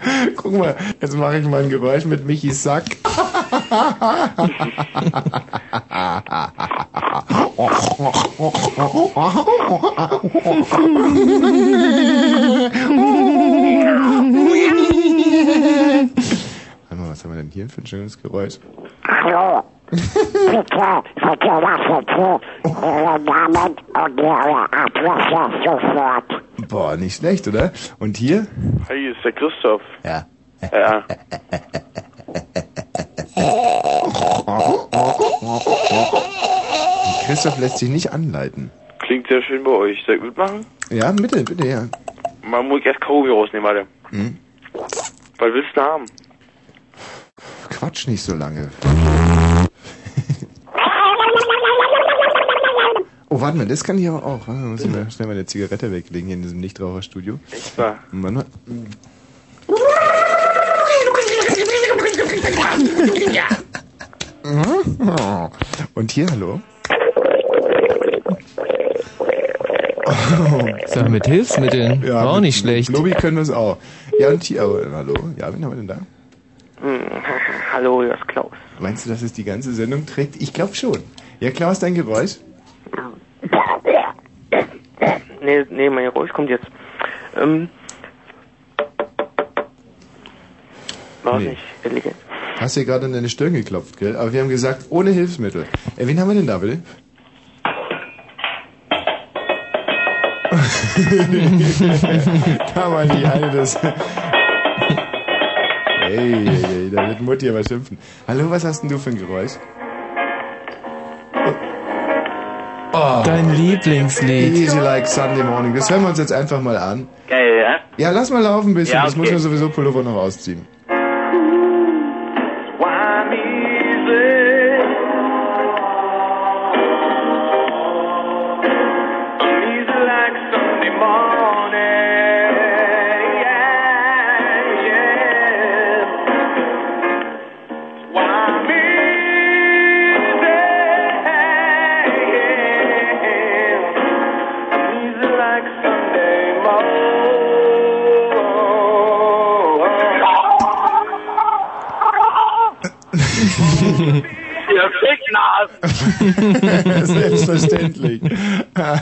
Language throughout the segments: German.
Guck mal, jetzt mache ich mal ein Geräusch mit Michis Sack. Warte mal, was haben wir denn hier für ein schönes Geräusch? Bitte Sie Ihre Namen und Ihre Adresse sofort. Boah, nicht schlecht, oder? Und hier? Hi, hier ist der Christoph. Ja. Ja. Christoph lässt sich nicht anleiten. Klingt sehr schön bei euch. Soll ich mitmachen? Ja, bitte, bitte, ja. Mal muss erst Kaugummi rausnehmen, warte. Hm? Was willst du haben? Quatsch nicht so lange. Oh, warte mal, das kann ich aber auch. Warte mal, muss ich mal schnell meine Zigarette weglegen hier in diesem Nichtraucherstudio. Echt wahr? Mann, Und hier, hallo? Sag, mit Hilfsmitteln. Ja, War auch mit- nicht schlecht. Lobi können wir es auch. Ja, und hier, oh, hallo? Ja, wen haben wir denn da? Hm, hallo, hier ist Klaus. Meinst du, dass es die ganze Sendung trägt? Ich glaube schon. Ja, Klaus, dein Geräusch? Nee, nee, mein Geräusch kommt jetzt. Ähm. War Nee. nicht elegant. Hast dir gerade an deine Stirn geklopft, gell? Aber wir haben gesagt, ohne Hilfsmittel. Äh, wen haben wir denn da, bitte? Kann man nicht eine das... Hey, hey, hey, da wird Mutti aber schimpfen. Hallo, was hast denn du für ein Geräusch? Oh. Dein Lieblingslied. Easy like Sunday morning. Das hören wir uns jetzt einfach mal an. Geil, ja? Ja, lass mal laufen ein bisschen. Ja, Das muss okay. man sowieso Pullover noch ausziehen.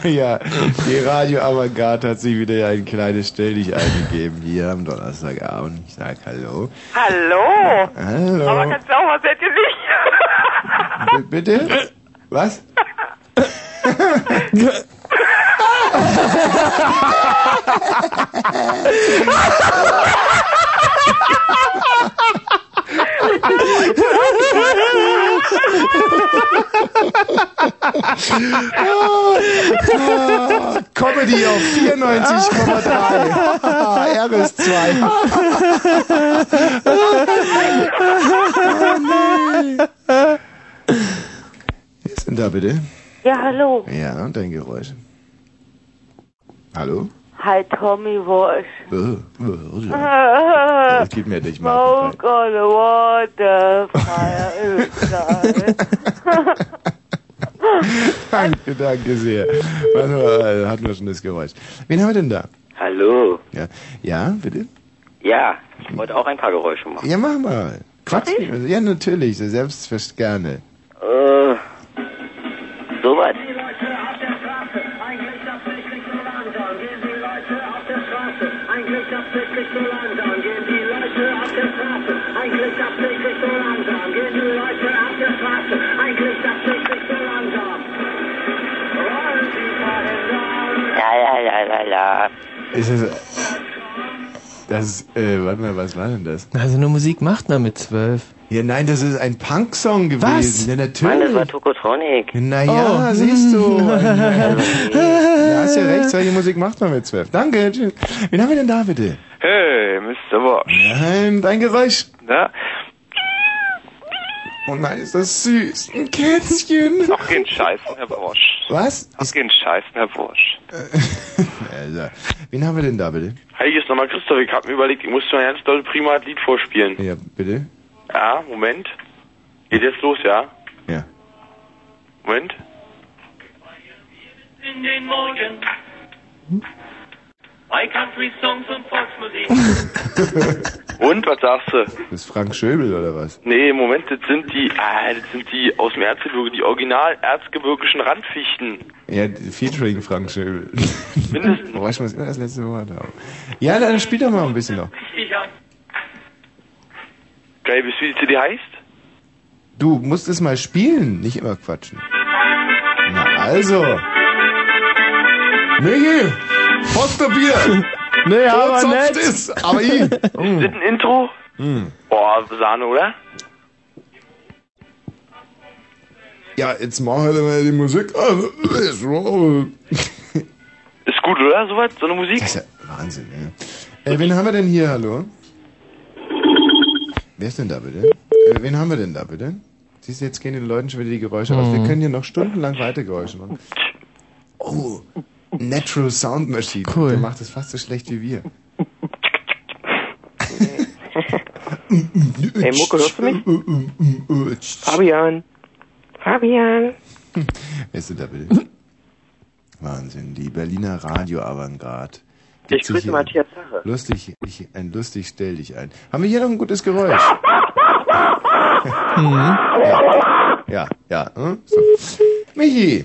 ja, die Radio Avantgarde hat sich wieder ein kleines Stelldich eingegeben hier am Donnerstagabend. Ich sag Hallo. Hallo! Hallo. Aber ganz sauber seid ihr nicht. B bitte? Was? Ah, Comedy auf 94,3. RS2. Wer ist denn da bitte? Ja, hallo. Ja, und dein Geräusch. Hallo? Hi, Tommy Walsh. Äh, äh, Das geht mir nicht mal. Smoke on the water, fire inside. Danke, danke sehr. Warte mal, äh, hatten wir schon das Geräusch. Wen haben wir denn da? Hallo. Ja, ja bitte? Ja, ich wollte auch ein paar Geräusche machen. Ja, mach mal. Quatsch. Ja, natürlich, so selbst gerne. Äh, soweit. Ja. Ist es. Das, äh, warte mal, was war denn das? Also eine Musik macht man mit zwölf. Ja, nein, das ist ein Punk-Song gewesen. Was? Ja, Mann, das war natürlich. Tokotronic. Naja, Oh. siehst du. Ja, hast ja recht, solche Musik macht man mit zwölf. Danke, tschüss. Wen haben wir denn da, bitte? Hey, Mr. Wash. Nein, dein Geräusch. Na, Oh nein, ist das süß. Ein Kätzchen. noch kein Scheißen, Herr Wash. Was? Noch kein Scheißen, Herr Wash. Also, wen haben wir denn da, bitte? Hi, hier ist nochmal Christoph. Ich hab mir überlegt, ich muss mal ein ganz doll prima Lied vorspielen. Ja, bitte? Ja, Moment. Geht jetzt los, ja? Ja. Moment. in den Morgen. Bei Country Songs und Volksmusik. Und, was sagst du? Das ist Frank Schöbel oder was? Nee, im Moment, das sind die, ah, das sind die aus dem Erzgebirge, die original erzgebirgischen Randfichten. Ja, featuring Frank Schöbel. Mindestens. Boah, ich muss immer das letzte Wort haben. Ja, dann spiel doch mal ein bisschen noch. Geil, wisst ihr, wie die CD heißt? Du musst es mal spielen, nicht immer quatschen. Na also. Michi, Posterbier. Nee, aber Verzapft nett. ist, aber ich. Ist das ein Intro? Hm. Boah, Sahne, oder? Ja, jetzt mach halt mal die Musik. Ist gut, oder? Sowas? So eine Musik? Das ist ja Wahnsinn, ja. Äh, wen haben wir denn hier, hallo? Wer ist denn da bitte? Äh, wen haben wir denn da bitte? Siehst du, jetzt gehen den Leuten schon wieder die Geräusche aus. Wir Mhm. können hier noch stundenlang weiter Geräusche machen. Oh, Natural Sound Machine. Cool. Der macht das fast so schlecht wie wir. Ey, Mucke, hörst du mich? Fabian. Fabian. Wer ist denn da bitte? Wahnsinn, die Berliner Radio Avantgarde. Ich grüße Matthias Sache. Lustig, ich, ein lustig stell dich ein. Haben wir hier noch ein gutes Geräusch? Ja, ja. Hm? So. Michi.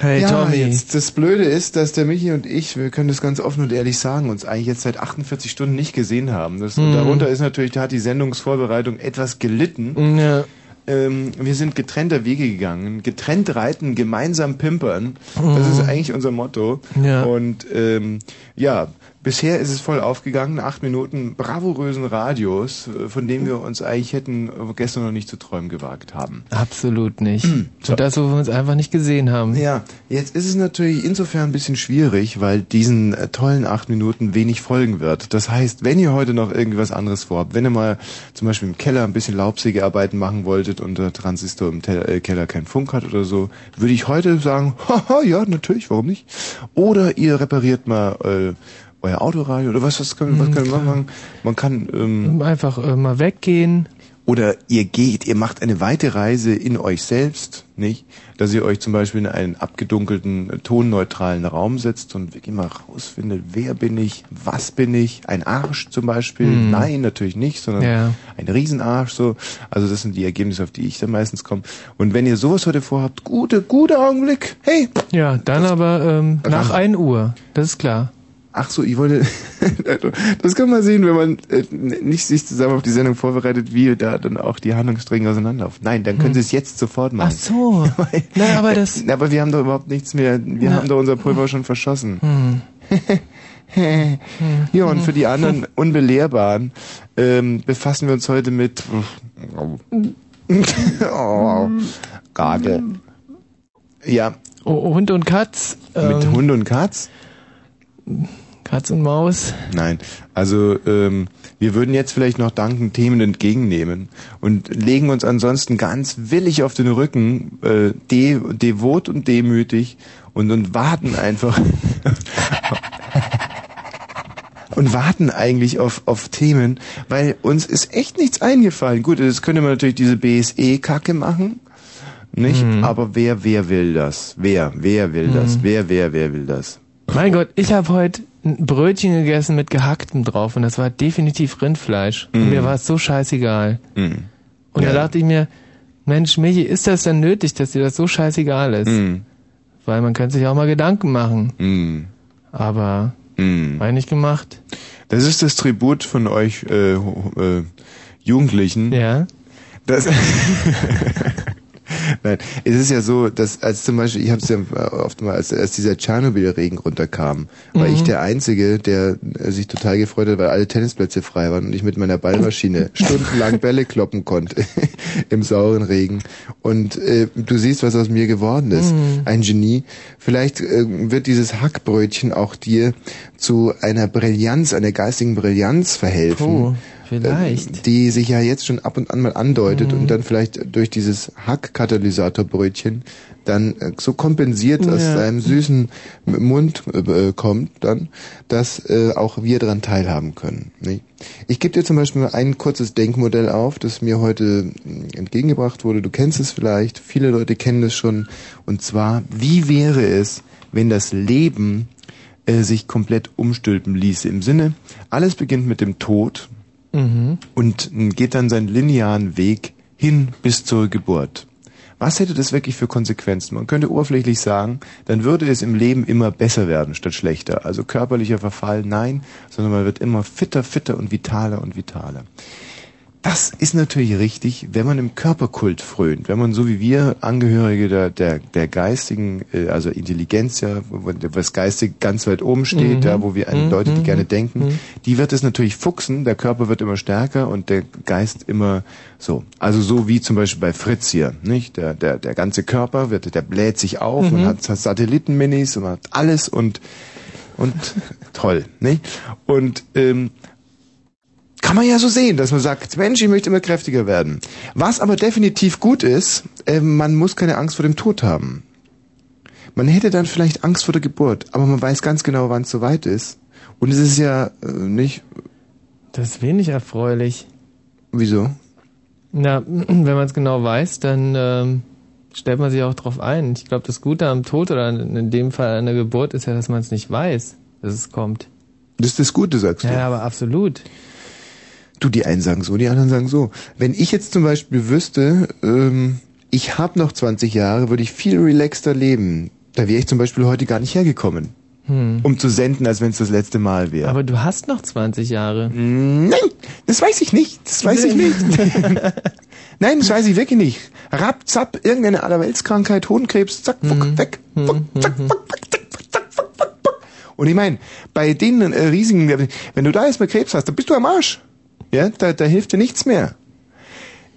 Hey, ja, Tommy. Jetzt, das Blöde ist, dass der Michi und ich, wir können das ganz offen und ehrlich sagen, uns eigentlich jetzt seit 48 Stunden nicht gesehen haben. Das, Mhm. Darunter ist natürlich, da hat die Sendungsvorbereitung etwas gelitten. Ja. Ähm, wir sind getrennter Wege gegangen. Getrennt reiten, gemeinsam pimpern. Das ist eigentlich unser Motto. Mhm. Ja. Und ähm, ja, bisher ist es voll aufgegangen. Acht Minuten bravourösen Radios, äh, von denen wir uns eigentlich hätten äh, gestern noch nicht zu träumen gewagt haben. Absolut nicht. So. Das, wo wir uns einfach nicht gesehen haben. Ja, jetzt ist es natürlich insofern ein bisschen schwierig, weil diesen äh, tollen acht Minuten wenig folgen wird. Das heißt, wenn ihr heute noch irgendwas anderes vorhabt, wenn ihr mal zum Beispiel im Keller ein bisschen Laubsägearbeiten machen wolltet und der Transistor im Tel äh, Keller keinen Funk hat oder so, würde ich heute sagen, haha, ja, natürlich, warum nicht? Oder ihr repariert mal äh, euer Autoradio oder was, was können, was können wir machen? Man kann ähm, Einfach äh, mal weggehen. oder ihr geht, ihr macht eine weite Reise in euch selbst, nicht? Dass ihr euch zum Beispiel in einen abgedunkelten, äh, tonneutralen Raum setzt und wirklich mal rausfindet, wer bin ich, was bin ich, ein Arsch zum Beispiel. Hm. Nein, natürlich nicht, sondern Ja. ein Riesenarsch so. Also das sind die Ergebnisse, auf die ich dann meistens komme. Und wenn ihr sowas heute vorhabt, gute, guter Augenblick. Hey, Ja, dann aber ähm, nach 1 Uhr. Das ist klar. Ach so, ich wollte, das kann man sehen, wenn man äh, nicht sich zusammen auf die Sendung vorbereitet, wie da dann auch die Handlungsstränge auseinanderlaufen. Nein, dann können Sie es jetzt sofort machen. Ach so. Na, aber das. Na, aber wir haben doch überhaupt nichts mehr, wir Na. haben doch unser Pulver schon verschossen. Hm. Ja, und für die anderen Unbelehrbaren ähm, befassen wir uns heute mit oh, Gage. Ja, Oh, Hund und Katz. mit ähm, Hund und Katz? Katz und Maus. Nein, also ähm, wir würden jetzt vielleicht noch dankend Themen entgegennehmen und legen uns ansonsten ganz willig auf den Rücken, äh, de devot und demütig und, und warten einfach und warten eigentlich auf, auf Themen, weil uns ist echt nichts eingefallen. Gut, das könnte man natürlich diese BSE-Kacke machen, nicht? Aber wer, wer will das? Wer, wer will das? Wer, wer, wer will das? Mein Gott, ich habe heute ein Brötchen gegessen mit gehacktem drauf und das war definitiv Rindfleisch. Und Mhm. mir war es so scheißegal. Mhm. Und Ja. da dachte ich mir, Mensch, Michi, ist das denn nötig, dass dir das so scheißegal ist? Mhm. Weil man könnte sich auch mal Gedanken machen. Mhm. Aber Mhm. war ich nicht gemacht. Das ist das Tribut von euch äh, äh, Jugendlichen. Ja. Das Nein, es ist ja so, dass als zum Beispiel, ich habe es ja oft mal, als, als dieser Tschernobyl-Regen runterkam, war Mhm. ich der Einzige, der äh, sich total gefreut hat, weil alle Tennisplätze frei waren und ich mit meiner Ballmaschine stundenlang Bälle kloppen konnte im sauren Regen. Und äh, du siehst, was aus mir geworden ist. Mhm. Ein Genie. Vielleicht äh, wird dieses Hackbrötchen auch dir zu einer Brillanz, einer geistigen Brillanz verhelfen Oh, vielleicht. äh, die sich ja jetzt schon ab und an mal andeutet und dann vielleicht durch dieses Hack-Katalysatorbrötchen dann äh, so kompensiert aus Ja. seinem süßen Mund äh, kommt dann, dass äh, auch wir daran teilhaben können. Nicht? Ich gebe dir zum Beispiel mal ein kurzes Denkmodell auf, das mir heute entgegengebracht wurde. Du kennst es vielleicht, viele Leute kennen es schon. Und zwar, wie wäre es, wenn das Leben äh, sich komplett umstülpen ließe? Im Sinne, alles beginnt mit dem Tod Mhm. und geht dann seinen linearen Weg hin bis zur Geburt. Was hätte das wirklich für Konsequenzen? Man könnte oberflächlich sagen, dann würde es im Leben immer besser werden statt schlechter. Also körperlicher Verfall, nein, sondern man wird immer fitter, fitter und vitaler und vitaler. Das ist natürlich richtig, wenn man im Körperkult frönt, wenn man so wie wir Angehörige der, der, der geistigen, äh, also Intelligenz ja, wo was geistig ganz weit oben steht, Mhm. ja, wo wir an Mhm. Leute, die Mhm. gerne denken, Mhm. die wird es natürlich fuchsen, der Körper wird immer stärker und der Geist immer so. Also so wie zum Beispiel bei Fritz hier, nicht? Der, der, der ganze Körper wird, der bläht sich auf, Mhm. man hat Satellitenminis und man hat alles und, und toll, nicht? Und, ähm, kann man ja so sehen, dass man sagt, Mensch, ich möchte immer kräftiger werden. Was aber definitiv gut ist, äh, man muss keine Angst vor dem Tod haben. Man hätte dann vielleicht Angst vor der Geburt, aber man weiß ganz genau, wann es soweit ist. Und es ist ja äh, nicht. Das ist wenig erfreulich. Wieso? Na, wenn man es genau weiß, dann ähm, stellt man sich auch drauf ein. Ich glaube, das Gute am Tod oder in in dem Fall an der Geburt ist ja, dass man es nicht weiß, dass es kommt. Das ist das Gute, sagst du. Ja, aber absolut. Du, die einen sagen so, die anderen sagen so. Wenn ich jetzt zum Beispiel wüsste, ähm, ich habe noch 20 Jahre, würde ich viel relaxter leben. Da wäre ich zum Beispiel heute gar nicht hergekommen, Hm. um zu senden, als wenn es das letzte Mal wäre. Aber du hast noch 20 Jahre. Nein, das weiß ich nicht. Das weiß ich nicht. Nein, das weiß ich wirklich nicht. Rapp, zapp, irgendeine Allerweltskrankheit, Hodenkrebs, zack, fuck, weg, fuck, zack, fuck, fuck, zack, fuck, zack, fuck, fuck, fuck. Und ich meine, bei den äh, riesigen, wenn du da erstmal Krebs hast, dann bist du am Arsch. Ja, da, da hilft dir nichts mehr.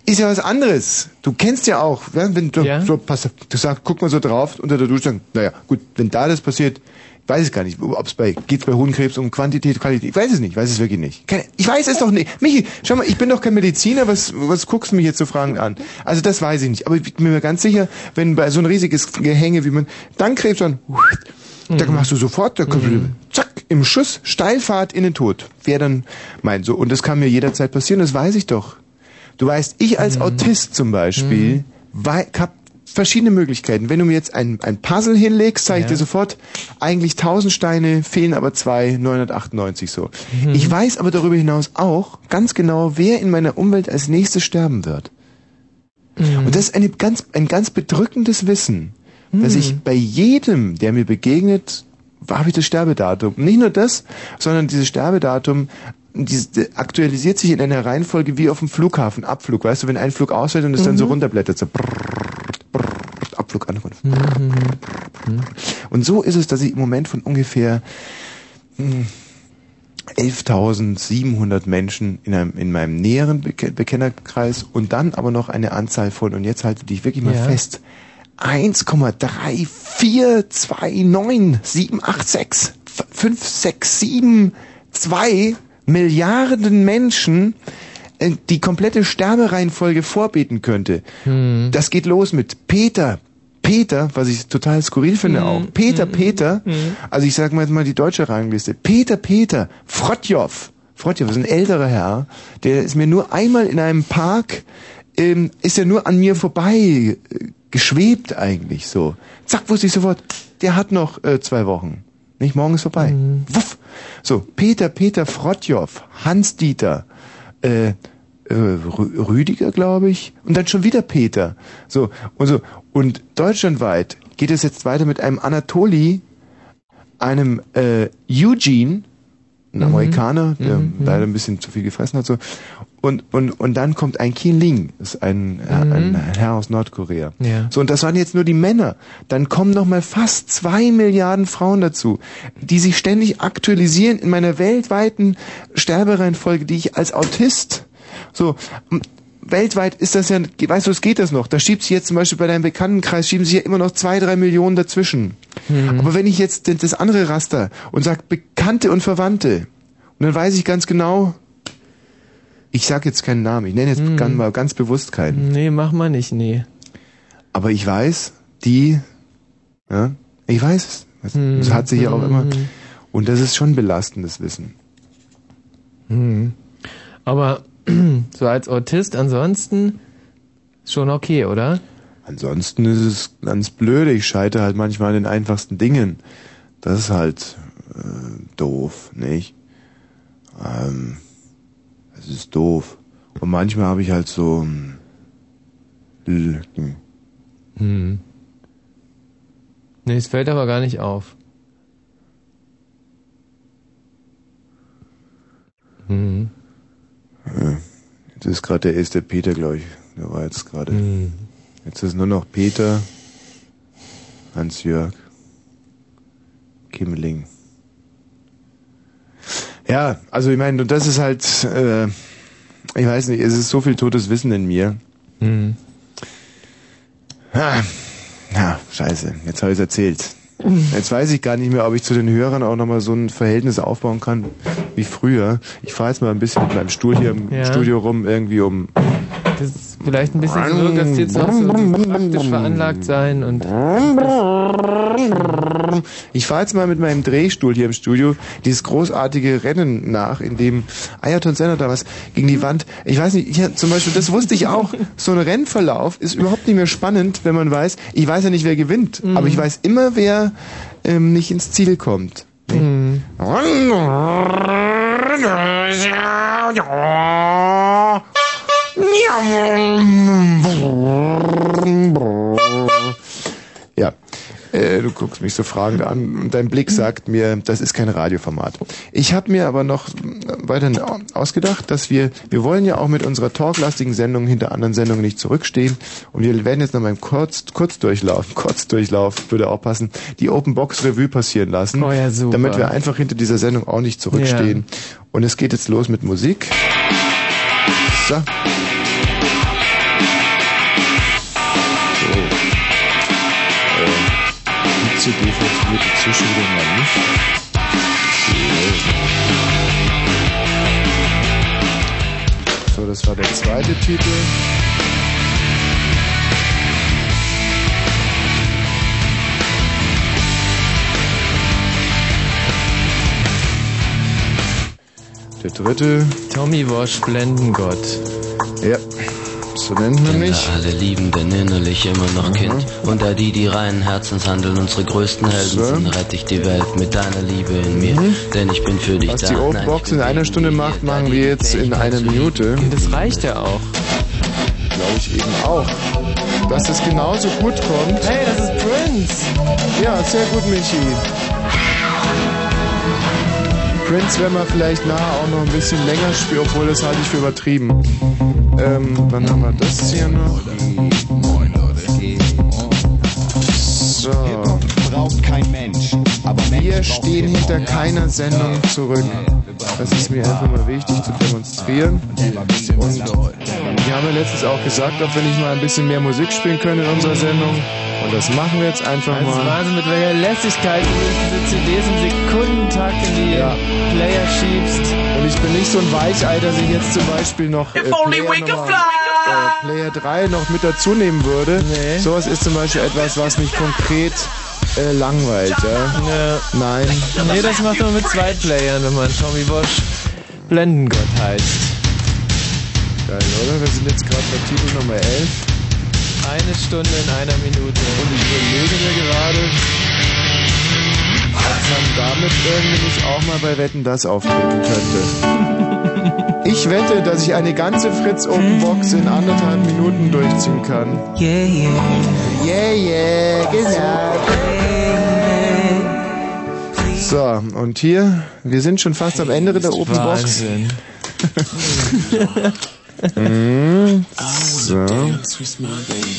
Ist ja was anderes. Du kennst ja auch, ja, wenn du, so, pass, du sagst, guck mal so drauf unter der Dusche, naja, gut, wenn da das passiert, weiß ich gar nicht, ob es bei, geht's bei Hodenkrebs um Quantität, Qualität, ich weiß es nicht, weiß es wirklich nicht. Keine, ich weiß es doch nicht. Michi, schau mal, ich bin doch kein Mediziner, was, was guckst du mich jetzt so fragend an? Also das weiß ich nicht, aber ich bin mir ganz sicher, wenn bei so ein riesiges Gehänge wie man, dann Krebs dann, da machst du sofort, da zack, im Schuss, Steilfahrt in den Tod. Wer dann meint so, und das kann mir jederzeit passieren, das weiß ich doch. Du weißt, ich als Autist zum Beispiel, wei- hab verschiedene Möglichkeiten. Wenn du mir jetzt ein, ein Puzzle hinlegst, zeige ich Ja. dir sofort, eigentlich 1000 Steine, fehlen aber zwei, 998 so. Mhm. Ich weiß aber darüber hinaus auch ganz genau, wer in meiner Umwelt als nächstes sterben wird. Mhm. Und das ist eine ganz, ein ganz bedrückendes Wissen, dass Mhm. ich bei jedem, der mir begegnet, habe ich das Sterbedatum. Nicht nur das, sondern dieses Sterbedatum dieses, aktualisiert sich in einer Reihenfolge wie auf dem Flughafen, Abflug. Weißt du, wenn ein Flug ausfällt und es dann so Mhm. runterblättert, so brrrt, brrrt, Abflug, Ankunft. Mhm. Und so ist es, dass ich im Moment von ungefähr hm, 11.700 Menschen in, einem, in meinem näheren Beke Bekennerkreis und dann aber noch eine Anzahl von, und jetzt halte dich wirklich mal Ja. fest, 1,34327865672 Milliarden Menschen äh, die komplette Sterbereihenfolge vorbeten könnte. Hm. Das geht los mit Peter. Peter, was ich total skurril finde Hm. auch. Peter, Peter. Also ich sage mal jetzt mal die deutsche Rangliste. Peter, Peter. Frotjof. Frotjof ist ein älterer Herr. Der ist mir nur einmal in einem Park, ähm, ist er nur an mir vorbei äh, geschwebt eigentlich so. Zack, wusste ich sofort, der hat noch äh, zwei Wochen. Nicht, morgen ist vorbei. Wuff. So, Peter, Peter Frotjof, Hans-Dieter, äh, äh, Rü- Rüdiger, glaube ich, und dann schon wieder Peter. So, und so. Und deutschlandweit geht es jetzt weiter mit einem Anatoli, einem äh, Eugene, ein Mhm. Amerikaner, der Mhm, mhm. leider ein bisschen zu viel gefressen hat, so. Und, und, und dann kommt ein Qin Ling, ist ein, äh, ein Mhm. Herr aus Nordkorea. Ja. So, und das waren jetzt nur die Männer. Dann kommen noch mal fast zwei Milliarden Frauen dazu, die sich ständig aktualisieren in meiner weltweiten Sterbereihenfolge, die ich als Autist, so, weltweit ist das ja, weißt du, es geht das noch. Da schiebt sich jetzt zum Beispiel bei deinem Bekanntenkreis, schieben sich ja immer noch zwei, drei Millionen dazwischen. Mhm. Aber wenn ich jetzt das andere Raster und sag Bekannte und Verwandte, und dann weiß ich ganz genau, ich sag jetzt keinen Namen, ich nenne jetzt Mhm. ganz, mal ganz bewusst keinen. Nee, mach mal nicht, nee. Aber ich weiß, die, ja, ich weiß es. Das, Hm. das hat sich ja auch Hm. immer. Und das ist schon belastendes Wissen. Hm. Aber so als Autist ansonsten schon okay, oder? Ansonsten ist es ganz blöd. Ich scheitere halt manchmal an den einfachsten Dingen. Das ist halt äh, doof, nicht? Ähm, Das ist doof. Und manchmal habe ich halt so hm, Lücken. Hm. Nee, es fällt aber gar nicht auf. Hm. Ja. Jetzt ist gerade der erste Peter, glaube ich. Der war jetzt gerade. Hm. Jetzt ist nur noch Peter, Hans-Jörg, Kimmeling. Ja, also ich meine, und das ist halt, äh, ich weiß nicht, es ist so viel totes Wissen in mir. Hm. Ah, ja, scheiße, jetzt habe ich es erzählt. Jetzt weiß ich gar nicht mehr, ob ich zu den Hörern auch nochmal so ein Verhältnis aufbauen kann wie früher. Ich fahre jetzt mal ein bisschen mit meinem Stuhl hier im Ja. Studio rum, irgendwie um Das ist vielleicht ein bisschen so, dass die jetzt noch so, praktisch veranlagt sein und Ich fahre jetzt mal mit meinem Drehstuhl hier im Studio dieses großartige Rennen nach, in dem Ayrton Senna da was gegen die Wand. Ich weiß nicht, ich, zum Beispiel, das wusste ich auch. So ein Rennverlauf ist überhaupt nicht mehr spannend, wenn man weiß, ich weiß ja nicht, wer gewinnt, aber ich weiß immer, wer ähm, nicht ins Ziel kommt. Ja, äh, du guckst mich so fragend an und dein Blick sagt mir, das ist kein Radioformat. Ich habe mir aber noch weiterhin ausgedacht, dass wir, wir wollen ja auch mit unserer talklastigen Sendung hinter anderen Sendungen nicht zurückstehen und wir werden jetzt noch mal im Kurz, Kurzdurchlauf, Kurzdurchlauf würde auch passen, die Open Box Revue passieren lassen, Oh ja, damit wir einfach hinter dieser Sendung auch nicht zurückstehen. Und es geht jetzt los mit Musik. So. So. Die CD funktioniert inzwischen wieder mal nicht. So, das war der zweite Titel. Der dritte. Tommy Walsh Blendengott. Ja, so nennt man mich. Kinder alle lieben, denn innerlich immer noch Kind. Und da die, die reinen Herzens handeln, unsere größten Helden So. sind, rette ich die Welt mit deiner Liebe in mir. Denn ich bin für dich Was da. die Open Nein, Box in einer Stunde macht, machen wir jetzt in einer Minute. Das reicht ja auch. Glaube ich eben auch. Dass das genauso gut kommt. Hey, das ist Prince. Ja, sehr gut, Michi. Prince werden wir vielleicht nachher auch noch ein bisschen länger spielen, obwohl das halte ich für übertrieben. Ähm, dann haben wir das hier noch. So. Braucht kein Mensch. Aber Wir stehen hinter keiner Sendung zurück. Das ist mir einfach mal wichtig zu demonstrieren. Und wir haben ja letztens auch gesagt, ob wir nicht mal ein bisschen mehr Musik spielen können in unserer Sendung. Und das machen wir jetzt einfach Das ist mal. Wahnsinn, mit welcher Lässigkeit du diese CDs im Sekundentakt in die Player schiebst. Und ich bin nicht so ein Weichei, dass ich jetzt zum Beispiel noch äh, Player, Nummer, äh, Player 3 noch mit dazu nehmen würde. Nee. Sowas ist zum Beispiel etwas, was mich konkret äh, langweilt. Ja? Nein. Nee, das macht man mit zwei Playern, wenn man Tommy Walsh Blendengott heißt. Geil, oder? Wir sind jetzt gerade bei Titel Nummer 11. Eine Stunde in einer Minute. Und ich überlege mir gerade, ob man damit irgendwie nicht auch mal bei Wetten das auftreten könnte. Ich wette, dass ich eine ganze Fritz Open Box in anderthalb Minuten durchziehen kann. Yeah, yeah. Yeah, yeah, genau. So, und hier, wir sind schon fast am Ende der Open Box. Wahnsinn. Mhm. So.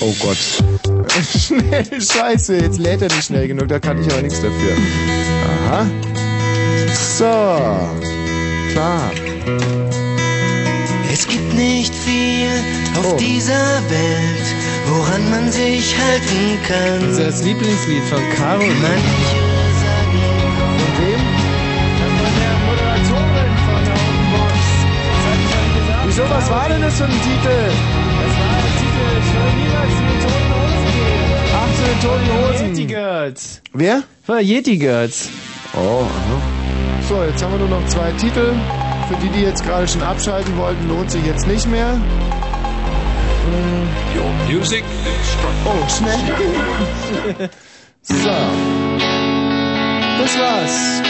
Oh Gott. Schnell, scheiße, jetzt lädt er nicht schnell genug, da kann ich aber nichts dafür. Aha. So. Klar. Es gibt nicht viel auf Oh. dieser Welt, woran man sich halten kann. Das ist das Lieblingslied von Caro. Man Wieso, was war denn das für ein Titel? Das war der Titel. Ich würde niemals zu den Toten Hosen gehen. Ach, zu den Toten Yeti Hosen. Girls. Wer? War Yeti Girls. Oh, aha. So, jetzt haben wir nur noch zwei Titel. Für die, die jetzt gerade schon abschalten wollten, lohnt sich jetzt nicht mehr. Your music Oh, schnell. so. Das war's.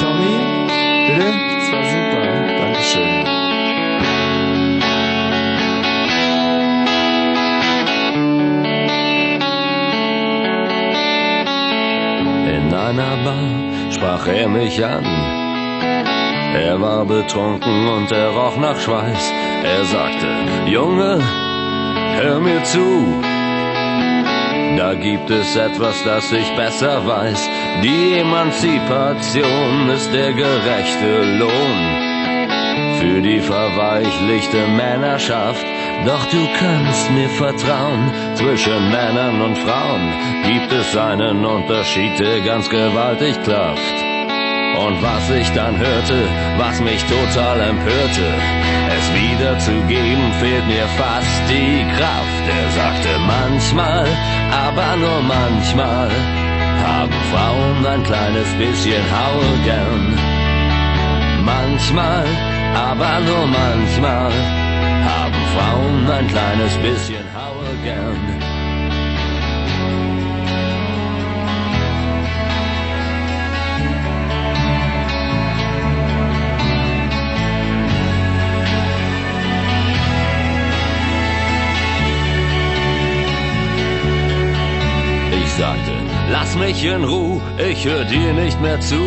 Tommy, Bitte? das war sprach er mich an. Er war betrunken und er roch nach Schweiß. Er sagte, Junge, hör mir zu. Da gibt es etwas, das ich besser weiß. Die Emanzipation ist der gerechte Lohn für die verweichlichte Männerschaft. Doch du kannst mir vertrauen, zwischen Männern und Frauen gibt es einen Unterschied, der ganz gewaltig klafft. Und was ich dann hörte, was mich total empörte, es wiederzugeben, fehlt mir fast die Kraft. Er sagte manchmal, aber nur manchmal, haben Frauen ein kleines bisschen Haul gern. Manchmal, aber nur manchmal haben Frauen ein kleines bisschen Haue gern. Ich sagte, lass mich in Ruhe, ich hör dir nicht mehr zu.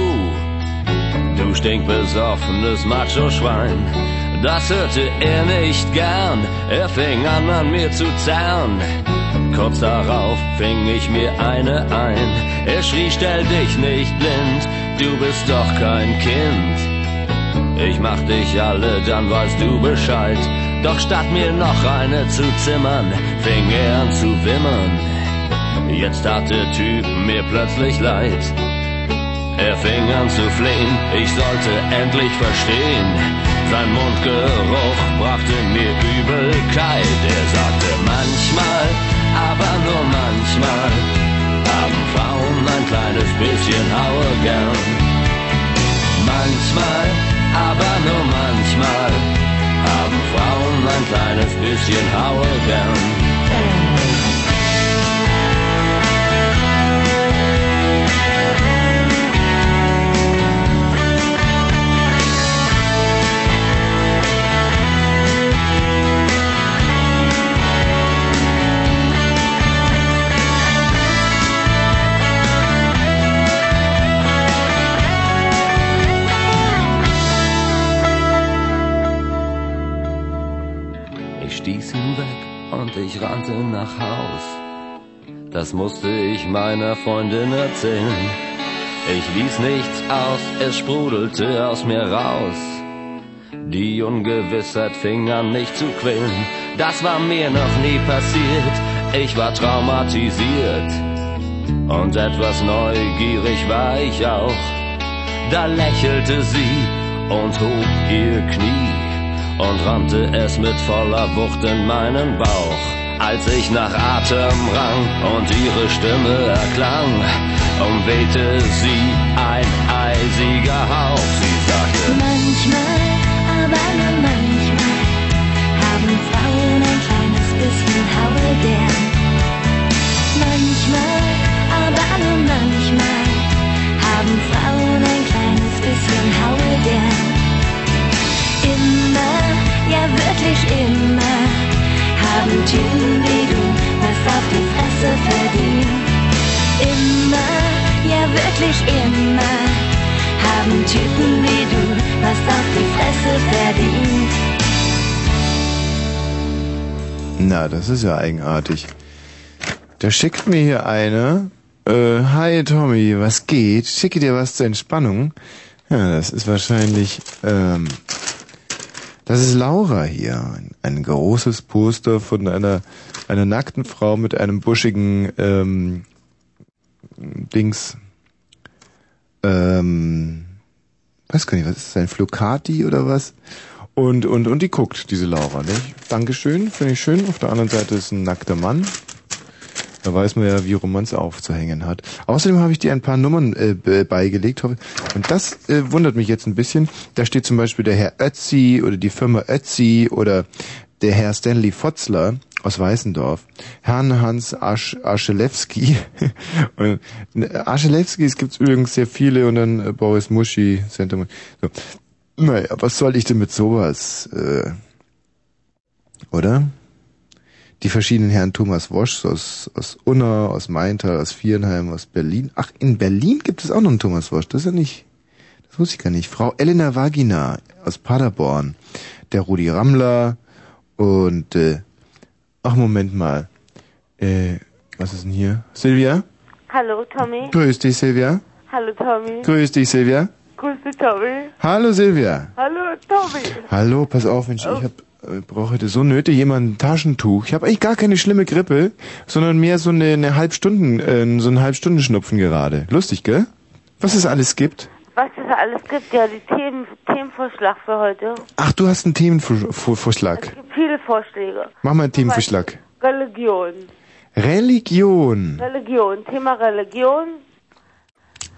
Du stinkbesoffenes Macho-Schwein. Das hörte er nicht gern, er fing an an mir zu zerren. Kurz darauf fing ich mir eine ein. Er schrie, stell dich nicht blind, du bist doch kein Kind. Ich mach dich alle, dann weißt du Bescheid. Doch statt mir noch eine zu zimmern, fing er an zu wimmern. Jetzt tat der Typ mir plötzlich leid. Er fing an zu flehen, ich sollte endlich verstehen. Sein Mundgeruch brachte mir Übelkeit. Er sagte manchmal, aber nur manchmal, haben Frauen ein kleines bisschen Haue gern. Manchmal, aber nur manchmal, haben Frauen ein kleines bisschen Haue gern. Das musste ich meiner Freundin erzählen. Ich ließ nichts aus, es sprudelte aus mir raus. Die Ungewissheit fing an mich zu quälen. Das war mir noch nie passiert. Ich war traumatisiert. Und etwas neugierig war ich auch. Da lächelte sie und hob ihr Knie und rammte es mit voller Wucht in meinen Bauch. Als ich nach Atem rang und ihre Stimme erklang, umwehte sie ein eisiger Hauch. Sie sagte, Manchmal, aber nur manchmal, haben Frauen ein kleines bisschen Haue gern. Manchmal, aber nur manchmal, haben Frauen ein kleines bisschen Haue gern. Immer, ja wirklich immer, haben Typen wie du was auf die Fresse verdient. Immer, ja wirklich immer, haben Typen wie du was auf die Fresse verdient. Na, das ist ja eigenartig. Da schickt mir hier eine. Äh, hi Tommy, was geht? Schicke dir was zur Entspannung. Ja, das ist wahrscheinlich, ähm, das ist Laura hier. Ein, ein großes Poster von einer, einer nackten Frau mit einem buschigen, ähm, Dings, ähm, weiß gar nicht, was ist das, ein Flocati oder was? Und, und, und die guckt, diese Laura, nicht? Dankeschön, finde ich schön. Auf der anderen Seite ist ein nackter Mann. Da weiß man ja, wie rum man es aufzuhängen hat. Außerdem habe ich dir ein paar Nummern äh, be- beigelegt. Und das äh, wundert mich jetzt ein bisschen. Da steht zum Beispiel der Herr Ötzi oder die Firma Ötzi oder der Herr Stanley Fotzler aus Weißendorf, Herrn Hans Asch, Aschelewski. und äh, Aschelewskis gibt's übrigens sehr viele und dann äh, Boris Muschi, Center. So. Naja, was soll ich denn mit sowas? Äh, oder? Die verschiedenen Herren Thomas Wosch aus, aus Unna, aus Maintal, aus Vierenheim, aus Berlin. Ach, in Berlin gibt es auch noch einen Thomas Wosch. Das ist ja nicht, das wusste ich gar nicht. Frau Elena Vagina aus Paderborn. Der Rudi Rammler und, äh, ach, Moment mal. Äh, was ist denn hier? Silvia? Hallo, Tommy. Grüß dich, Silvia. Hallo, Tommy. Grüß dich, Silvia. Grüß dich, Tommy. Hallo, Silvia. Hallo, Tommy. Hallo, pass auf, Mensch, ich hab, äh, brauche heute so nötig jemand ein Taschentuch. Ich habe eigentlich gar keine schlimme Grippe, sondern mehr so eine, eine Halbstunden, äh, so einen Halbstundenschnupfen gerade. Lustig, gell? Was es alles gibt? Was es alles gibt, ja, die Themen, Themenvorschlag für heute. Ach, du hast einen Themenvorschlag. Es gibt viele Vorschläge. Mach mal einen Themenvorschlag. Religion. Religion Religion. Thema Religion.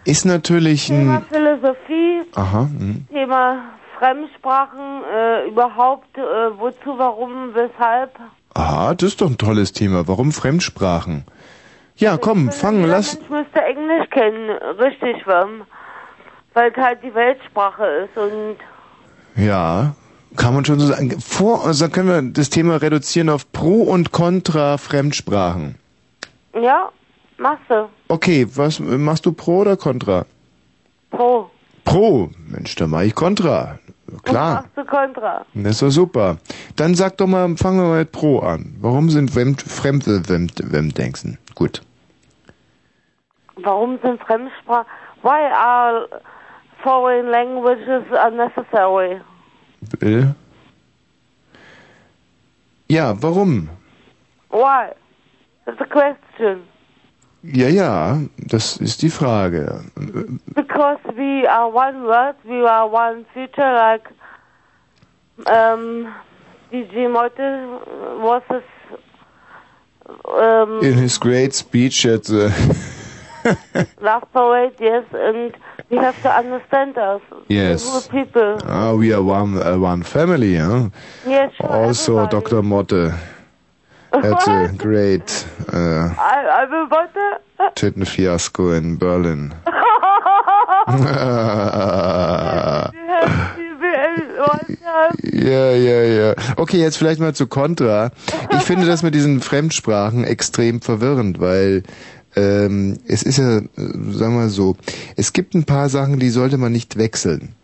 ist natürlich Thema ein... Philosophie. Aha, hm. Thema Fremdsprachen. Äh, überhaupt, äh, wozu, warum, weshalb. Aha, das ist doch ein tolles Thema. Warum Fremdsprachen? Ja, komm, fang, Jeder lass... Mensch müsste Englisch kennen, richtig, weil es halt die Weltsprache ist und Ja, kann man schon so sagen. Vor, also dann können wir das Thema reduzieren auf Pro und Contra Fremdsprachen. ja, machst du. Okay, was machst du Pro oder Contra? Pro. Pro. Mensch, dann mach ich Contra. Klar. Machst du Kontra. Das ist doch super. Dann sag doch mal, fangen wir mal mit Pro an. Warum sind Fremd, Fremde Wemdenken? Gut. Warum sind Fremdsprachen? Why are foreign languages unnecessary? Bill? Ja, warum? Why? That's a question. Ja, ja, das ist die Frage. Because we are one world, we are one future, like um, DJ Motte was his um, In his great speech at the... love parade, yes, and we have to understand us. Yes. We're people. Ah, we are one, uh, one family, huh? Yes, sure. Also, Dr. Motte at a great uh, I, I'm a Motte. Tittenfiasko in Berlin. Ja, ja, ja. Okay, jetzt vielleicht mal zu Contra. Ich finde das mit diesen Fremdsprachen extrem verwirrend, weil ähm, es ist ja, äh, sagen wir so, es gibt ein paar Sachen, die sollte man nicht wechseln.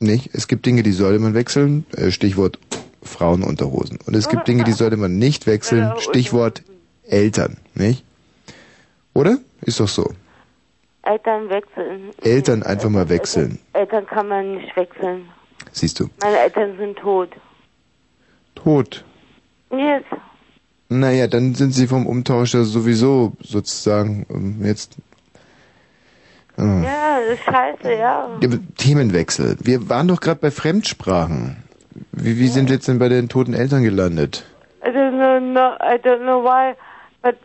Nicht? Es gibt Dinge, die sollte man wechseln. Äh, Stichwort Frauenunterhosen. Und es gibt Dinge, die sollte man nicht wechseln. Stichwort Eltern. Nicht? Oder? Ist doch so. Eltern wechseln. Eltern einfach mal wechseln. Eltern kann man nicht wechseln. Siehst du. Meine Eltern sind tot. Tot. Yes. Naja, dann sind sie vom Umtausch ja sowieso sozusagen ähm, jetzt. äh, Ja, das ist scheiße. Ja, Themenwechsel. Wir waren doch gerade bei Fremdsprachen. Wie, wie sind wir jetzt denn bei den toten Eltern gelandet? I don't know, no, I don't know why, but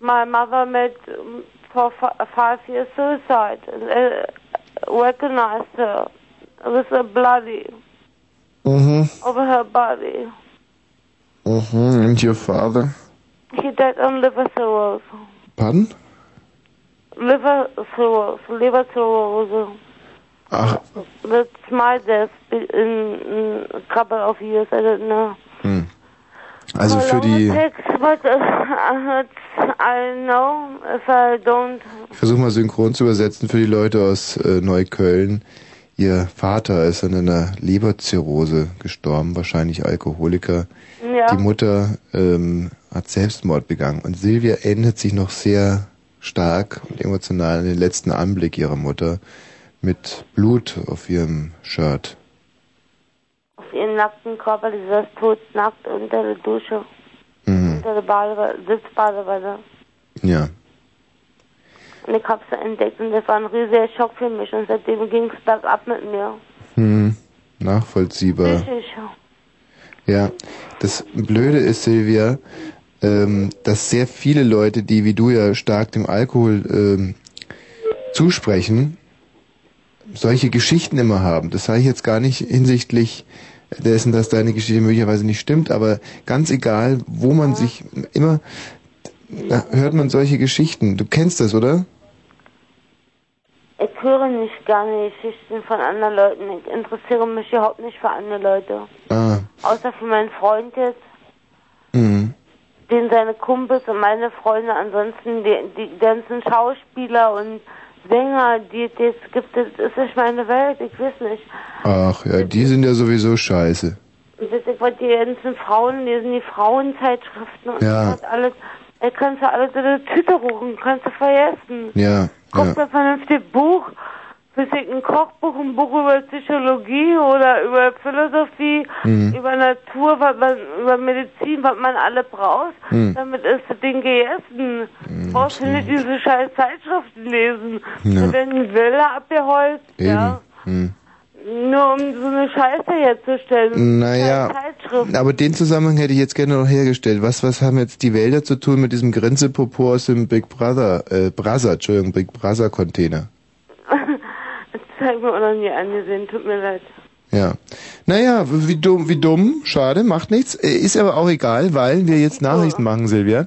my mother made for five years suicide. Uh, recognized her with a bloody Mhm. over her body. Mhm. And your father? He died on liver cirrhosis. Pardon? Liver cirrhosis, liver cirrhosis. Ach, That's my death in, a couple of years, I don't know. hm. Also für die, but uh, ich versuche mal synchron zu übersetzen für die Leute aus äh, Neukölln. Ihr Vater ist an einer Leberzirrhose gestorben, wahrscheinlich Alkoholiker. Ja. Die Mutter ähm, hat Selbstmord begangen und Silvia erinnert sich noch sehr stark und emotional an den letzten Anblick ihrer Mutter mit Blut auf ihrem Shirt. Auf ihren nackten Körper, die saß tot nackt unter der Dusche, Mhm. unter der Badewanne, Sitzbadewanne. Ja. Und ich hab's entdeckt und das war ein riesiger Schock für mich und seitdem ging's bergab mit mir. Hm. Nachvollziehbar. Richtig. Ja, das Blöde ist, Silvia, ähm, dass sehr viele Leute, die wie du ja stark dem Alkohol ähm, zusprechen, solche Geschichten immer haben. Das sage ich jetzt gar nicht hinsichtlich dessen, dass deine Geschichte möglicherweise nicht stimmt, aber ganz egal, wo man sich immer, hört man solche Geschichten. Du kennst das, oder? Ich höre nicht gerne Geschichten von anderen Leuten. Ich interessiere mich überhaupt nicht für andere Leute. Ah, Außer für meinen Freund jetzt. den seine Kumpels und meine Freunde, ansonsten die, die ganzen Schauspieler und Sänger, die die es gibt, das ist nicht meine Welt, ich weiß nicht. Ach ja, die sind ja sowieso scheiße. Ich wollte die ganzen Frauen lesen, die Frauenzeitschriften und Ja. das alles. Da kannst du alles in eine Tüte rufen, kannst du vergessen. Ja, Guck ja. ein vernünftiges Buch, ich, ein Kochbuch, ein Buch über Psychologie oder über Philosophie, Mhm. über Natur, was man, über Medizin, was man alle braucht. Mhm. Damit ist das Ding gegessen. Du brauchst du nicht diese scheiß Zeitschriften lesen. Ja. Da werden Wälder abgeholzt, Eben. ja. Hm. Nur um so eine Scheiße herzustellen. Naja, aber den Zusammenhang hätte ich jetzt gerne noch hergestellt. Was, was haben jetzt die Wälder zu tun mit diesem Grenzepopo aus dem Big Brother, äh, Brother, Entschuldigung, Big Brother Container? Das zeig mir auch noch nie angesehen, tut mir leid. Ja. Naja, wie dumm, wie dumm, schade, macht nichts. Äh, Ist aber auch egal, weil wir jetzt Nachrichten machen, Silvia.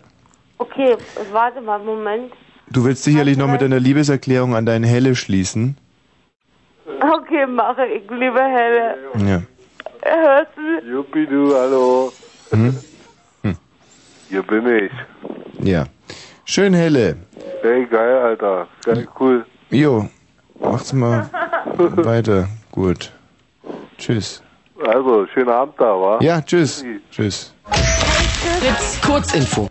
Okay, warte mal, Moment. Du willst sicherlich noch mit deiner Liebeserklärung an deine Helle schließen. Okay, mache ich, liebe Helle. Ja. Hörst du? Juppie, du, hallo. Hm? Hier bin ich. Ja. Schön Helle. Hey, geil, Alter. Geil, cool. Jo, macht's mal weiter. Gut. Tschüss. Also, schönen Abend da, wa? Ja, tschüss. Tschüss. Fritz, Kurzinfo.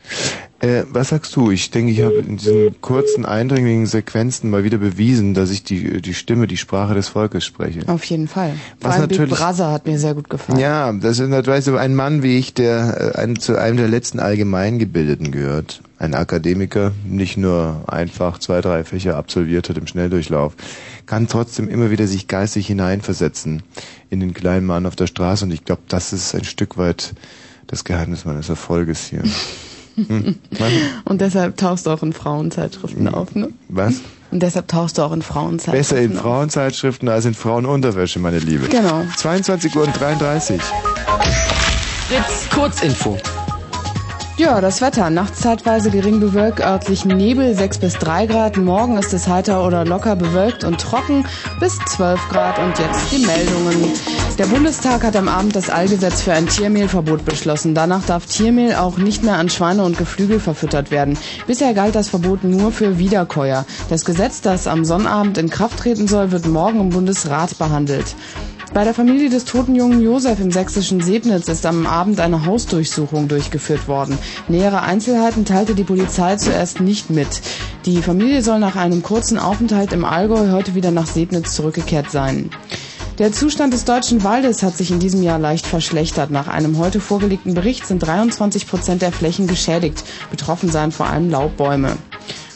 Äh, was sagst du? Ich denke, ich habe in diesen kurzen, eindringlichen Sequenzen mal wieder bewiesen, dass ich die, die Stimme, die Sprache des Volkes spreche. Auf jeden Fall. Vor Was allem Big natürlich- Brother hat mir sehr gut gefallen. Ja, das ist natürlich so ein Mann wie ich, der äh, ein, zu einem der letzten Allgemeingebildeten gehört. Ein Akademiker, nicht nur einfach zwei, drei Fächer absolviert hat im Schnelldurchlauf, kann trotzdem immer wieder sich geistig hineinversetzen in den kleinen Mann auf der Straße und ich glaube, das ist ein Stück weit das Geheimnis meines Erfolges hier. Hm. Was? Und deshalb tauchst du auch in Frauenzeitschriften auf, ne? Was? Und deshalb tauchst du auch in Frauenzeitschriften Besser in auf. Frauenzeitschriften als in Frauenunterwäsche, meine Liebe. Genau. 22 Uhr und 33. Fritz, Kurzinfo. Ja, das Wetter. Nachts zeitweise gering bewölkt, örtlich Nebel 6 bis 3 Grad. Morgen ist es heiter oder locker bewölkt und trocken bis 12 Grad. Und jetzt die Meldungen. Der Bundestag hat am Abend das Allgesetz für ein Tiermehlverbot beschlossen. Danach darf Tiermehl auch nicht mehr an Schweine und Geflügel verfüttert werden. Bisher galt das Verbot nur für Wiederkäuer. Das Gesetz, das am Sonnabend in Kraft treten soll, wird morgen im Bundesrat behandelt. Bei der Familie des toten jungen Josef im sächsischen Sebnitz ist am Abend eine Hausdurchsuchung durchgeführt worden. Nähere Einzelheiten teilte die Polizei zuerst nicht mit. Die Familie soll nach einem kurzen Aufenthalt im Allgäu heute wieder nach Sebnitz zurückgekehrt sein. Der Zustand des deutschen Waldes hat sich in diesem Jahr leicht verschlechtert. Nach einem heute vorgelegten Bericht sind 23 Prozent der Flächen geschädigt. Betroffen seien vor allem Laubbäume.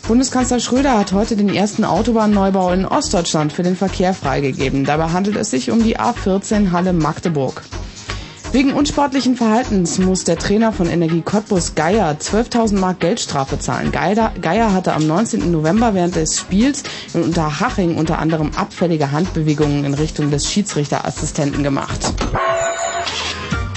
Bundeskanzler Schröder hat heute den ersten Autobahnneubau in Ostdeutschland für den Verkehr freigegeben. Dabei handelt es sich um die A14 Halle Magdeburg. Wegen unsportlichen Verhaltens muss der Trainer von Energie Cottbus Geier 12.000 Mark Geldstrafe zahlen. Geier, hatte am 19. November während des Spiels in Unterhaching unter anderem abfällige Handbewegungen in Richtung des Schiedsrichterassistenten gemacht.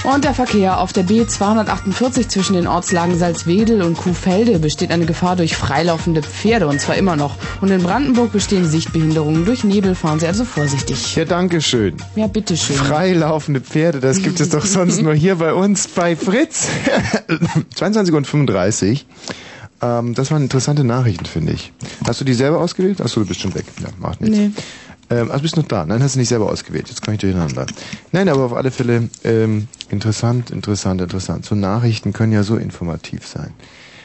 Und der Verkehr auf der B248 zwischen den Ortslagen Salzwedel und Kuhfelde besteht eine Gefahr durch freilaufende Pferde und zwar immer noch. Und in Brandenburg bestehen Sichtbehinderungen durch Nebel. Fahren Sie also vorsichtig. Ja, danke schön. Ja, bitteschön. Freilaufende Pferde, das gibt es doch sonst nur hier bei uns bei Fritz. 22 und 35. Ähm, das waren interessante Nachrichten, finde ich. Hast du die selber ausgewählt? Achso, du bist schon weg. Ja, macht nichts. Nee. Ähm, also bist du noch da? Nein, hast du nicht selber ausgewählt. Jetzt komme ich durcheinander. Nein, aber auf alle Fälle ähm, interessant, interessant, interessant. So Nachrichten können ja so informativ sein.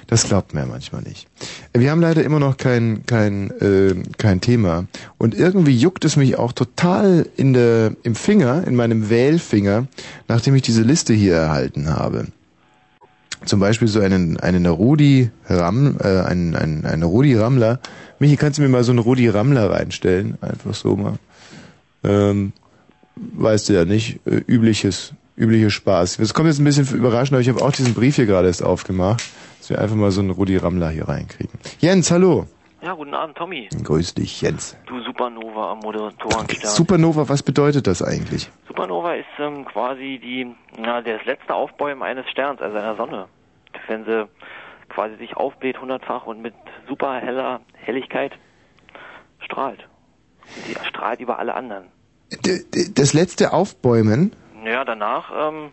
Das glaubt man ja manchmal nicht. Wir haben leider immer noch kein kein äh, kein Thema und irgendwie juckt es mich auch total in der im Finger, in meinem Wählfinger, nachdem ich diese Liste hier erhalten habe. Zum Beispiel so einen einen Rudi Ram, äh, einen, einen, einen Rudi Rammler. Michi, kannst du mir mal so einen Rudi Rammler reinstellen? Einfach so mal. Ähm, weißt du ja nicht, äh, übliches, übliches Spaß. Das kommt jetzt ein bisschen überraschend, aber ich habe auch diesen Brief hier gerade erst aufgemacht, dass wir einfach mal so einen Rudi Rammler hier reinkriegen. Jens, hallo. Ja, guten Abend, Tommy. Grüß dich, Jens. Du Supernova am Moderatorenstern. Supernova, was bedeutet das eigentlich? Supernova ist ähm, quasi die, na, das letzte Aufbäumen eines Sterns, also einer Sonne. Wenn sie quasi sich aufbläht hundertfach und mit super heller Helligkeit strahlt. Sie strahlt über alle anderen. D d- das letzte Aufbäumen? Ja, danach ähm,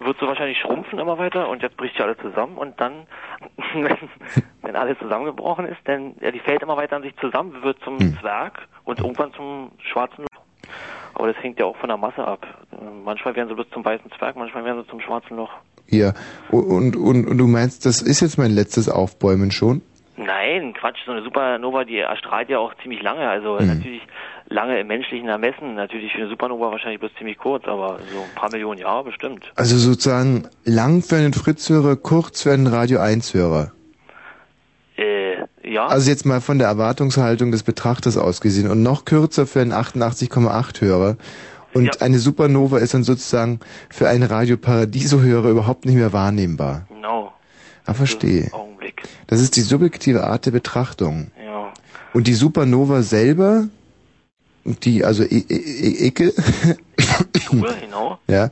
wird so wahrscheinlich schrumpfen immer weiter und jetzt bricht sie alle zusammen und dann, wenn, wenn alles zusammengebrochen ist, dann, ja, die fällt immer weiter an sich zusammen, wird zum Hm. Zwerg und irgendwann zum schwarzen Loch. Aber das hängt ja auch von der Masse ab. Äh, Manchmal werden sie bloß zum weißen Zwerg, manchmal werden sie zum schwarzen Loch. Ja. Und, und, und du meinst, das ist jetzt mein letztes Aufbäumen schon? Nein, Quatsch, so eine Supernova, die erstrahlt ja auch ziemlich lange. Also Mhm. natürlich lange im menschlichen Ermessen. Natürlich für eine Supernova wahrscheinlich bloß ziemlich kurz, aber so ein paar Millionen Jahre bestimmt. Also sozusagen lang für einen Fritz-Hörer, kurz für einen Radio 1-Hörer. Äh, ja. Also jetzt mal von der Erwartungshaltung des Betrachters ausgesehen und noch kürzer für einen 88,8-Hörer. Und eine Supernova ist dann sozusagen für einen Radio Paradiso-Hörer überhaupt nicht mehr wahrnehmbar. Genau. Ah, verstehe. Augenblick. Das ist die subjektive Art der Betrachtung. Ja. Und die Supernova selber, die, also I- Icke, genau. ja,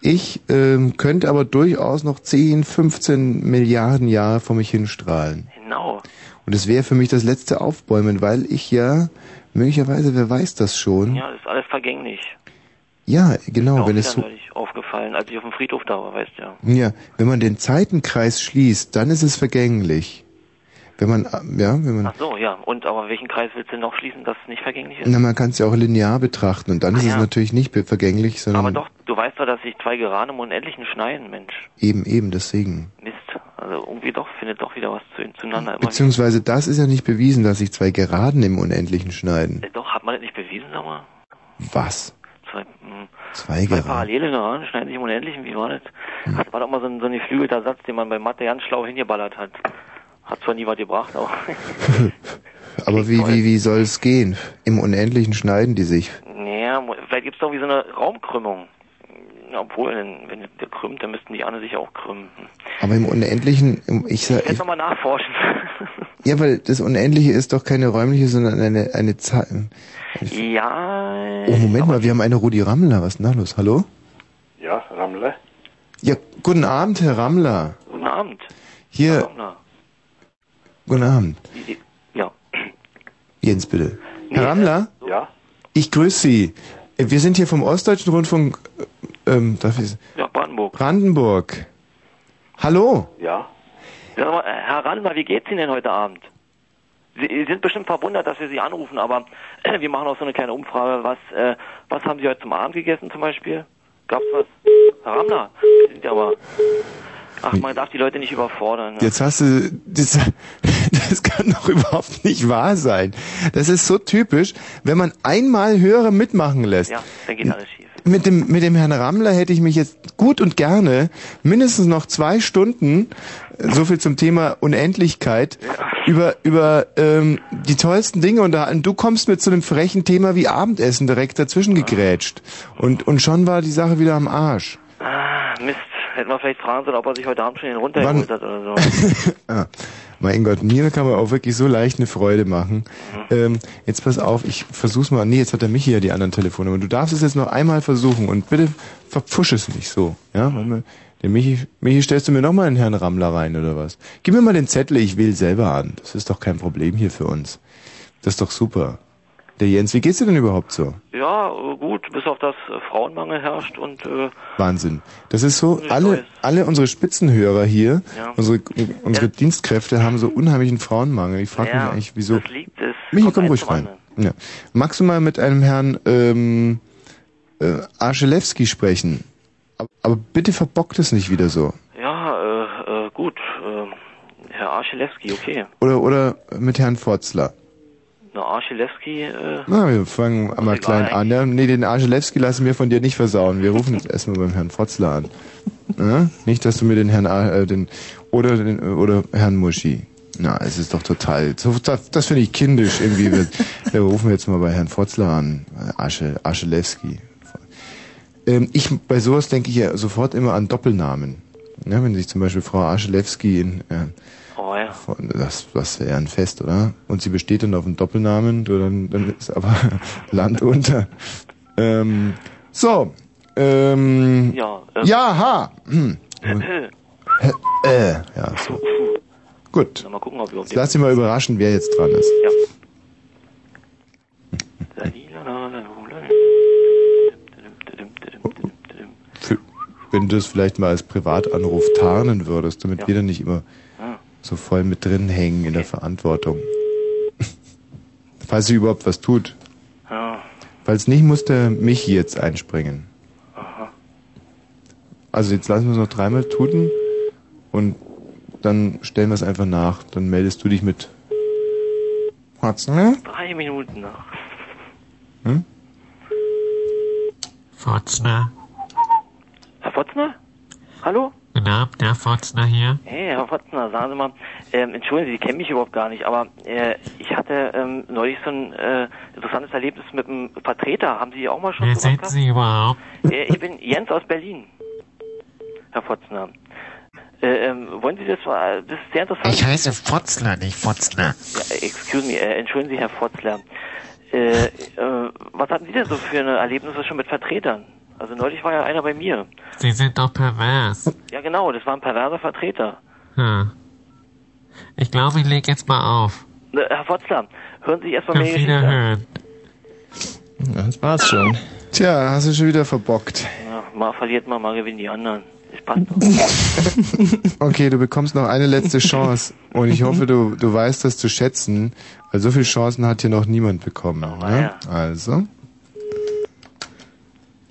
ich ähm, könnte aber durchaus noch 10, 15 Milliarden Jahre vor mich hinstrahlen. Genau. Und es wäre für mich das letzte Aufbäumen, weil ich ja, möglicherweise, wer weiß das schon, Ja, das ist alles vergänglich. ja, genau, Auch wenn es so, aufgefallen, als ich auf dem Friedhof da war, weißt du ja. ja, wenn man den Zeitenkreis schließt, dann ist es vergänglich. Wenn man, ja, wenn man, Ach so, ja. Und aber welchen Kreis willst du noch schließen, dass es nicht vergänglich ist? na, man kann es ja auch linear betrachten und dann Ah, ist es ja. natürlich nicht vergänglich, sondern Aber doch, du weißt doch, dass sich zwei Gerade im Unendlichen schneiden, Mensch. eben, eben, deswegen. Mist. Also irgendwie doch, findet doch wieder was zu, zueinander Beziehungsweise das ist ja nicht bewiesen, dass sich zwei Geraden im Unendlichen schneiden. Äh, Doch, hat man das nicht bewiesen, sag mal? Was? Zwei, mh, Zwei zwei Geraden? parallele Geraden schneiden sich im Unendlichen, wie war das? Das war doch mal so ein, so ein geflügelter Satz, den man bei Mathe ganz schlau hingeballert hat. Hat zwar nie was gebracht, aber... Aber wie, wie, wie soll es gehen? Im Unendlichen schneiden die sich. naja, vielleicht gibt's doch wie so eine Raumkrümmung. Obwohl, wenn, der krümmt, dann müssten die anderen sich auch krümmen. Aber im Unendlichen, im- ich Ich sag, werde ich, nochmal nachforschen. ja, weil das Unendliche ist doch keine räumliche, sondern eine, eine Zahl. ja, Oh, Moment mal, wir haben eine Rudi Rammler. Was ist denn da los? Hallo? Ja, Rammler? Ja, guten Abend, Herr Rammler. guten Abend. Hier, Na, guten Abend. Ja. Jens, bitte. Herr Rammler? Ja? Ich grüße Sie. Äh, Wir sind hier vom Ostdeutschen Rundfunk, äh, ähm, darf ich, Ja, Brandenburg. Brandenburg. Hallo? Ja? Sag mal, äh, Herr Randler, wie geht's Ihnen denn heute Abend? Sie sind bestimmt verwundert, dass wir Sie anrufen, aber äh, wir machen auch so eine kleine Umfrage. Was, äh, was haben Sie heute zum Abend gegessen zum Beispiel? Gab's was? Herr Randler, Sie sind ja aber... Ach, man darf die Leute nicht überfordern. Ne? Jetzt hast du, das, das kann doch überhaupt nicht wahr sein. Das ist so typisch, wenn man einmal Hörer mitmachen lässt. Ja, dann geht alles schief. Mit dem, mit dem Herrn Rammler hätte ich mich jetzt gut und gerne mindestens noch zwei Stunden, so viel zum Thema Unendlichkeit, über, über ähm, die tollsten Dinge unterhalten. Du kommst mit so einem frechen Thema wie Abendessen direkt dazwischen gegrätscht. Und, und schon war die Sache wieder am Arsch. Ah, Mist. Hätten wir vielleicht fragen sollen, ob er sich heute Abend schon den runtergeholt hat oder so. Ah, mein Gott, mir kann man auch wirklich so leicht eine Freude machen. Ähm, jetzt pass auf, ich versuch's mal. Nee, jetzt hat der Michi ja die anderen Telefonnummer. Du darfst es jetzt noch einmal versuchen und bitte verpfusch es nicht so. Ja, mal. Der Michi, Michi, stellst du mir noch mal einen Herrn Rammler rein oder was? Gib mir mal den Zettel, ich wähle selber an. Das ist doch kein Problem hier für uns. Das ist doch super. Der Jens, wie geht's dir denn überhaupt so? Ja, äh, gut, bis auf das äh, Frauenmangel herrscht und äh, Wahnsinn. Das ist so, alle, alle unsere Spitzenhörer hier, Ja. unsere, unsere Dienstkräfte haben so unheimlichen Frauenmangel. Ich frage Ja, mich eigentlich, wieso. das liegt, es Michi, komm ruhig rein. Ja. Magst du mal mit einem Herrn ähm, äh, Arschelewski sprechen? Aber, aber bitte verbockt es nicht wieder so. ja, äh, äh, gut, äh, Herr Arschelewski, okay. Oder oder mit Herrn Fotzler. Na, Arschelewski, äh, Na, wir fangen einmal klein an. Ja, nee, den Arschelewski lassen wir von dir nicht versauen. Wir rufen jetzt erstmal beim Herrn Fotzler an. Ja? Nicht, dass du mir den Herrn äh, den oder den oder Herrn Muschi. Na, es ist doch total. Das das finde ich kindisch irgendwie. Wir, wir rufen jetzt mal bei Herrn Fotzler an. Asche, Aschelewski. Ähm, ich, bei sowas denke ich ja sofort immer an Doppelnamen. Ja, wenn sich zum Beispiel Frau Aschelewski in, äh, das, das wäre ein Fest, oder? Und sie besteht dann auf einem Doppelnamen, dann, dann ist aber Land unter. Ähm, so, ähm, Ja, ähm, ja, ha. Hm. Äh, ja, so. Gut. Mal gucken, ob wir Jetzt lass dich mal überraschen, wer jetzt dran ist. Ja. Wenn du es vielleicht mal als Privatanruf tarnen würdest, damit wir dann nicht immer. So voll mit drin hängen in der Verantwortung. Falls sie überhaupt was tut. Ja. Falls nicht, muss der Michi jetzt einspringen. Aha. Also jetzt lassen wir es noch dreimal tuten und dann stellen wir es einfach nach. Dann meldest du dich mit. Hat's, ne? Drei Minuten noch. Hm? Fotzner. Herr Fotzner? Hallo? Guten Abend, Herr Fotzner hier. Hey, Herr Fotzner, sagen Sie mal, ähm, entschuldigen Sie, Sie kennen mich überhaupt gar nicht, aber äh, ich hatte ähm, neulich so ein äh, interessantes Erlebnis mit einem Vertreter. Haben Sie auch mal schon Wer sind gehabt? Sie überhaupt? Äh, ich bin Jens aus Berlin, Herr Fotzner. Äh, ähm, wollen Sie das mal, das ist sehr interessant. Ich heiße Fotzler, nicht Fotzner. Ja, excuse me, äh, entschuldigen Sie, Herr Fotzler. Äh, äh, was hatten Sie denn so für eine Erlebnisse schon mit Vertretern? Also neulich war ja einer bei mir. Sie sind doch pervers. Ja genau, das war ein perverser Vertreter. Hm. Ich glaube, ich leg jetzt mal auf. Äh, Herr Fotzler, hören Sie sich erstmal an. Wiederhören. Das war's schon. Tja, hast du schon wieder verbockt. Ja, mal verliert man, mal gewinnen die anderen. Das passt doch. Okay, du bekommst noch eine letzte Chance und ich hoffe, du, du weißt das zu schätzen, weil so viele Chancen hat hier noch niemand bekommen. Ne? Also,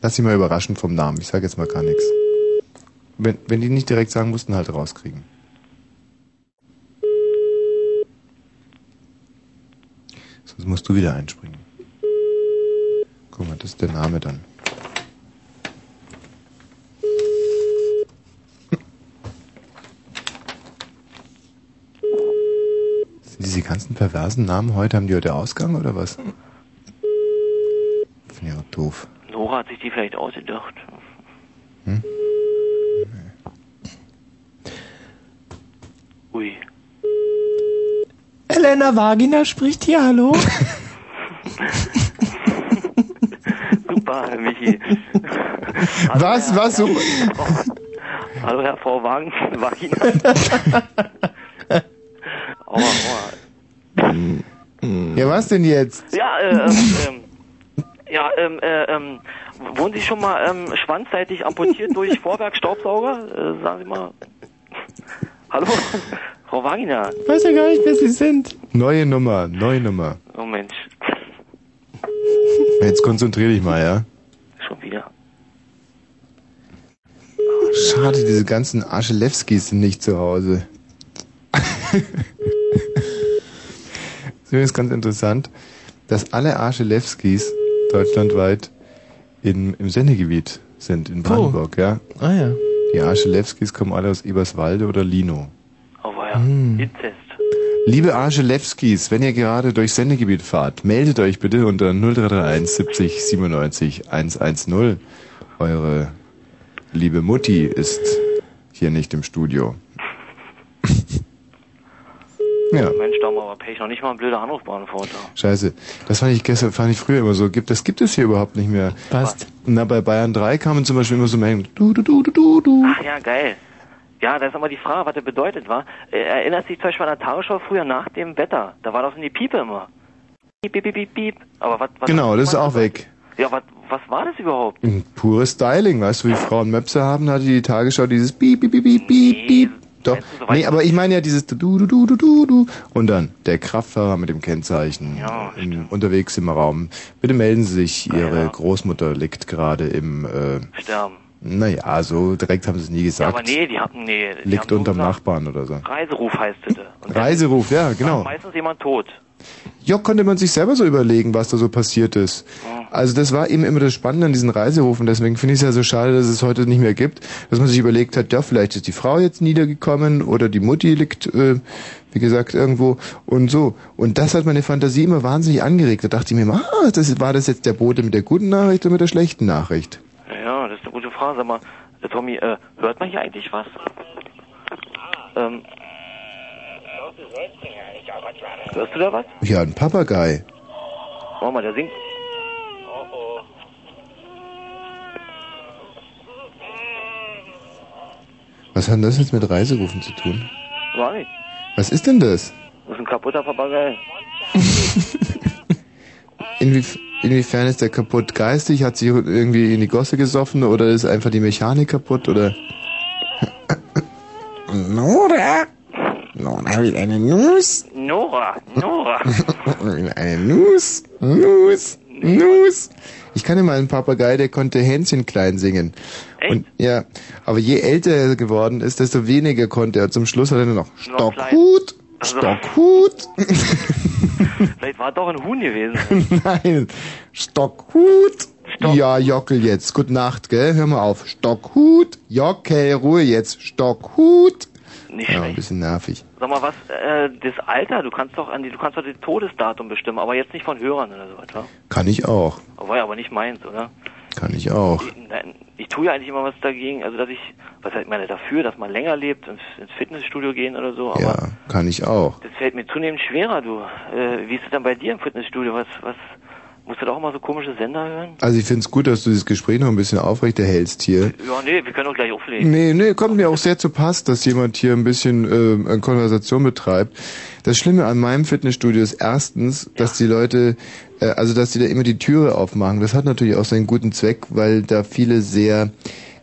lass dich mal überraschen vom Namen. Ich sage jetzt mal gar nichts. Wenn, wenn die nicht direkt sagen, mussten halt rauskriegen. Sonst musst du wieder einspringen. Guck mal, das ist der Name dann. Diese ganzen perversen Namen heute, haben die heute Ausgang oder was? Finde ich auch doof. Nora hat sich die vielleicht ausgedacht. Hm? Ui. Elena Vagina spricht hier, hallo? Super, Herr Michi. Was, was? So? Hallo, Herr Frau Wagen, Vagina. aua, aua. Ja, was denn jetzt? Ja, äh, ähm, ähm, ja, ähm, äh, ähm, wurden Sie schon mal ähm, schwanzseitig amputiert durch Vorwerkstaubsauger? Äh, sagen Sie mal. Hallo, Frau Vagina. Ich weiß ja gar nicht, wer Sie sind. Neue Nummer, neue Nummer. Oh Mensch, Jetzt konzentrier dich mal, ja? schon wieder. Schade, diese ganzen Arschelewskis sind nicht zu Hause. Das ist übrigens ganz interessant, dass alle Arschelewskis deutschlandweit in, im Sendegebiet sind, in Brandenburg, ja. Ah ja. Die Arschelewskis kommen alle aus Eberswalde oder Lino. Aber ja, Hm. Inzest. Liebe Arschelewskis, wenn ihr gerade durchs Sendegebiet fahrt, meldet euch bitte unter 0331 70 97 110. Eure liebe Mutti ist hier nicht im Studio. ja, Mensch, da haben wir aber Pech, noch nicht mal ein blöder Anrufbeantworter. scheiße. Das fand ich gestern, fand ich früher immer so. Gibt, das gibt es hier überhaupt nicht mehr. Passt. Na, bei Bayern 3 kamen zum Beispiel immer so Mengen. Du, du, du, du, du, du. Ach ja, geil. Ja, da ist immer die Frage, was das bedeutet, war. Äh, erinnerst du dich zum Beispiel an der Tagesschau früher nach dem Wetter? Da war doch so eine Piepe immer. Piep, piep, piep, piep, piep. Aber was, was Genau, das ist auch weg. Ja, was, was war das überhaupt? Ein pures Styling, weißt du, wie Frauen Möpse haben, da hatte die Tagesschau dieses Piep, Piep, Piep, Piep, Piep, Doch. Nee, aber ich meine ja dieses du, du, du, du, du, du. Und dann der Kraftfahrer mit dem Kennzeichen im, unterwegs im Raum. Bitte melden Sie sich, Ihre Großmutter liegt gerade im, äh, Sterben. naja, so direkt haben Sie es nie Ja, gesagt. aber nee, die hatten, nee. Die liegt unterm gesagt, Nachbarn oder so. Reiseruf heißt es. Reiseruf, ja, genau. ist meistens jemand tot. Ja, konnte man sich selber so überlegen, was da so passiert ist. Also das war eben immer das Spannende an diesen Reiserufen. Deswegen finde ich es ja so schade, dass es heute nicht mehr gibt. Dass man sich überlegt hat, ja, vielleicht ist die Frau jetzt niedergekommen oder die Mutti liegt, äh, wie gesagt, irgendwo und so. Und das hat meine Fantasie immer wahnsinnig angeregt. Da dachte ich mir immer, ah, das, war das jetzt der Bote mit der guten Nachricht oder mit der schlechten Nachricht? Ja, das ist eine gute Frage. Sag mal, äh, Tommy, äh, hört man hier eigentlich was? Ähm, hörst du da was? Ja, ein Papagei. Warte mal, der singt. Was hat denn das jetzt mit Reiserufen zu tun? War nicht. Was ist denn das? Das ist ein kaputter Papagei. Inwief inwiefern ist der kaputt geistig? Hat sich irgendwie in die Gosse gesoffen oder ist einfach die Mechanik kaputt oder? Nora? Nora will eine Nuss? Nora, Nora. eine Nuss? Nuss? Nuss? Ich kannte mal einen Papagei, der konnte Hänschen klein singen. Und ja, aber je älter er geworden ist, desto weniger konnte er. Zum Schluss hat er nur noch Stockhut, Also- Stockhut. Vielleicht war doch ein Huhn gewesen. Nein, Stockhut. Ja, Jockel jetzt. Gute Nacht, gell? Hör mal auf. Stockhut. Jockel, Ruhe jetzt. Stockhut. Nicht ja, ein bisschen nervig. Sag mal, was, äh, das Alter, du kannst doch an die, du kannst doch das Todesdatum bestimmen, aber jetzt nicht von Hörern oder so etwa. Kann ich auch. War ja aber nicht meins, oder? Kann ich auch. Nein, ich tue ja eigentlich immer was dagegen, also dass ich, was heißt, ich meine dafür, dass man länger lebt, ins, ins Fitnessstudio gehen oder so, aber Ja, kann ich auch. das fällt mir zunehmend schwerer, du. Äh, wie ist es denn bei dir im Fitnessstudio? Was, was, musst du da auch mal so komische Sender hören? Also ich find's gut, dass du dieses Gespräch noch ein bisschen aufrechterhältst hier. Ja, nee, wir können doch gleich auflegen. Nee, nee, kommt mir auch sehr zu Pass, dass jemand hier ein bisschen äh, Konversation betreibt. Das Schlimme an meinem Fitnessstudio ist erstens, dass die Leute, äh, also dass die da immer die Türe aufmachen. Das hat natürlich auch seinen guten Zweck, weil da viele sehr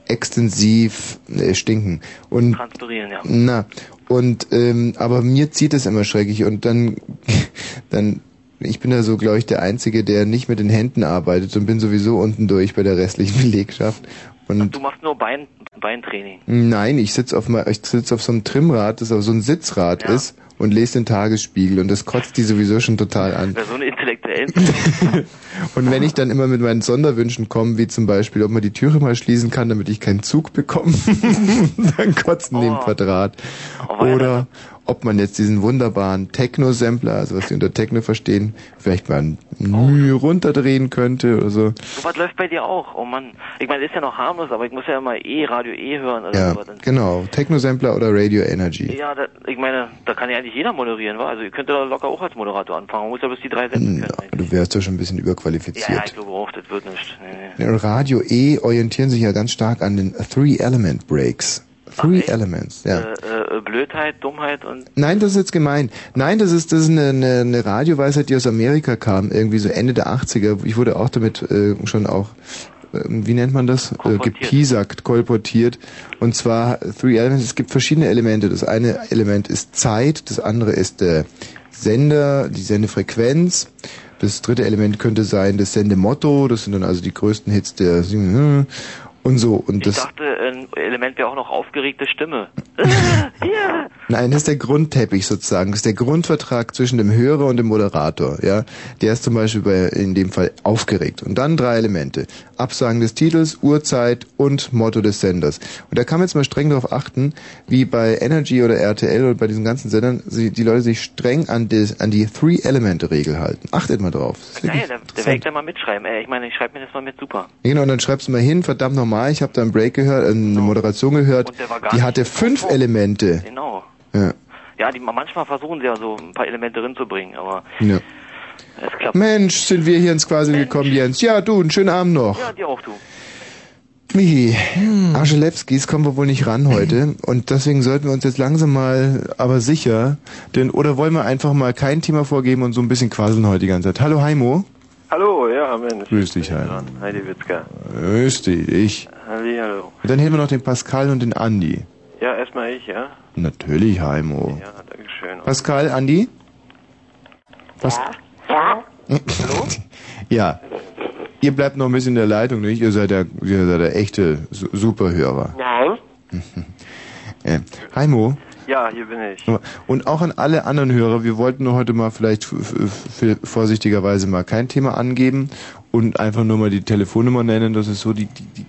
extensiv äh, stinken. Und Transpirieren, ja. na, und ähm, aber mir zieht es immer schrecklich und dann dann ich bin da so, glaube ich, der Einzige, der nicht mit den Händen arbeitet und bin sowieso unten durch bei der restlichen Belegschaft. Und Du machst nur Bein, Beintraining. Nein, ich sitz auf ich sitz auf so einem Trimmrad, das auf so ein Sitzrad ist und lese den Tagesspiegel und das kotzt die sowieso schon total an. Bei so eine intellektuellen. Und wenn ich dann immer mit meinen Sonderwünschen komme, wie zum Beispiel, ob man die Türe mal schließen kann, damit ich keinen Zug bekomme, dann kotzen die im Quadrat. Oder ob man jetzt diesen wunderbaren Techno-Sampler, also was die unter Techno verstehen, vielleicht mal ein Mühe runterdrehen könnte oder so. So was läuft bei dir auch. Oh Mann. Ich meine, ist ja noch harmlos, aber ich muss ja immer eh Radio E hören oder Ja. Und- genau. Techno-Sampler oder Radio Energy. Ja, da, ich meine, da kann ja eigentlich jeder moderieren, wa? Also ihr könnt da locker auch als Moderator anfangen. Man muss ja bis die drei setzen können. Du wärst doch schon ein bisschen Ja, ja, überqualifiziert. ich glaube auch, das wird nicht. Nee, nee. Ja, Radio E orientieren sich ja ganz stark an den Three-Element Breaks. Three Elements, ja. Äh, äh, Blödheit, Dummheit und Nein, das ist jetzt gemein. Nein, das ist das ist eine, eine, eine Radioweisheit, die aus Amerika kam, irgendwie so Ende der 80er. Ich wurde auch damit äh, schon auch, äh, wie nennt man das? Äh, gepiesackt, kolportiert. Und zwar Three Elements, es gibt verschiedene Elemente. Das eine Element ist Zeit, das andere ist der Sender, die Sendefrequenz. Das dritte Element könnte sein das Sendemotto, das sind dann also die größten Hits der und so. Und ich das dachte, ein Element wäre auch noch aufgeregte Stimme. Nein, das ist der Grundteppich sozusagen. Das ist der Grundvertrag zwischen dem Hörer und dem Moderator. Ja, der ist zum Beispiel bei, in dem Fall aufgeregt. Und dann drei Elemente: Absagen des Titels, Uhrzeit und Motto des Senders. Und da kann man jetzt mal streng darauf achten, wie bei Energy oder RTL oder bei diesen ganzen Sendern sie, die Leute sich streng an, des, an die Three-Elemente-Regel halten. Achtet mal drauf. Naja, da, da werde ich dann mal mitschreiben. Ich meine, ich schreibe mir das mal mit, super. Genau, und dann schreibst du mal hin, verdammt nochmal, ich habe da einen Break gehört, eine Moderation gehört, der war gar die nicht hatte fünf Elemente. Genau. Ja, Ja, die, manchmal versuchen sie ja so ein paar Elemente drin zu bringen, aber ja. es klappt. Mensch, sind wir hier ins Quasi gekommen, Jens. Ja, du, einen schönen Abend noch. Ja, dir auch, du. Michi, Arschelewskis kommen wir wohl nicht ran heute und deswegen sollten wir uns jetzt langsam mal, aber sicher, denn oder wollen wir einfach mal kein Thema vorgeben und so ein bisschen quasseln heute die ganze Zeit. Hallo Heimo. Hallo, ja, Mensch. Grüß dich, Heimo. Heidi Witzka. Grüß dich. Hallihallo. Und dann hätten wir noch den Pascal und den Andi. Ja, erstmal ich, ja? Natürlich, Heimo. Ja, dankeschön. Pascal, Andi? Was? Ja? Ja. Ihr bleibt noch ein bisschen in der Leitung, nicht? Ihr seid der, ihr seid der echte Su- Superhörer. Nein? Äh, Heimo, Ja, hier bin ich. und auch an alle anderen Hörer, wir wollten nur heute mal vielleicht vorsichtigerweise mal kein Thema angeben und einfach nur mal die Telefonnummer nennen. Das ist so die, die, die,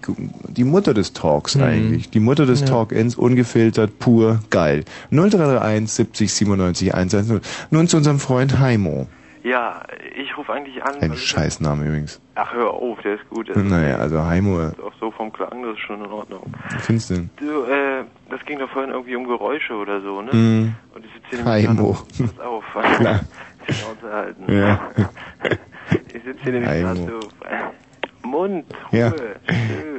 die Mutter des Talks Mhm. eigentlich. Die Mutter des Ja. Talk-Ins, ungefiltert, pur, geil. 0331 70 97 110. Nun zu unserem Freund Heimo. Ja, ich rufe eigentlich an. Ein Scheißname übrigens. Ach, hör auf, der ist gut. Der ist Naja, also Heimo, ist auch so vom Klang, das ist schon in Ordnung. wie findest du denn? Du, äh, das ging doch vorhin irgendwie um Geräusche oder so, ne? Mm. Und ich sitze hier Heimo. Pass auf. Klar. Die Schnauze halten. Ja. Ich sitze hier nämlich gerade so. Mund, Ruhe. Ja.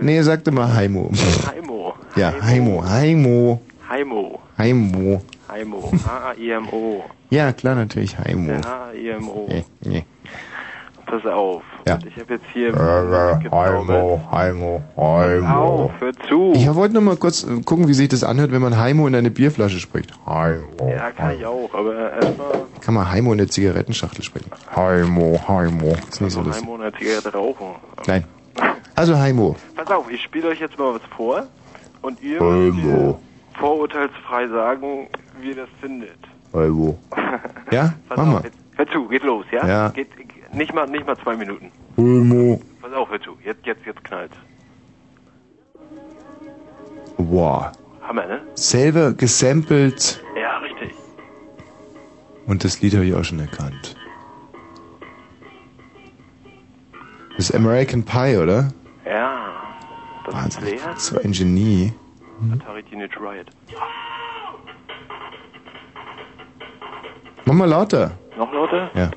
Nee, sag doch mal Heimo. Heimo. Ja, Heimo, Heimo, Heimo. Heimo. Heimo. H-A-I-M-O. Ja, klar, natürlich Heimo. H-A-I-M-O. Nee, nee. pass auf. Ja. Ich habe jetzt hier... Heimo, Heimo, Heimo. Auf, hör zu. Ich wollte nur mal kurz äh, gucken, wie sich das anhört, wenn man Heimo in eine Bierflasche spricht. Heimo. Ja, kann ich auch, aber erstmal Kann man Heimo in eine Zigarettenschachtel sprechen. Heimo, Heimo. Ist nicht so noch lustig. einmal eine Zigarette rauchen. Nein. Also Heimo. Pass auf, ich spiele euch jetzt mal was vor und ihr Heimo. Vorurteilsfrei sagen, wie ihr das findet. Heimo. Ja? Pass Mach auf, mal. jetzt, hör zu, geht los, ja? Ja. Geht, nicht mal, nicht mal zwei Minuten. Heimo. Pass auf, hör zu, jetzt, jetzt, jetzt knallt's. Wow. Hammer, ne? Selber gesampelt Ja, richtig. und das Lied habe ich auch schon erkannt. Das ist American Pie, oder? Ja. Das ist Wahnsinn. Player. So ein Genie. Atari Teenage Riot. Mach mal lauter. Noch lauter? Ja.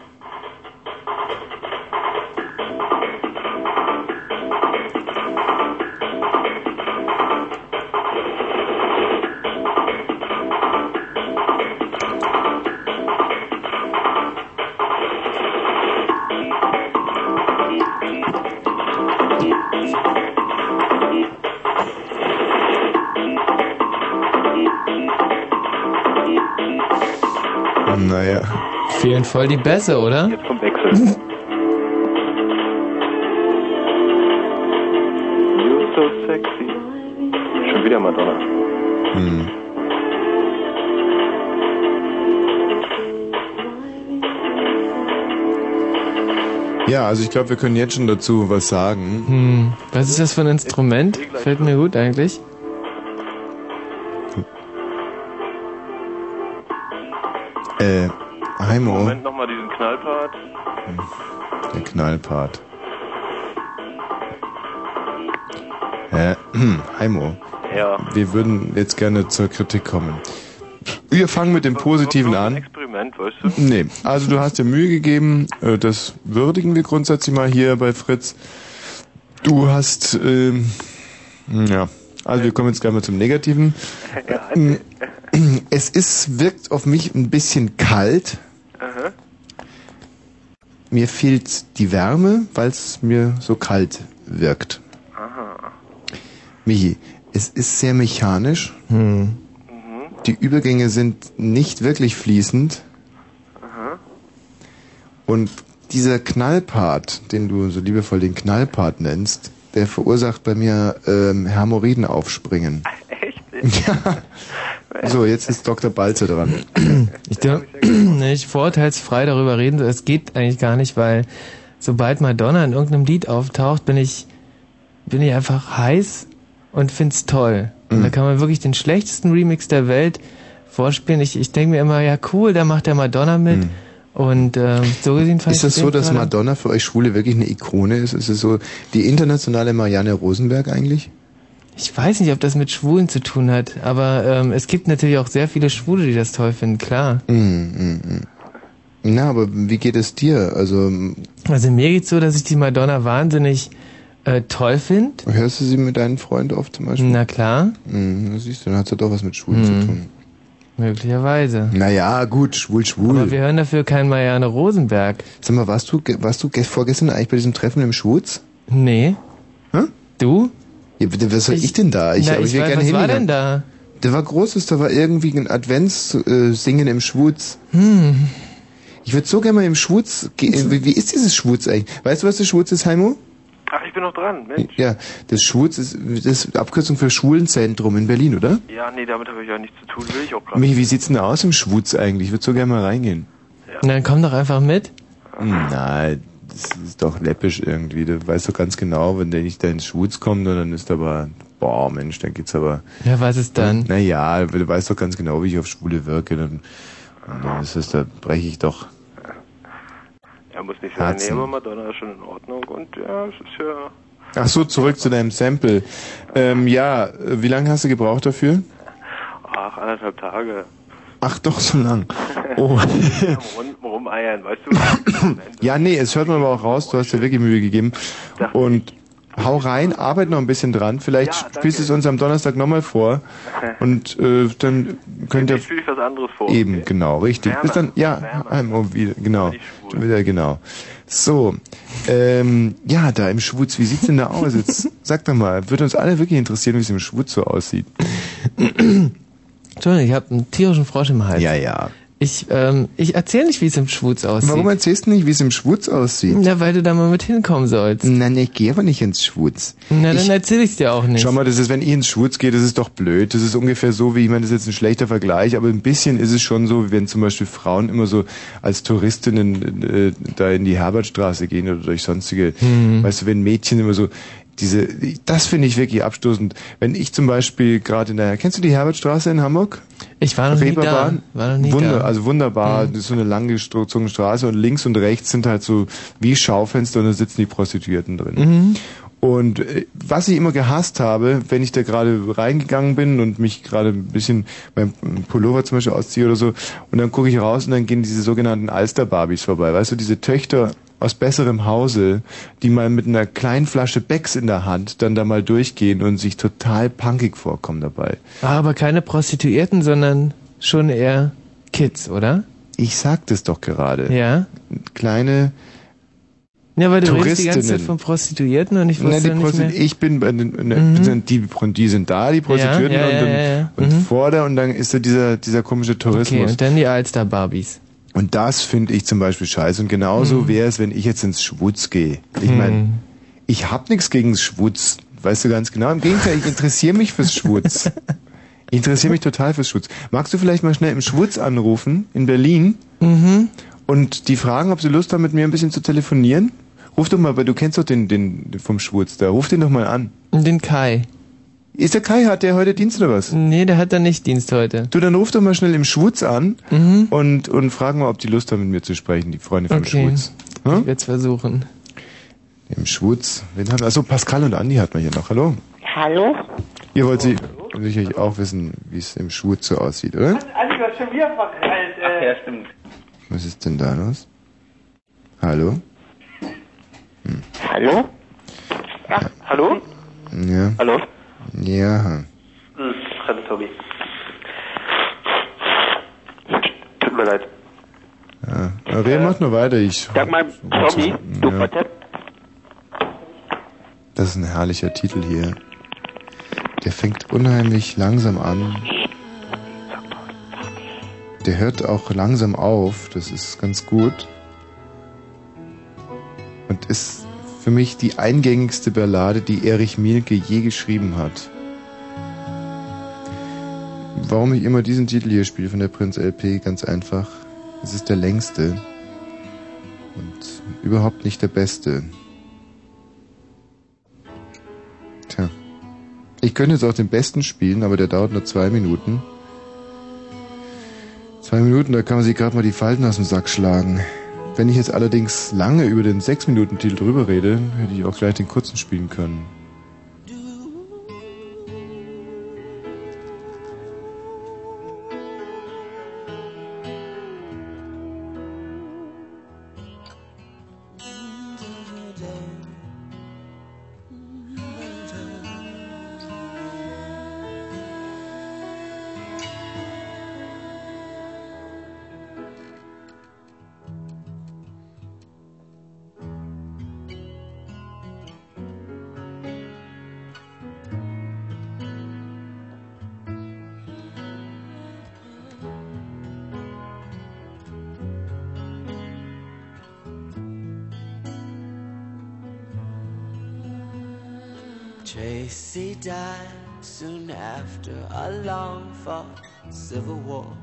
Naja. Fehlen voll die Bässe, oder? Jetzt kommt Wechsel. You're so sexy. Schon wieder Madonna. Hm. Ja, also ich glaube, wir können jetzt schon dazu was sagen. Hm. Was ist das für ein Instrument? Fällt mir gut eigentlich. Heimo, Moment nochmal diesen Knallpart. der Knallpart. Äh, Heimo, Ja. wir würden jetzt gerne zur Kritik kommen. Wir fangen mit dem Positiven an. Experiment, weißt du? Nee, also du hast dir Mühe gegeben, äh, das würdigen wir grundsätzlich mal hier bei Fritz. Du hast, ähm, ja, also wir kommen jetzt gleich mal zum Negativen. Ähm, Es ist, wirkt auf mich ein bisschen kalt. Mir fehlt die Wärme, weil es mir so kalt wirkt. Aha. Michi, es ist sehr mechanisch. Mhm. Die Übergänge sind nicht wirklich fließend. Aha. Und dieser Knallpart, den du so liebevoll den Knallpart nennst, der verursacht bei mir ähm, Hämorrhoiden aufspringen. Ja. So, jetzt ist Dr. Balze dran. Ich darf nicht vorurteilsfrei darüber reden, es geht eigentlich gar nicht, weil sobald Madonna in irgendeinem Lied auftaucht, bin ich, bin ich einfach heiß und find's toll. Und Mhm. da kann man wirklich den schlechtesten Remix der Welt vorspielen. Ich, ich denke mir immer, ja cool, da macht der Madonna mit. Und ähm, so gesehen fand Mhm. Ist das so, dass Madonna für euch Schwule wirklich eine Ikone ist? Ist es so die internationale Marianne Rosenberg eigentlich? Ich weiß nicht, ob das mit Schwulen zu tun hat, aber ähm, es gibt natürlich auch sehr viele Schwule, die das toll finden, klar. Mm, mm, mm. Na, aber wie geht es dir? Also Also mir geht's so, dass ich die Madonna wahnsinnig äh, toll finde. hörst du sie mit deinen Freunden oft zum Beispiel? Na klar. Mm, na siehst du, dann hat ja doch was mit Schwulen zu tun. Möglicherweise. Naja, gut, schwul, schwul. Aber wir hören dafür keinen Marianne Rosenberg. Sag mal, warst du, warst du ge- vorgestern eigentlich bei diesem Treffen im Schwutz? Nee. Hä? Du? Ja, bitte, was soll ich, Ich- denn da? Na, aber ich wär weiß, gerne was war hingegangen. denn da? Der war großes, da war irgendwie ein Adventssingen im Schwutz. Hm. Ich würde so gerne mal im Schwutz gehen. Wie, wie ist dieses Schwutz eigentlich? Weißt du, was der Schwutz ist, Heimo? Ach, ich bin noch dran, Mensch. Ja, das Schwutz ist, das ist Abkürzung für Schwulenzentrum in Berlin, oder? Ja, nee, damit habe ich ja nichts zu tun, will ich auch gerade. Michi, wie sieht's denn aus im Schwutz eigentlich? Ich würde so gerne mal reingehen. Na, Dann komm doch einfach mit. Nein, das ist doch läppisch irgendwie. Du weißt doch ganz genau, wenn der nicht da ins Schwutz kommt, dann ist aber, boah, Mensch, dann geht's aber. Ja, was ist dann? Naja, du weißt doch ganz genau, wie ich auf Schwule wirke. Dann, und dann ist das, da breche ich doch. Er muss nicht sagen, nee, Herzen. aber Madonna ist schon in Ordnung und ja, es ist ja... Ach so, zurück zu deinem Sample. Ähm, ja, wie lange hast du gebraucht dafür? Ach, anderthalb Tage. Ach doch, so lang. Oh. Rum, rumeiern, weißt du? ja, nee, es hört man aber auch raus, du hast dir wirklich Mühe gegeben. Und hau rein, arbeite noch ein bisschen dran. Vielleicht Ja, spielst du es uns am Donnerstag nochmal vor. Und äh, dann könnt ihr... Ich spiele ich was anderes vor. Eben, genau, richtig. Wärmer. Bis dann, ja, einmal wieder, genau. Schon wieder, genau. So, ähm, ja, da im Schwutz, wie sieht's denn da aus jetzt? Sag doch mal, würde uns alle wirklich interessieren, wie es im Schwutz so aussieht. Entschuldigung, ich habe einen tierischen Frosch im Hals. Ja, ja. Ich, ähm, ich erzähle nicht, wie es im Schwutz aussieht. Warum erzählst du nicht, wie es im Schwutz aussieht? Na, weil du da mal mit hinkommen sollst. Nein, ich gehe aber nicht ins Schwutz. Na, dann Ich- erzähl ich's dir auch nicht. Schau mal, das ist, wenn ihr ins Schwutz geht, das ist doch blöd. Das ist ungefähr so, wie, ich meine, das ist jetzt ein schlechter Vergleich, aber ein bisschen ist es schon so, wie wenn zum Beispiel Frauen immer so als Touristinnen äh, da in die Herbertstraße gehen oder durch sonstige, Mhm. weißt du, wenn Mädchen immer so diese, das finde ich wirklich abstoßend. Wenn ich zum Beispiel gerade in der, kennst du die Herbertstraße in Hamburg? Ich war noch nie da. War noch nie Wunder, da. Also wunderbar, das ist so eine langgezogene Straße und links und rechts sind halt so wie Schaufenster und da sitzen die Prostituierten drin. Mhm. Und äh, was ich immer gehasst habe, wenn ich da gerade reingegangen bin und mich gerade ein bisschen beim Pullover zum Beispiel ausziehe oder so, und dann gucke ich raus und dann gehen diese sogenannten Alster-Barbies vorbei. Weißt du, diese Töchter aus besserem Hause, die mal mit einer kleinen Flasche Becks in der Hand dann da mal durchgehen und sich total punkig vorkommen dabei. Ah, aber keine Prostituierten, sondern schon eher Kids, oder? Ich sag das doch gerade. Ja? Kleine Ja, weil du redest die ganze Zeit von Prostituierten und ich Nein, wusste die nicht mehr. ich bin bei den, ne, Mhm. sind die, die sind da, die Prostituierten Ja, ja, und, dann, ja, ja, ja. und Mhm. vor der und dann ist da dieser, dieser komische Tourismus. Okay, und dann die Alster-Barbies. Und das finde ich zum Beispiel scheiße. Und genauso Mhm. wäre es, wenn ich jetzt ins Schwutz gehe. Ich Mhm. meine, ich hab nichts gegen Schwutz. Weißt du ganz genau. Im Gegenteil, ich interessiere mich fürs Schwutz. Ich interessiere mich total fürs Schwutz. Magst du vielleicht mal schnell im Schwutz anrufen, in Berlin, Mhm. und die fragen, ob sie Lust haben, mit mir ein bisschen zu telefonieren? Ruf doch mal, weil du kennst doch den, den vom Schwutz da. Ruf den doch mal an. Den Kai. Ist der Kai, hat der heute Dienst oder was? Nee, der hat da nicht Dienst heute. Du, dann ruf doch mal schnell im Schwutz an Mhm. und, und frag mal, ob die Lust haben, mit mir zu sprechen, die Freunde vom Okay. Schwutz. Ich werde es versuchen. Im Schwutz. Wen haben wir? Achso, Pascal und Andi hat man hier noch. Hallo. Hallo? Ihr wollt sie sicherlich auch wissen, wie es im Schwutz so aussieht, oder? Andi, du hast schon wieder verkeilt, äh. Ja, stimmt. Was ist denn da los? Hallo? Hallo? Hallo? Ja. Hallo? Ja. Hm, hallo Tobi. Tut mir leid. ja. Aber wer macht nur weiter? Ich. Sag mal, Tommy, du Ja. Quartett. Das ist ein herrlicher Titel hier. Der fängt unheimlich langsam an. Der hört auch langsam auf. Das ist ganz gut. Und ist für mich die eingängigste Ballade, die Erich Mielke je geschrieben hat. Warum ich immer diesen Titel hier spiele von der Prinz LP? Ganz einfach. Es ist der längste. Und überhaupt nicht der beste. Tja. Ich könnte jetzt auch den besten spielen, aber der dauert nur zwei Minuten. Zwei Minuten, da kann man sich gerade mal die Falten aus dem Sack schlagen. Wenn ich jetzt allerdings lange über den sechs Minuten Titel drüber rede, hätte ich auch gleich den kurzen spielen können. Died soon after a long fought civil war.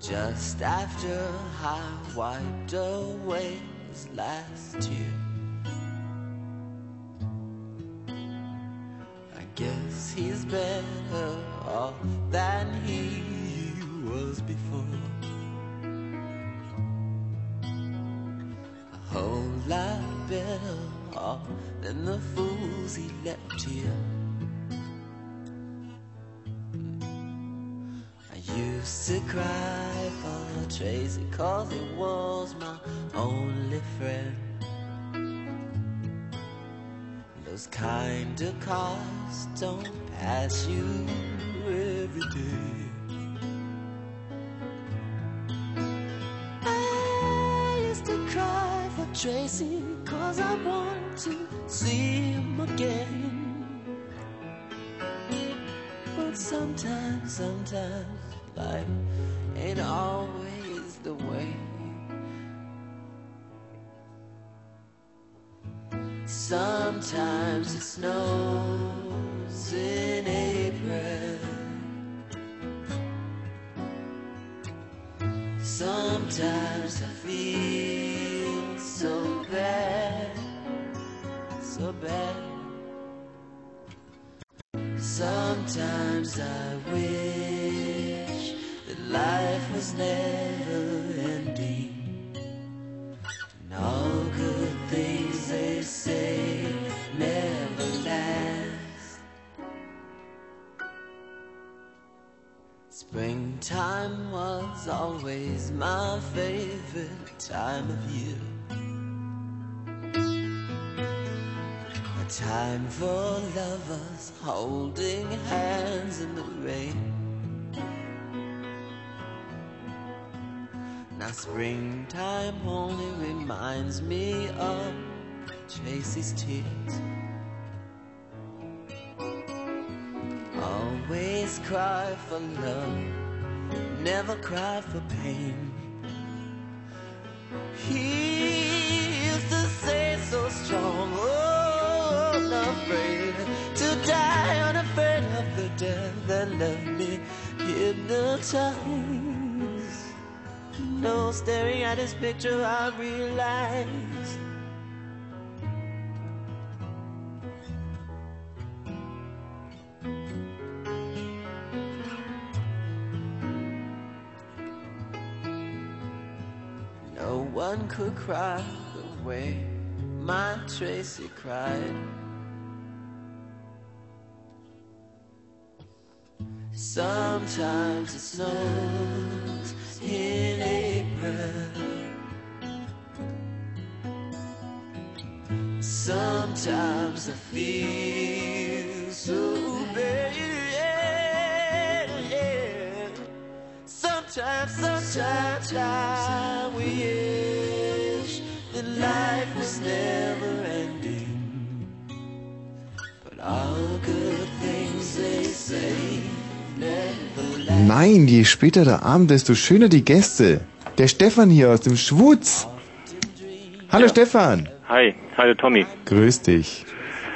Just after I wiped away his last tear. I guess he's better off than he was before. A whole lot better than the fools he left here. I used to cry for Tracy cause he was my only friend. Those kind of cars don't pass you every day. I used to cry for Tracy cause I want to see him again. But sometimes, sometimes life ain't always the way. Sometimes it snows in April. Sometimes I feel so bad, so bad. Sometimes I wish that life was never ending. And all good things they say never last. Springtime was always my favorite time of year. Time for lovers holding hands in the rain. Now springtime only reminds me of Tracy's tears. Always cry for love, never cry for pain. He used to say so strong, oh, hypnotized. No, staring at his picture, I realized. No one could cry the way my Tracy cried. Sometimes it snows in April. Sometimes I feel so bad. Sometimes, sometimes I wish that life was never ending. But all good things they say. Nein, je später der Abend, desto schöner die Gäste. Der Stefan hier aus dem Schwutz. Hallo Stefan. Hi, hallo Tommy. Grüß dich.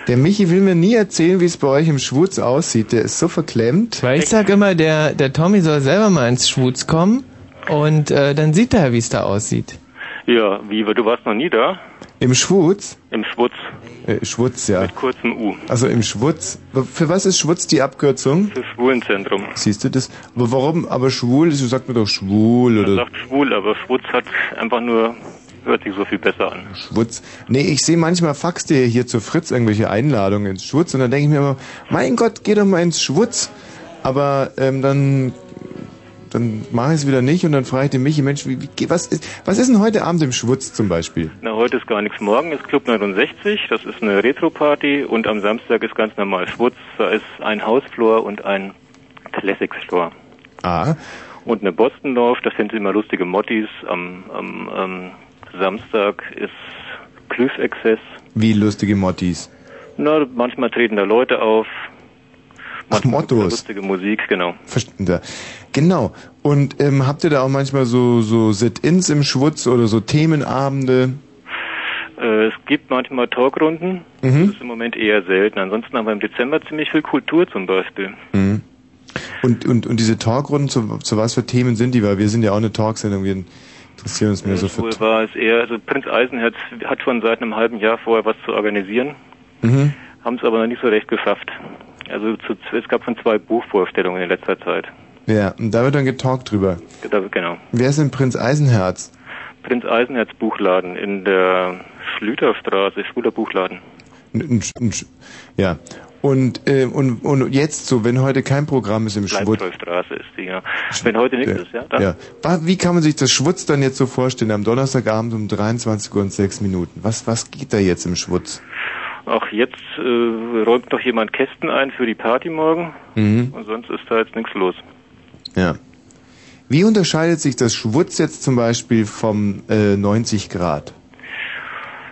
Der Michi will mir nie erzählen, wie es bei euch im Schwutz aussieht. Der ist so verklemmt. Weil ich sag immer, der, der Tommy soll selber mal ins Schwutz kommen und äh, dann sieht er, wie es da aussieht. Ja, wie, du warst noch nie da? Im Schwutz? Im Schwutz. Äh, Schwutz, ja. Mit kurzem U. Also im Schwutz. Für was ist Schwutz die Abkürzung? Für Schwulenzentrum. Siehst du das? Aber warum? Aber schwul, so sagt man doch schwul Man oder sagt schwul, aber Schwutz hat einfach nur, hört sich so viel besser an. Schwutz. Nee, ich sehe manchmal faxt ihr hier zu Fritz irgendwelche Einladungen ins Schwutz und dann denke ich mir immer, mein Gott, geh doch mal ins Schwutz. Aber ähm, dann dann mache ich es wieder nicht und dann frage ich den Michi, Mensch, wie, wie, was, ist, was ist denn heute Abend im Schwutz zum Beispiel? Na, heute ist gar nichts. Morgen ist Club 69, das ist eine Retro-Party und am Samstag ist ganz normal Schwutz. Da ist ein Hausfloor und ein Classics-Floor. Ah. Und eine Boston-Lauf, das sind immer lustige Mottis. Am, am, am Samstag ist Klüff-Exzess. Wie lustige Mottis. Na, manchmal treten da Leute auf. Ach, Mottos. Lustige Musik, genau. Verstehen da. Genau. Und ähm, habt ihr da auch manchmal so, so Sit-ins im Schwutz oder so Themenabende? Äh, es gibt manchmal Talkrunden. Mhm. Das ist im Moment eher selten. Ansonsten haben wir im Dezember ziemlich viel Kultur zum Beispiel. Mhm. Und, und, und diese Talkrunden, zu, zu was für Themen sind die? Weil wir sind ja auch eine Talksendung, wir interessieren uns mehr so für... Wohl war es eher, also Prinz Eisenherz hat schon seit einem halben Jahr vorher was zu organisieren, Mhm. haben es aber noch nicht so recht geschafft. Also zu, es gab schon zwei Buchvorstellungen in letzter Zeit. Ja, und da wird dann getalkt drüber. Da, genau. Wer ist denn Prinz Eisenherz? Prinz Eisenherz Buchladen in der Schlüterstraße, Schwuler Buchladen. Ja. Und, äh, und, und jetzt so, wenn heute kein Programm ist im Schwutz. Leipzigstraße ist die, ja. Wenn heute nichts ist, ja, dann. Ja. Wie kann man sich das Schwutz dann jetzt so vorstellen? Am Donnerstagabend um 23 Uhr und 6 Minuten. Was, was geht da jetzt im Schwutz? Ach, jetzt äh, räumt noch jemand Kästen ein für die Party morgen. Mhm. Und sonst ist da jetzt nichts los. Ja. Wie unterscheidet sich das Schwutz jetzt zum Beispiel vom äh, 90 Grad?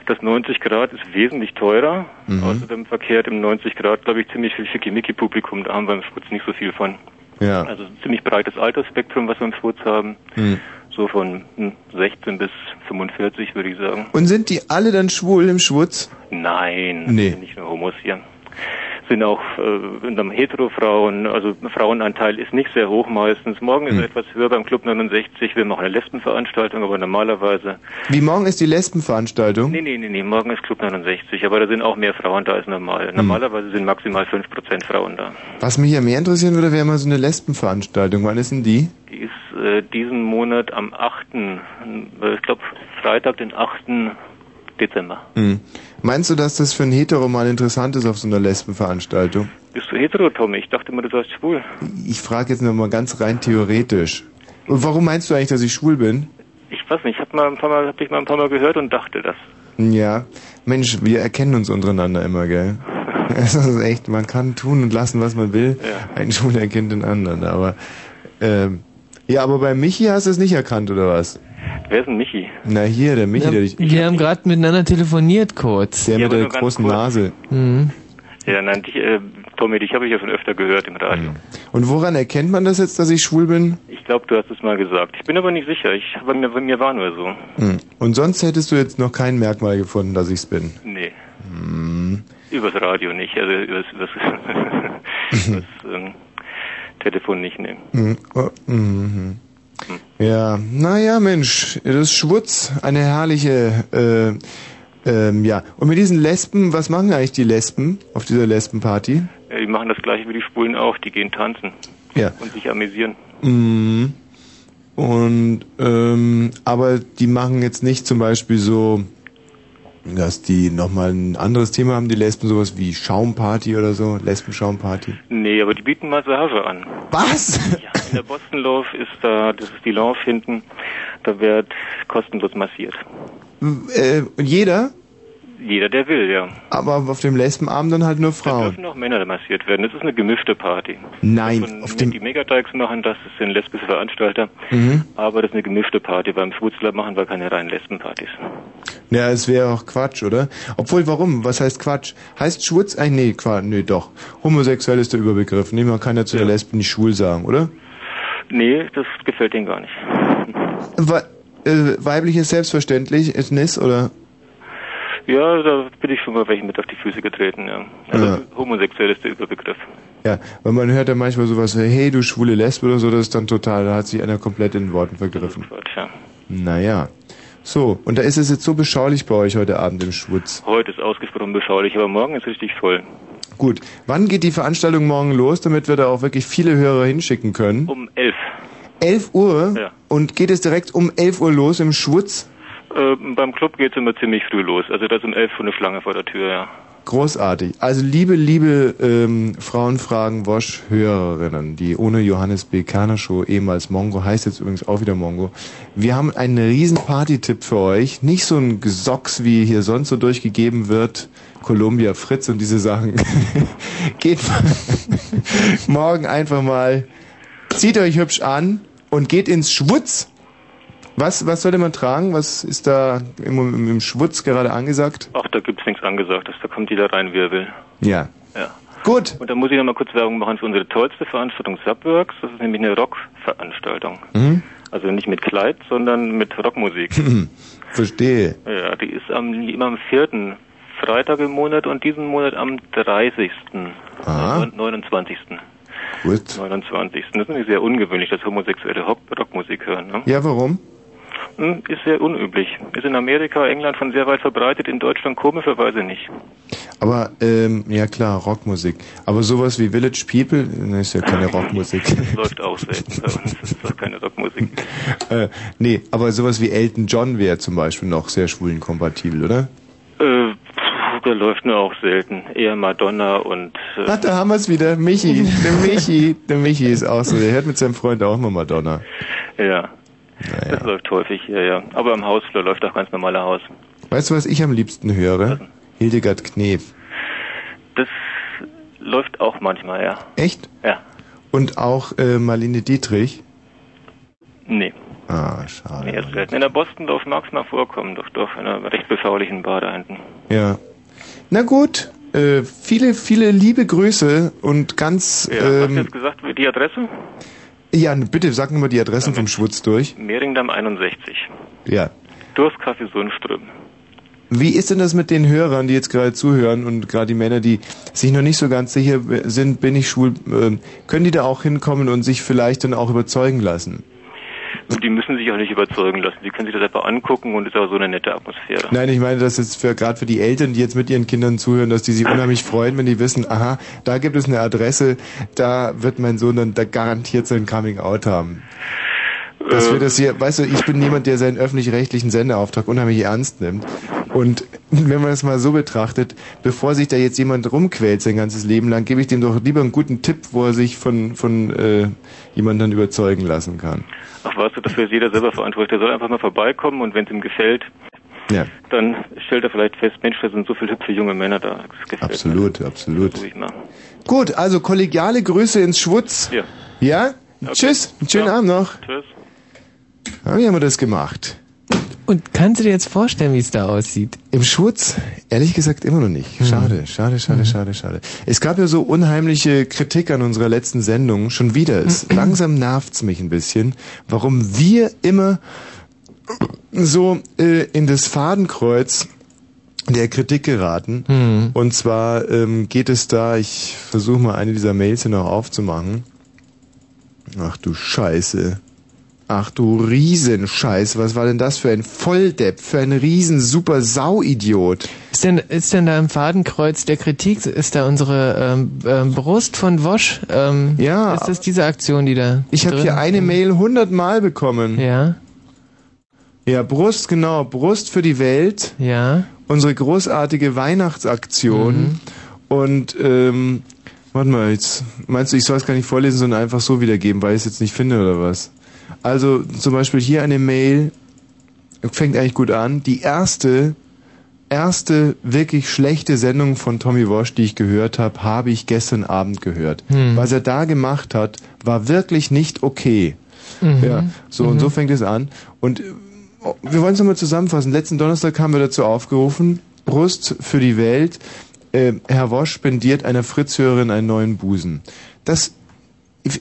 Das 90 Grad ist wesentlich teurer. Mhm. Außerdem verkehrt im 90 Grad, glaube ich, ziemlich viel Schickimicki-Publikum. Da haben wir im Schwutz nicht so viel von. Ja. Also ein ziemlich breites Altersspektrum, was wir im Schwutz haben. Mhm. So von hm, 16 bis 45, würde ich sagen. Und sind die alle dann schwul im Schwutz? Nein, Nee. nicht nur Homos hier. Sind auch äh, in einem Hetero-Frauen, also Frauenanteil ist nicht sehr hoch meistens. Morgen ist er etwas höher beim Club 69. Wir machen eine Lesbenveranstaltung, aber normalerweise. Wie morgen ist die Lesbenveranstaltung? Nee, nee, nee, nee, morgen ist Club 69, aber da sind auch mehr Frauen da als normal. Normalerweise sind maximal 5% Frauen da. Was mich ja mehr interessieren würde, wäre mal so eine Lesbenveranstaltung. Wann ist denn die? Die ist äh, diesen Monat am 8., äh, ich glaube Freitag, den 8. Dezember. Hm. Meinst du, dass das für einen Hetero mal interessant ist auf so einer Lesbenveranstaltung? Bist du hetero, Tommy? Ich dachte immer, du seist schwul. Ich frage jetzt nur mal ganz rein theoretisch. Und warum meinst du eigentlich, dass ich schwul bin? Ich weiß nicht, ich habe mal ein paar Mal, hab dich mal ein paar Mal gehört und dachte das. Ja, Mensch, wir erkennen uns untereinander immer, gell? Das ist echt, man kann tun und lassen, was man will. Ein Schwuler erkennt den anderen, aber ähm, ja, aber bei Michi hast du es nicht erkannt, oder was? Wer ist denn Michi? Na hier, der Michi, der dich. wir haben gerade miteinander telefoniert kurz. Der Ja, mit aber der nur ganz großen kurz. Nase. Mhm. Ja, nein, dich, äh, Tommy, dich habe ich ja schon öfter gehört im Radio. Und woran erkennt man das jetzt, dass ich schwul bin? Ich glaube, du hast es mal gesagt. Ich bin aber nicht sicher. Ich, bei, mir, bei mir war nur so. Hm. Und sonst hättest du jetzt noch kein Merkmal gefunden, dass ich's bin. Nee, Hm. übers Radio nicht. Also übers, übers, übers ähm, Telefon nicht nehmen. Hm. Oh, mhm. Ja, naja, Mensch, das ist Schwutz, eine herrliche, äh, ähm, ja. Und mit diesen Lesben, was machen eigentlich die Lesben auf dieser Lesbenparty? Ja, die machen das gleiche wie die Schwulen auch. Die gehen tanzen Ja. und sich amüsieren. Mhm. Und, ähm, aber die machen jetzt nicht zum Beispiel so, dass die nochmal ein anderes Thema haben, die Lesben, sowas wie Schaumparty oder so, Lesbenschaumparty. Nee, aber die bieten Massage an. Was? Ja, in der Boston Love ist da, das ist die Love hinten, da wird kostenlos massiert. Äh, und jeder? Jeder, der will, ja. Aber auf dem Lesbenabend dann halt nur Da Frauen. dürfen auch Männer massiert werden. Das ist eine gemischte Party. Nein, Von auf dem... die Megadykes machen das, das sind lesbische Veranstalter. Mhm. Aber das ist eine gemischte Party. Beim Schwutzler machen wir keine reinen Lesbenpartys. Ja, es wäre auch Quatsch, oder? Obwohl, warum? Was heißt Quatsch? Heißt Schwutz? Eigentlich, nee, Quatsch, nee, doch. Homosexuell ist der Überbegriff. Nee, man kann ja zu der Lesben nicht schwul sagen, oder? Nee, das gefällt denen gar nicht. We äh, weibliches ist Nis, oder? Ja, da bin ich schon mal welchen mit auf die Füße getreten, ja. Also Ja. homosexuell ist der Überbegriff. Ja, weil man hört ja manchmal sowas, wie, hey, du schwule Lesbe oder so, das ist dann total, da hat sich einer komplett in den Worten vergriffen. Quatsch, ja. Naja. So, und da ist es jetzt so beschaulich bei euch heute Abend im Schwutz. Heute ist ausgesprochen beschaulich, aber morgen ist richtig voll. Gut, wann geht die Veranstaltung morgen los, damit wir da auch wirklich viele Hörer hinschicken können? Um elf. 11 Uhr? Ja. Und geht es direkt um 11 Uhr los im Schwutz? Äh, beim Club geht's immer ziemlich früh los. Also da ist um elf schon eine Schlange vor der Tür, ja. Großartig. Also liebe, liebe ähm, Frauenfragen Wosch Hörerinnen, die ohne Johannes B. Kerner Show, ehemals Mongo, heißt jetzt übrigens auch wieder Mongo. Wir haben einen riesen Party-Tipp für euch. Nicht so ein Gesocks, wie hier sonst so durchgegeben wird. Columbia, Fritz und diese Sachen. geht morgen einfach mal, zieht euch hübsch an und geht ins Schwutz. Was, was sollte man tragen? Was ist da im, im, im Schwutz gerade angesagt? Ach, da gibt's nichts Angesagtes. Da kommt jeder rein, wie er will. Ja. Ja. Gut. Und da muss ich noch mal kurz Werbung machen für unsere tollste Veranstaltung Subworks. Das ist nämlich eine Rockveranstaltung. Mhm. Also nicht mit Kleid, sondern mit Rockmusik. Verstehe. ja, die ist am, immer am vierten Freitag im Monat und diesen Monat am 30. Aha. Äh, 29. Gut. 29. Das ist nämlich sehr ungewöhnlich, dass Homosexuelle Rock Rockmusik hören. Ne? Ja, warum? Hm, Ist sehr unüblich. Ist in Amerika, England schon sehr weit verbreitet, in Deutschland komischerweise nicht. Aber, ähm, ja klar, Rockmusik. Aber sowas wie Village People, ne, ist ja keine Rockmusik. Das läuft auch selten bei uns. Das ist doch keine Rockmusik. äh, nee, aber sowas wie Elton John wäre zum Beispiel noch sehr schwulenkompatibel, oder? Äh, der läuft nur auch selten. Eher Madonna und... Äh, Ach, da haben wir es wieder. Michi, der Michi. Der Michi ist auch so. Der hört mit seinem Freund auch immer Madonna. ja. Das läuft häufig hier, ja. Aber am Hausflur läuft auch ganz normaler Haus. Weißt du, was ich am liebsten höre? Hildegard Knef. Das läuft auch manchmal, ja. Echt? Ja. Und auch äh, Marlene Dietrich? Nee. Ah, schade. Nee, ist selten. In der Bostondorf mag es mal vorkommen, doch doch, in einer recht beschaulichen Bar da hinten. Ja. Na gut, äh, viele, viele liebe Grüße und ganz... Ja, hast du ähm, jetzt gesagt, die Adresse? Ja, bitte sag mir mal die Adressen vom Schwutz durch. Mehringdamm 61. Ja. Durstkaffee Sundström. Wie ist denn das mit den Hörern, die jetzt gerade zuhören und gerade die Männer, die sich noch nicht so ganz sicher sind, bin ich schwul, äh, können die da auch hinkommen und sich vielleicht dann auch überzeugen lassen? Die müssen sich auch nicht überzeugen lassen. Die können sich das einfach angucken und ist auch so eine nette Atmosphäre. Nein, ich meine, dass jetzt für gerade für die Eltern, die jetzt mit ihren Kindern zuhören, dass die sich unheimlich freuen, wenn die wissen, aha, da gibt es eine Adresse, da wird mein Sohn dann da garantiert sein Coming Out haben. Dass wir das hier, weißt du, ich bin jemand, der seinen öffentlich-rechtlichen Sendeauftrag unheimlich ernst nimmt. Und wenn man das mal so betrachtet, bevor sich da jetzt jemand rumquält sein ganzes Leben lang, gebe ich dem doch lieber einen guten Tipp, wo er sich von, von äh, jemandem überzeugen lassen kann. Ach, weißt du, dafür ist jeder selber verantwortlich. Der soll einfach mal vorbeikommen und wenn es ihm gefällt, Ja. dann stellt er vielleicht fest, Mensch, da sind so viele hübsche junge Männer da. Absolut, absolut. mir. Mal. Gut, also kollegiale Grüße ins Schwutz. Ja. Ja? Tschüss, einen schönen Abend noch. Tschüss. Ja, wie haben wir das gemacht? Und kannst du dir jetzt vorstellen, wie es da aussieht? Im Schwutz? Ehrlich gesagt immer noch nicht. Schade, schade, schade, schade, schade. Es gab ja so unheimliche Kritik an unserer letzten Sendung. Schon wieder. Es langsam nervt's mich ein bisschen, warum wir immer so äh, in das Fadenkreuz der Kritik geraten. Hm. Und zwar ähm, geht es da, ich versuche mal eine dieser Mails hier noch aufzumachen. Ach du Scheiße. Ach du Riesenscheiß, was war denn das für ein Volldepp, für ein riesen super Sauidiot. Ist denn, ist denn da im Fadenkreuz der Kritik, ist da unsere ähm, ähm, Brust von Wosch? Ähm, ja. Ist das diese Aktion, die da Ich habe hier eine Mail hundertmal bekommen. Ja. Ja, Brust, genau, Brust für die Welt. Ja. Unsere großartige Weihnachtsaktion. Mhm. Und, ähm, warte mal, jetzt, meinst du, ich soll es gar nicht vorlesen, sondern einfach so wiedergeben, weil ich es jetzt nicht finde oder was? Also, zum Beispiel hier eine Mail, fängt eigentlich gut an. Die erste, erste wirklich schlechte Sendung von Tommy Walsh, die ich gehört habe, habe ich gestern Abend gehört. Hm. Was er da gemacht hat, war wirklich nicht okay. Mhm. Ja, so und so fängt es an. Und äh, wir wollen es nochmal zusammenfassen. Letzten Donnerstag haben wir dazu aufgerufen, Brust für die Welt. Äh, Herr Wosch spendiert einer Fritzhörerin einen neuen Busen. Das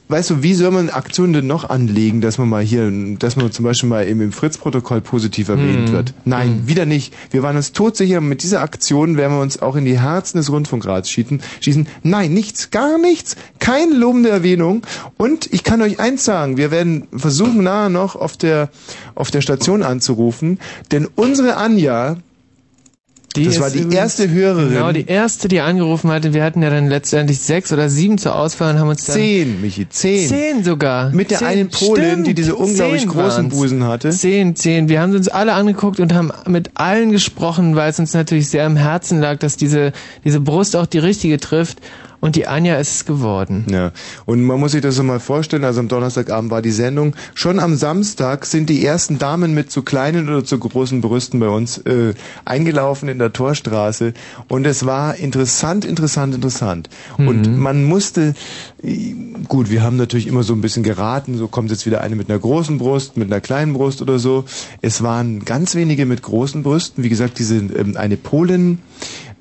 Weißt du, wie soll man Aktionen denn noch anlegen, dass man mal hier, dass man zum Beispiel mal im, im Fritz-Protokoll positiv erwähnt Hm. wird? Nein, wieder nicht. Wir waren uns todsicher, mit dieser Aktion werden wir uns auch in die Herzen des Rundfunkrats schießen. schießen. Nein, nichts, gar nichts. Keine lobende Erwähnung. Und ich kann euch eins sagen, wir werden versuchen, nachher noch auf der, auf der Station anzurufen, denn unsere Anja, das war die erste Hörerin. Genau, die erste, die angerufen hatte. Wir hatten ja dann letztendlich sechs oder sieben zur Auswahl und haben uns dann... Zehn, Michi, zehn. Zehn sogar. Mit der Zehn, einen Polin, stimmt, die diese unglaublich zehn großen waren's. Busen hatte. Zehn, zehn. Wir haben uns alle angeguckt und haben mit allen gesprochen, weil es uns natürlich sehr am Herzen lag, dass diese, diese Brust auch die richtige trifft. Und die Anja ist es geworden. Ja, und man muss sich das so mal vorstellen, also am Donnerstagabend war die Sendung. Schon am Samstag sind die ersten Damen mit zu kleinen oder zu großen Brüsten bei uns äh, eingelaufen in der Torstraße und es war interessant, interessant, interessant. Und man musste, gut, wir haben natürlich immer so ein bisschen geraten, so kommt jetzt wieder eine mit einer großen Brust, mit einer kleinen Brust oder so. Es waren ganz wenige mit großen Brüsten, wie gesagt, diese ähm, eine Polin,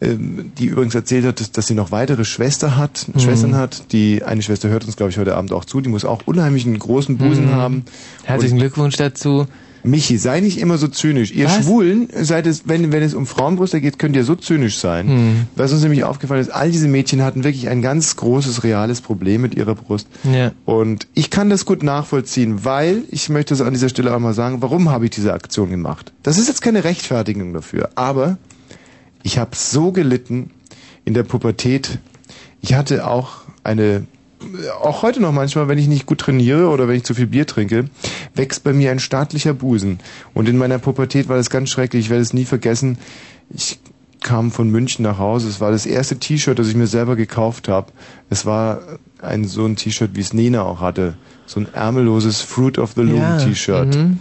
die übrigens erzählt hat, dass, dass sie noch weitere Schwester hat, Mhm. Schwestern hat. Die eine Schwester hört uns, glaube ich, heute Abend auch zu. Die muss auch unheimlich einen großen Busen Mhm. haben. Herzlichen Glückwunsch dazu. Michi, sei nicht immer so zynisch. Ihr Was? Schwulen, seid es, wenn, wenn es um Frauenbrüste geht, könnt ihr so zynisch sein. Hm. Was uns nämlich aufgefallen ist, all diese Mädchen hatten wirklich ein ganz großes, reales Problem mit ihrer Brust. Ja. Und ich kann das gut nachvollziehen, weil, ich möchte es an dieser Stelle auch mal sagen, warum habe ich diese Aktion gemacht? Das ist jetzt keine Rechtfertigung dafür, aber ich habe so gelitten in der Pubertät. Ich hatte auch eine, auch heute noch manchmal, wenn ich nicht gut trainiere oder wenn ich zu viel Bier trinke, wächst bei mir ein staatlicher Busen. Und in meiner Pubertät war das ganz schrecklich. Ich werde es nie vergessen. Ich kam von München nach Hause. Es war das erste T-Shirt, das ich mir selber gekauft habe. Es war ein so ein T-Shirt, wie es Nena auch hatte. So ein ärmelloses Fruit of the Loom Ja, T-Shirt. mhm.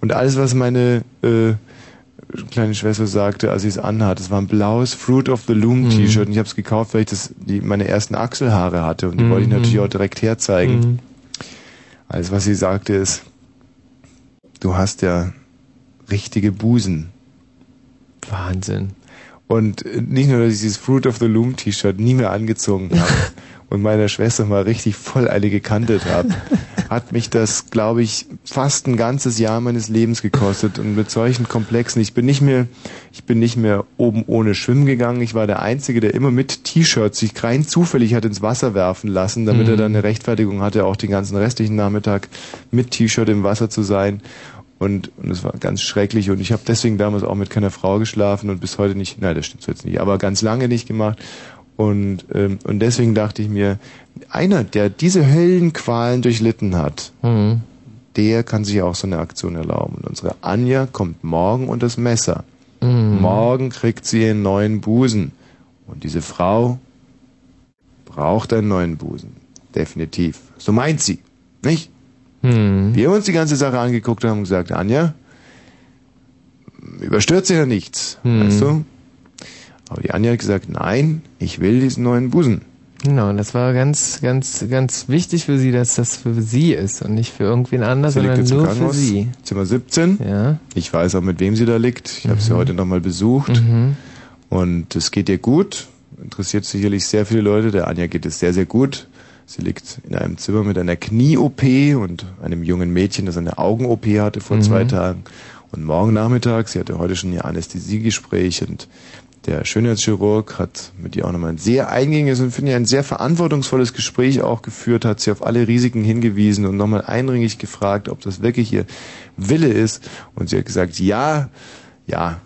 Und alles, was meine äh, kleine Schwester sagte, als sie es anhat. Es war ein blaues Fruit of the Loom Mhm. T-Shirt und ich habe es gekauft, weil ich das die meine ersten Achselhaare hatte und die Mhm. wollte ich natürlich auch direkt herzeigen. Mhm. Alles, was sie sagte, ist, du hast ja richtige Busen. Wahnsinn. Und äh, nicht nur, dass ich dieses Fruit of the Loom T-Shirt nie mehr angezogen habe und meiner Schwester mal richtig voll eine gekantet habe, hat mich das, glaube ich, fast ein ganzes Jahr meines Lebens gekostet und mit solchen Komplexen. Ich bin nicht mehr, ich bin nicht mehr oben ohne schwimmen gegangen. Ich war der Einzige, der immer mit T-Shirt sich rein zufällig hat ins Wasser werfen lassen, damit Mhm. er dann eine Rechtfertigung hatte, auch den ganzen restlichen Nachmittag mit T-Shirt im Wasser zu sein. Und, und es war ganz schrecklich. Und ich habe deswegen damals auch mit keiner Frau geschlafen und bis heute nicht, nein, das stimmt so jetzt nicht, aber ganz lange nicht gemacht. Und, ähm, und deswegen dachte ich mir, einer, der diese Höllenqualen durchlitten hat, Mhm. der kann sich auch so eine Aktion erlauben. Und unsere Anja kommt morgen unter das Messer. Mhm. Morgen kriegt sie einen neuen Busen. Und diese Frau braucht einen neuen Busen. Definitiv. So meint sie. Nicht? Mhm. Wir haben uns die ganze Sache angeguckt und haben gesagt, Anja, überstürzt ja nichts. Mhm. Weißt du? Aber die Anja hat gesagt, nein, ich will diesen neuen Busen. Genau, und das war ganz, ganz, ganz wichtig für sie, dass das für sie ist und nicht für irgendwen anders, Sie liegt sondern nur für sie. Zimmer 17. Ja. Ich weiß auch, mit wem sie da liegt. Ich habe sie heute nochmal besucht. Mhm. Und es geht ihr gut. Interessiert sicherlich sehr viele Leute. Der Anja geht es sehr, sehr gut. Sie liegt in einem Zimmer mit einer Knie-OP und einem jungen Mädchen, das eine Augen-OP hatte vor Mhm. zwei Tagen. Und morgen Nachmittag, sie hatte heute schon ihr Anästhesiegespräch und der Schönheitschirurg hat mit ihr auch nochmal ein sehr eingängiges und finde ich ein sehr verantwortungsvolles Gespräch auch geführt, hat sie auf alle Risiken hingewiesen und nochmal eindringlich gefragt, ob das wirklich ihr Wille ist. Und sie hat gesagt, ja, ja,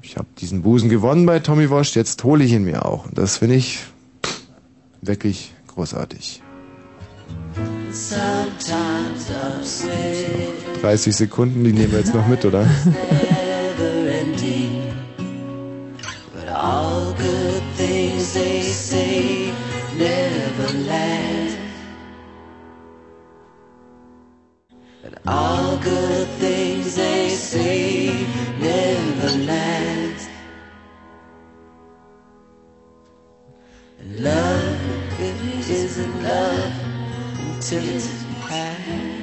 ich habe diesen Busen gewonnen bei Tommy Walsh, jetzt hole ich ihn mir auch. Und das finde ich wirklich großartig. Sometimes I'm sweet, 30 Sekunden, die nehmen wir jetzt noch mit, oder? all good things they say never last. But all good things they say never last. And love isn't love until it's past.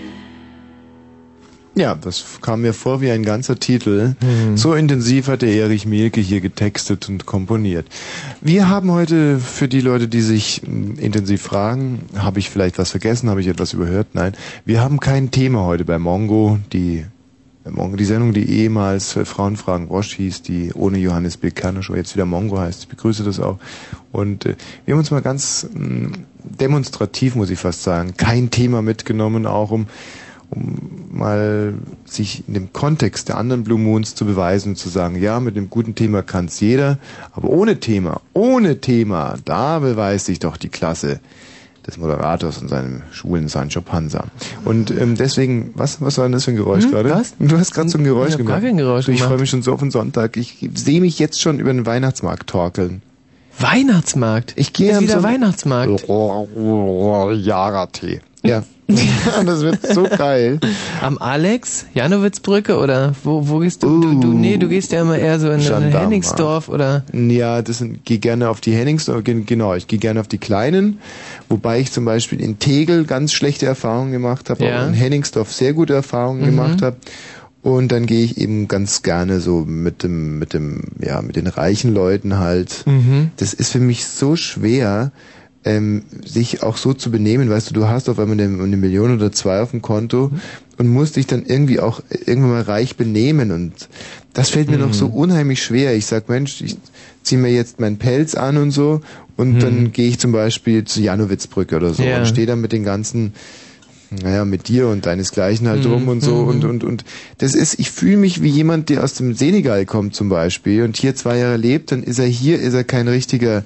Ja, das kam mir vor wie ein ganzer Titel. Mhm. So intensiv hat der Erich Mielke hier getextet und komponiert. Wir haben heute für die Leute, die sich mm, intensiv fragen, habe ich vielleicht was vergessen, habe ich etwas überhört? Nein, wir haben kein Thema heute bei Mongo. Die äh, die Sendung, die ehemals äh, Frauenfragen Roche hieß, die ohne Johannes B. Kerner-Show jetzt wieder Mongo heißt. Ich begrüße das auch. Und äh, wir haben uns mal ganz mh, demonstrativ, muss ich fast sagen, kein Thema mitgenommen, auch um um mal sich in dem Kontext der anderen Blue Moons zu beweisen und zu sagen, ja, mit dem guten Thema kann's jeder, aber ohne Thema, ohne Thema, da beweist sich doch die Klasse des Moderators und seinem schwulen Sancho Panza. Und ähm, deswegen, was, was war denn das für ein Geräusch Hm, gerade? was? Du hast gerade so ein Geräusch Ich gemacht. gar kein Geräusch du, ich freue mich schon so auf den Sonntag. Ich sehe mich jetzt schon über den Weihnachtsmarkt torkeln. Weihnachtsmarkt? Ich gehe am wieder Sonntag- Weihnachtsmarkt. Jara-Tee. Ja. ja, das wird so geil. Am Alex? Janowitzbrücke oder wo, wo gehst du? du? Du, nee, du gehst ja immer eher so in, in. Henningsdorf oder. Ja, das sind, gehe gerne auf die Henningsdorf, gen- genau, ich gehe gerne auf die kleinen, wobei ich zum Beispiel in Tegel ganz schlechte Erfahrungen gemacht habe, Ja. aber in Henningsdorf sehr gute Erfahrungen Mhm. gemacht habe. Und dann gehe ich eben ganz gerne so mit dem, mit dem, ja, mit den reichen Leuten halt. Mhm. Das ist für mich so schwer, ähm, sich auch so zu benehmen, weißt du, du hast auf einmal eine, eine Million oder zwei auf dem Konto und musst dich dann irgendwie auch irgendwann mal reich benehmen und das fällt mir Mhm. noch so unheimlich schwer. Ich sag, Mensch, ich zieh mir jetzt meinen Pelz an und so und Mhm. dann gehe ich zum Beispiel zu Janowitzbrücke oder so Ja. und stehe dann mit den ganzen naja, mit dir und deinesgleichen halt Mhm, rum und so mhm. und und und das ist, ich fühle mich wie jemand, der aus dem Senegal kommt zum Beispiel und hier zwei Jahre lebt, dann ist er hier, ist er kein richtiger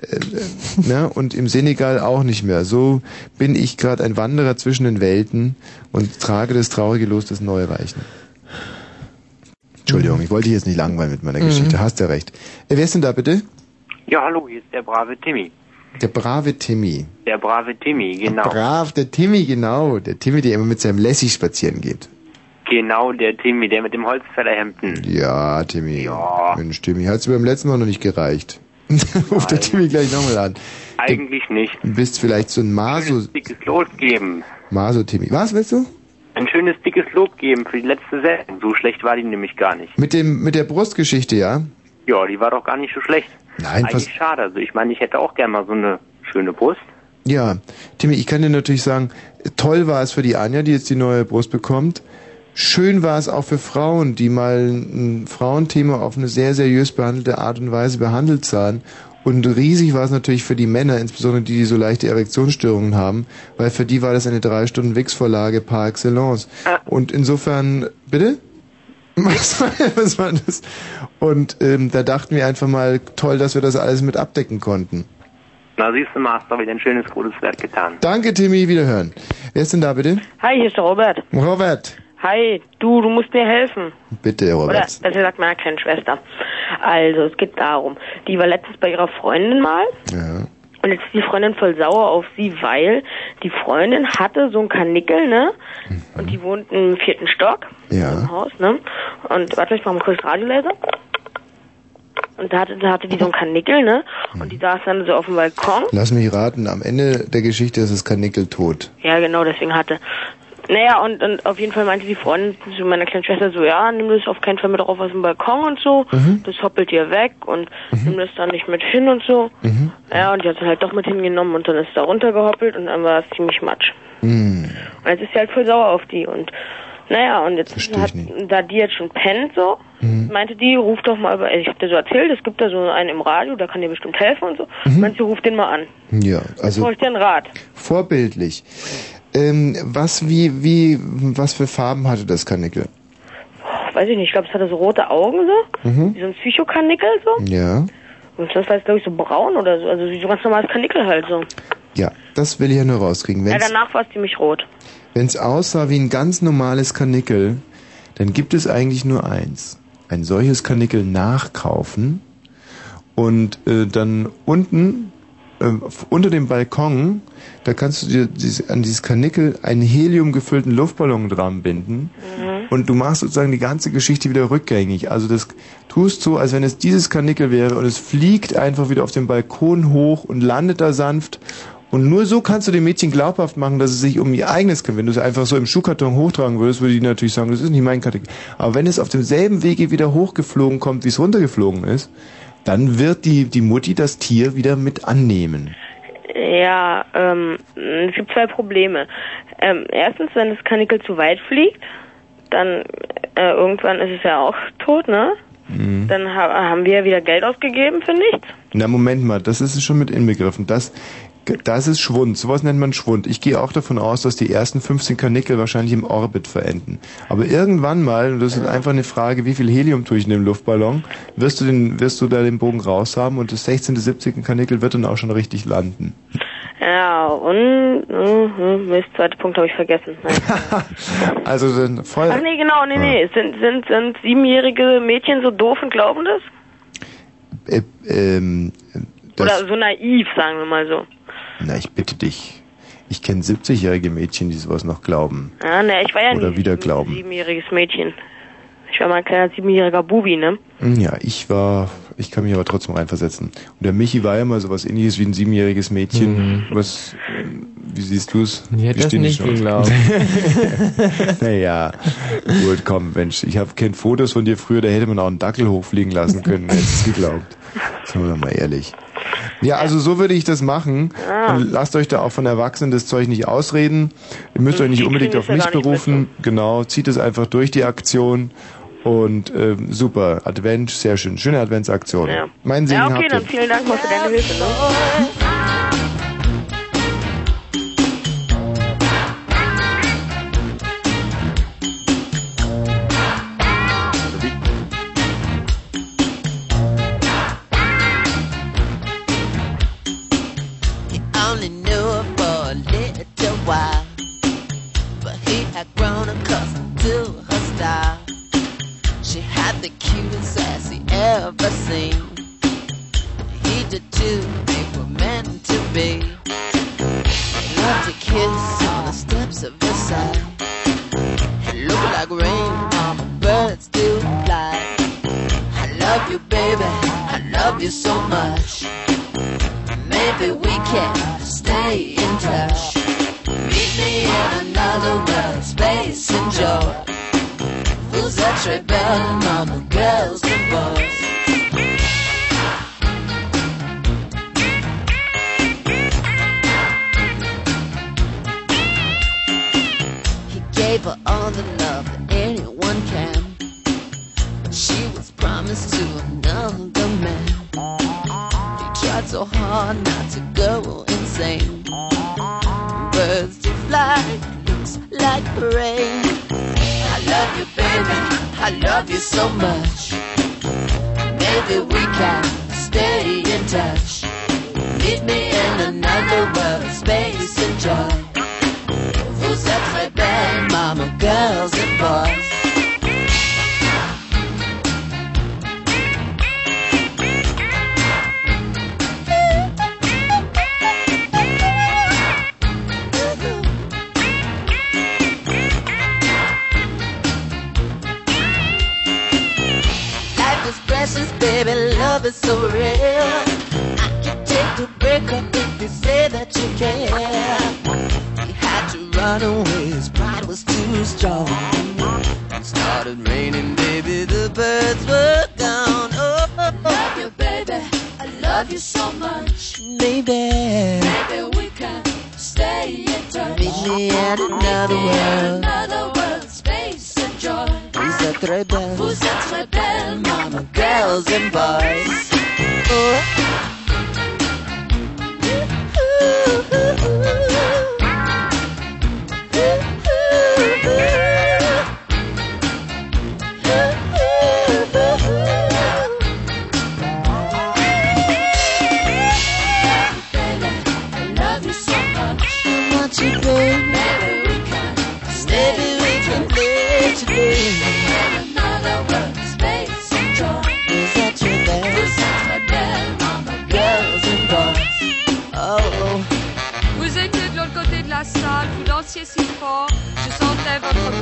äh, äh, ne? und im Senegal auch nicht mehr. So bin ich gerade ein Wanderer zwischen den Welten und trage das traurige Los des Neureichen. Entschuldigung, ich wollte dich jetzt nicht langweilen mit meiner Mhm. Geschichte, hast ja recht. Äh, wer ist denn da bitte? Ja, hallo, hier ist der brave Timmy. Der brave Timmy. Der brave Timmy, genau. Brav, der Timmy, genau. Der Timmy, der immer mit seinem Lassie spazieren geht. Genau, der Timmy, der mit dem Holzfällerhemden. Ja, Timmy. Mensch, Timmy, hat's beim letzten Mal noch nicht gereicht. Ruft der Timmy gleich nochmal an. Eigentlich nicht. Du bist vielleicht so ein Maso, Dickes Lob geben. Maso-Timmy. Was willst du? Ein schönes dickes Lob geben für die letzte Sendung. So schlecht war die nämlich gar nicht. Mit dem, mit der Brustgeschichte, ja? Ja, die war doch gar nicht so schlecht. Nein, Eigentlich schade. Also ich meine, ich hätte auch gerne mal so eine schöne Brust. Ja, Timmy, ich kann dir natürlich sagen, toll war es für die Anja, die jetzt die neue Brust bekommt. Schön war es auch für Frauen, die mal ein Frauenthema auf eine sehr seriös behandelte Art und Weise behandelt sahen. Und riesig war es natürlich für die Männer, insbesondere die, die so leichte Erektionsstörungen haben, weil für die war das eine drei Stunden Wix-Vorlage par excellence. Und insofern, bitte? Was war, was war das? Und ähm, da dachten wir einfach mal, toll, dass wir das alles mit abdecken konnten. Na, siehst du doch wieder ein schönes, gutes Werk getan. Danke, Timmy, wiederhören. Wer ist denn da bitte? Hi, hier ist der Robert. Robert. Hi, du, du musst mir helfen. Bitte, Oder Robert. besser gesagt meiner kleinen Schwester. Also, es geht darum, die war letztens bei ihrer Freundin mal Ja. Und jetzt ist die Freundin voll sauer auf sie, weil die Freundin hatte so ein Kanickel, ne? Und die wohnt im vierten Stock Ja. im Haus, ne? Und warte, ich mach mal kurz Radio leise. Und da hatte, da hatte die so ein Kanickel, ne? Und die saß dann so auf dem Balkon. Lass mich raten, am Ende der Geschichte ist das Kanickel tot. Ja, genau, deswegen hatte. Naja, und, und auf jeden Fall meinte die Freundin zu meiner kleinen Schwester so, ja, nimm das auf keinen Fall mit drauf aus dem Balkon und so, das hoppelt dir weg und nimm das dann nicht mit hin und so. Ja, und die hat es halt doch mit hingenommen und dann ist da runtergehoppelt und dann war es ziemlich matsch. Hm. Und jetzt ist sie halt voll sauer auf die und naja, und jetzt hat, da die jetzt schon pennt so, meinte die, ruf doch mal, bei- ich hab dir so erzählt, es gibt da so einen im Radio, da kann dir bestimmt helfen und so. Meinte sie, ruf den mal an. Ja, Also, also brauche ich dir einen Rat. vorbildlich. Ähm, was, wie, wie, was für Farben hatte das Kanickel? Weiß ich nicht, ich glaube, es hatte so rote Augen so, Mhm. wie so ein Psychokanickel so. Ja. Und das war jetzt, glaube ich, so braun oder so, also wie so ganz normales Kanickel halt so. Ja, das will ich ja nur rauskriegen. Ja, Wenn's, danach war es ziemlich rot. wenn's aussah wie ein ganz normales Kanickel, dann gibt es eigentlich nur eins. Ein solches Kanickel nachkaufen und äh, dann unten äh, unter dem Balkon, da kannst du dir dieses, an dieses Kanickel einen heliumgefüllten Luftballon dran binden und du machst sozusagen die ganze Geschichte wieder rückgängig. Also das tust so, als wenn es dieses Kanickel wäre und es fliegt einfach wieder auf den Balkon hoch und landet da sanft. Und nur so kannst du dem Mädchen glaubhaft machen, dass es sich um ihr eigenes kümmert. Wenn du es einfach so im Schuhkarton hochtragen würdest, würde die natürlich sagen, das ist nicht mein Kanickel. Aber wenn es auf demselben Wege wieder hochgeflogen kommt, wie es runtergeflogen ist, dann wird die, die Mutti das Tier wieder mit annehmen. Ja, ähm, es gibt zwei Probleme. Ähm, erstens, wenn das Kanickel zu weit fliegt, dann äh, irgendwann ist es ja auch tot, ne? Mhm. Dann ha haben wir ja wieder Geld ausgegeben für nichts. Na, Moment mal, das ist schon mit inbegriffen. Das, das ist Schwund. Sowas nennt man Schwund. Ich gehe auch davon aus, dass die ersten 15 Kanickel wahrscheinlich im Orbit verenden. Aber irgendwann mal, und das ist einfach eine Frage, wie viel Helium tue ich in dem Luftballon, wirst du, den, wirst du da den Bogen raus haben und das 16., 17. Kanickel wird dann auch schon richtig landen. Ja, und mhm, Mist, zweiter Punkt habe ich vergessen. Also dann voll. Ach nee, genau, nee, nee. Sind, sind, sind siebenjährige Mädchen so doof und glauben das? Äh, ähm, das, Oder so naiv, sagen wir mal so. Na, ich bitte dich. Ich kenne 70-jährige Mädchen, die sowas noch glauben. Ja, ne, ich war ja Oder nie wieder ein glauben. siebenjähriges Mädchen. Ich war mal ein kleiner siebenjähriger Bubi, ne? Hm, Ja, ich war, ich kann mich aber trotzdem reinversetzen. Und der Michi war ja mal sowas ähnliches wie ein siebenjähriges Mädchen. Was, ähm, wie siehst du es? Ich hätte das nicht geglaubt. naja, gut, komm, Mensch, ich habe kennt Fotos von dir früher, da hätte man auch einen Dackel hochfliegen lassen können, hätte es geglaubt. Sagen wir doch mal ehrlich. Ja, also so würde ich das machen. Ah. Und lasst euch da auch von Erwachsenen das Zeug nicht ausreden. Ihr müsst euch nicht unbedingt auf mich berufen. Genau, zieht es einfach durch die Aktion. Und ähm, super, Advent, sehr schön. Schöne Adventsaktion. Ja. Mein Segen ja, okay, habt dann ihr. vielen Dank mal für deine Hilfe, ne? ever seen. He did too, they were meant to be. Love to kiss on the steps of his side. It looked like rain on the birds do fly. I love you, baby. I love you so much. Maybe we can stay in touch. Meet me in another world, space and joy. Who's that rebellion on the girls and boys? The love that anyone can. She was promised to another man. He tried so hard not to go insane. Birds to fly, looks like rain. I love you, baby. I love you so much. Maybe we can stay in touch. Meet me in another world, space and joy. Vous êtes très belles, mama, girls and boys. Life is precious, baby, love is so real. I can take the break run away, his pride was too strong. It started raining, baby, the birds were gone. Oh, oh, oh, love you, baby, I love you so much. Maybe, maybe we can stay in touch. Meet me in another world. Another world, space and joy. Who's that. Vous êtes très belles, mama, girls and boys. Oh.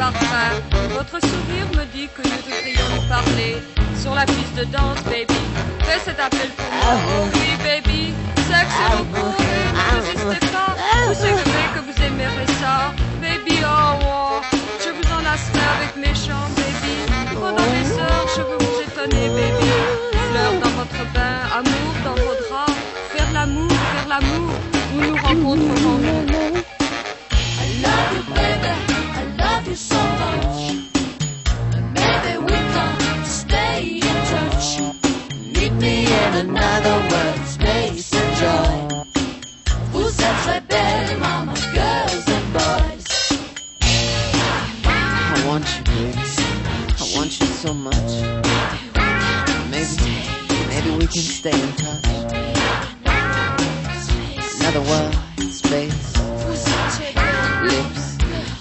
Parfum. Votre sourire me dit que nous devrions nous parler sur la piste de danse, baby. Fais cet appel pour moi. Oh oui, baby, c'est que c'est beaucoup, baby. Ne résistez pas. Vous savez que vous aimerez ça, baby. Oh, oh. je vous enlacerai avec mes chants, baby. Pendant des heures, je veux vous étonner, baby. Fleurs dans votre bain, amour dans vos draps. Faire l'amour, faire l'amour, nous nous rencontrerons. You so much. Maybe we can stay in touch. Meet me in another world, space and joy. Vous êtes très belles, mama, girls and boys. I want you, baby. I want you so much. Maybe, maybe we can stay in touch. Another world, space, lips,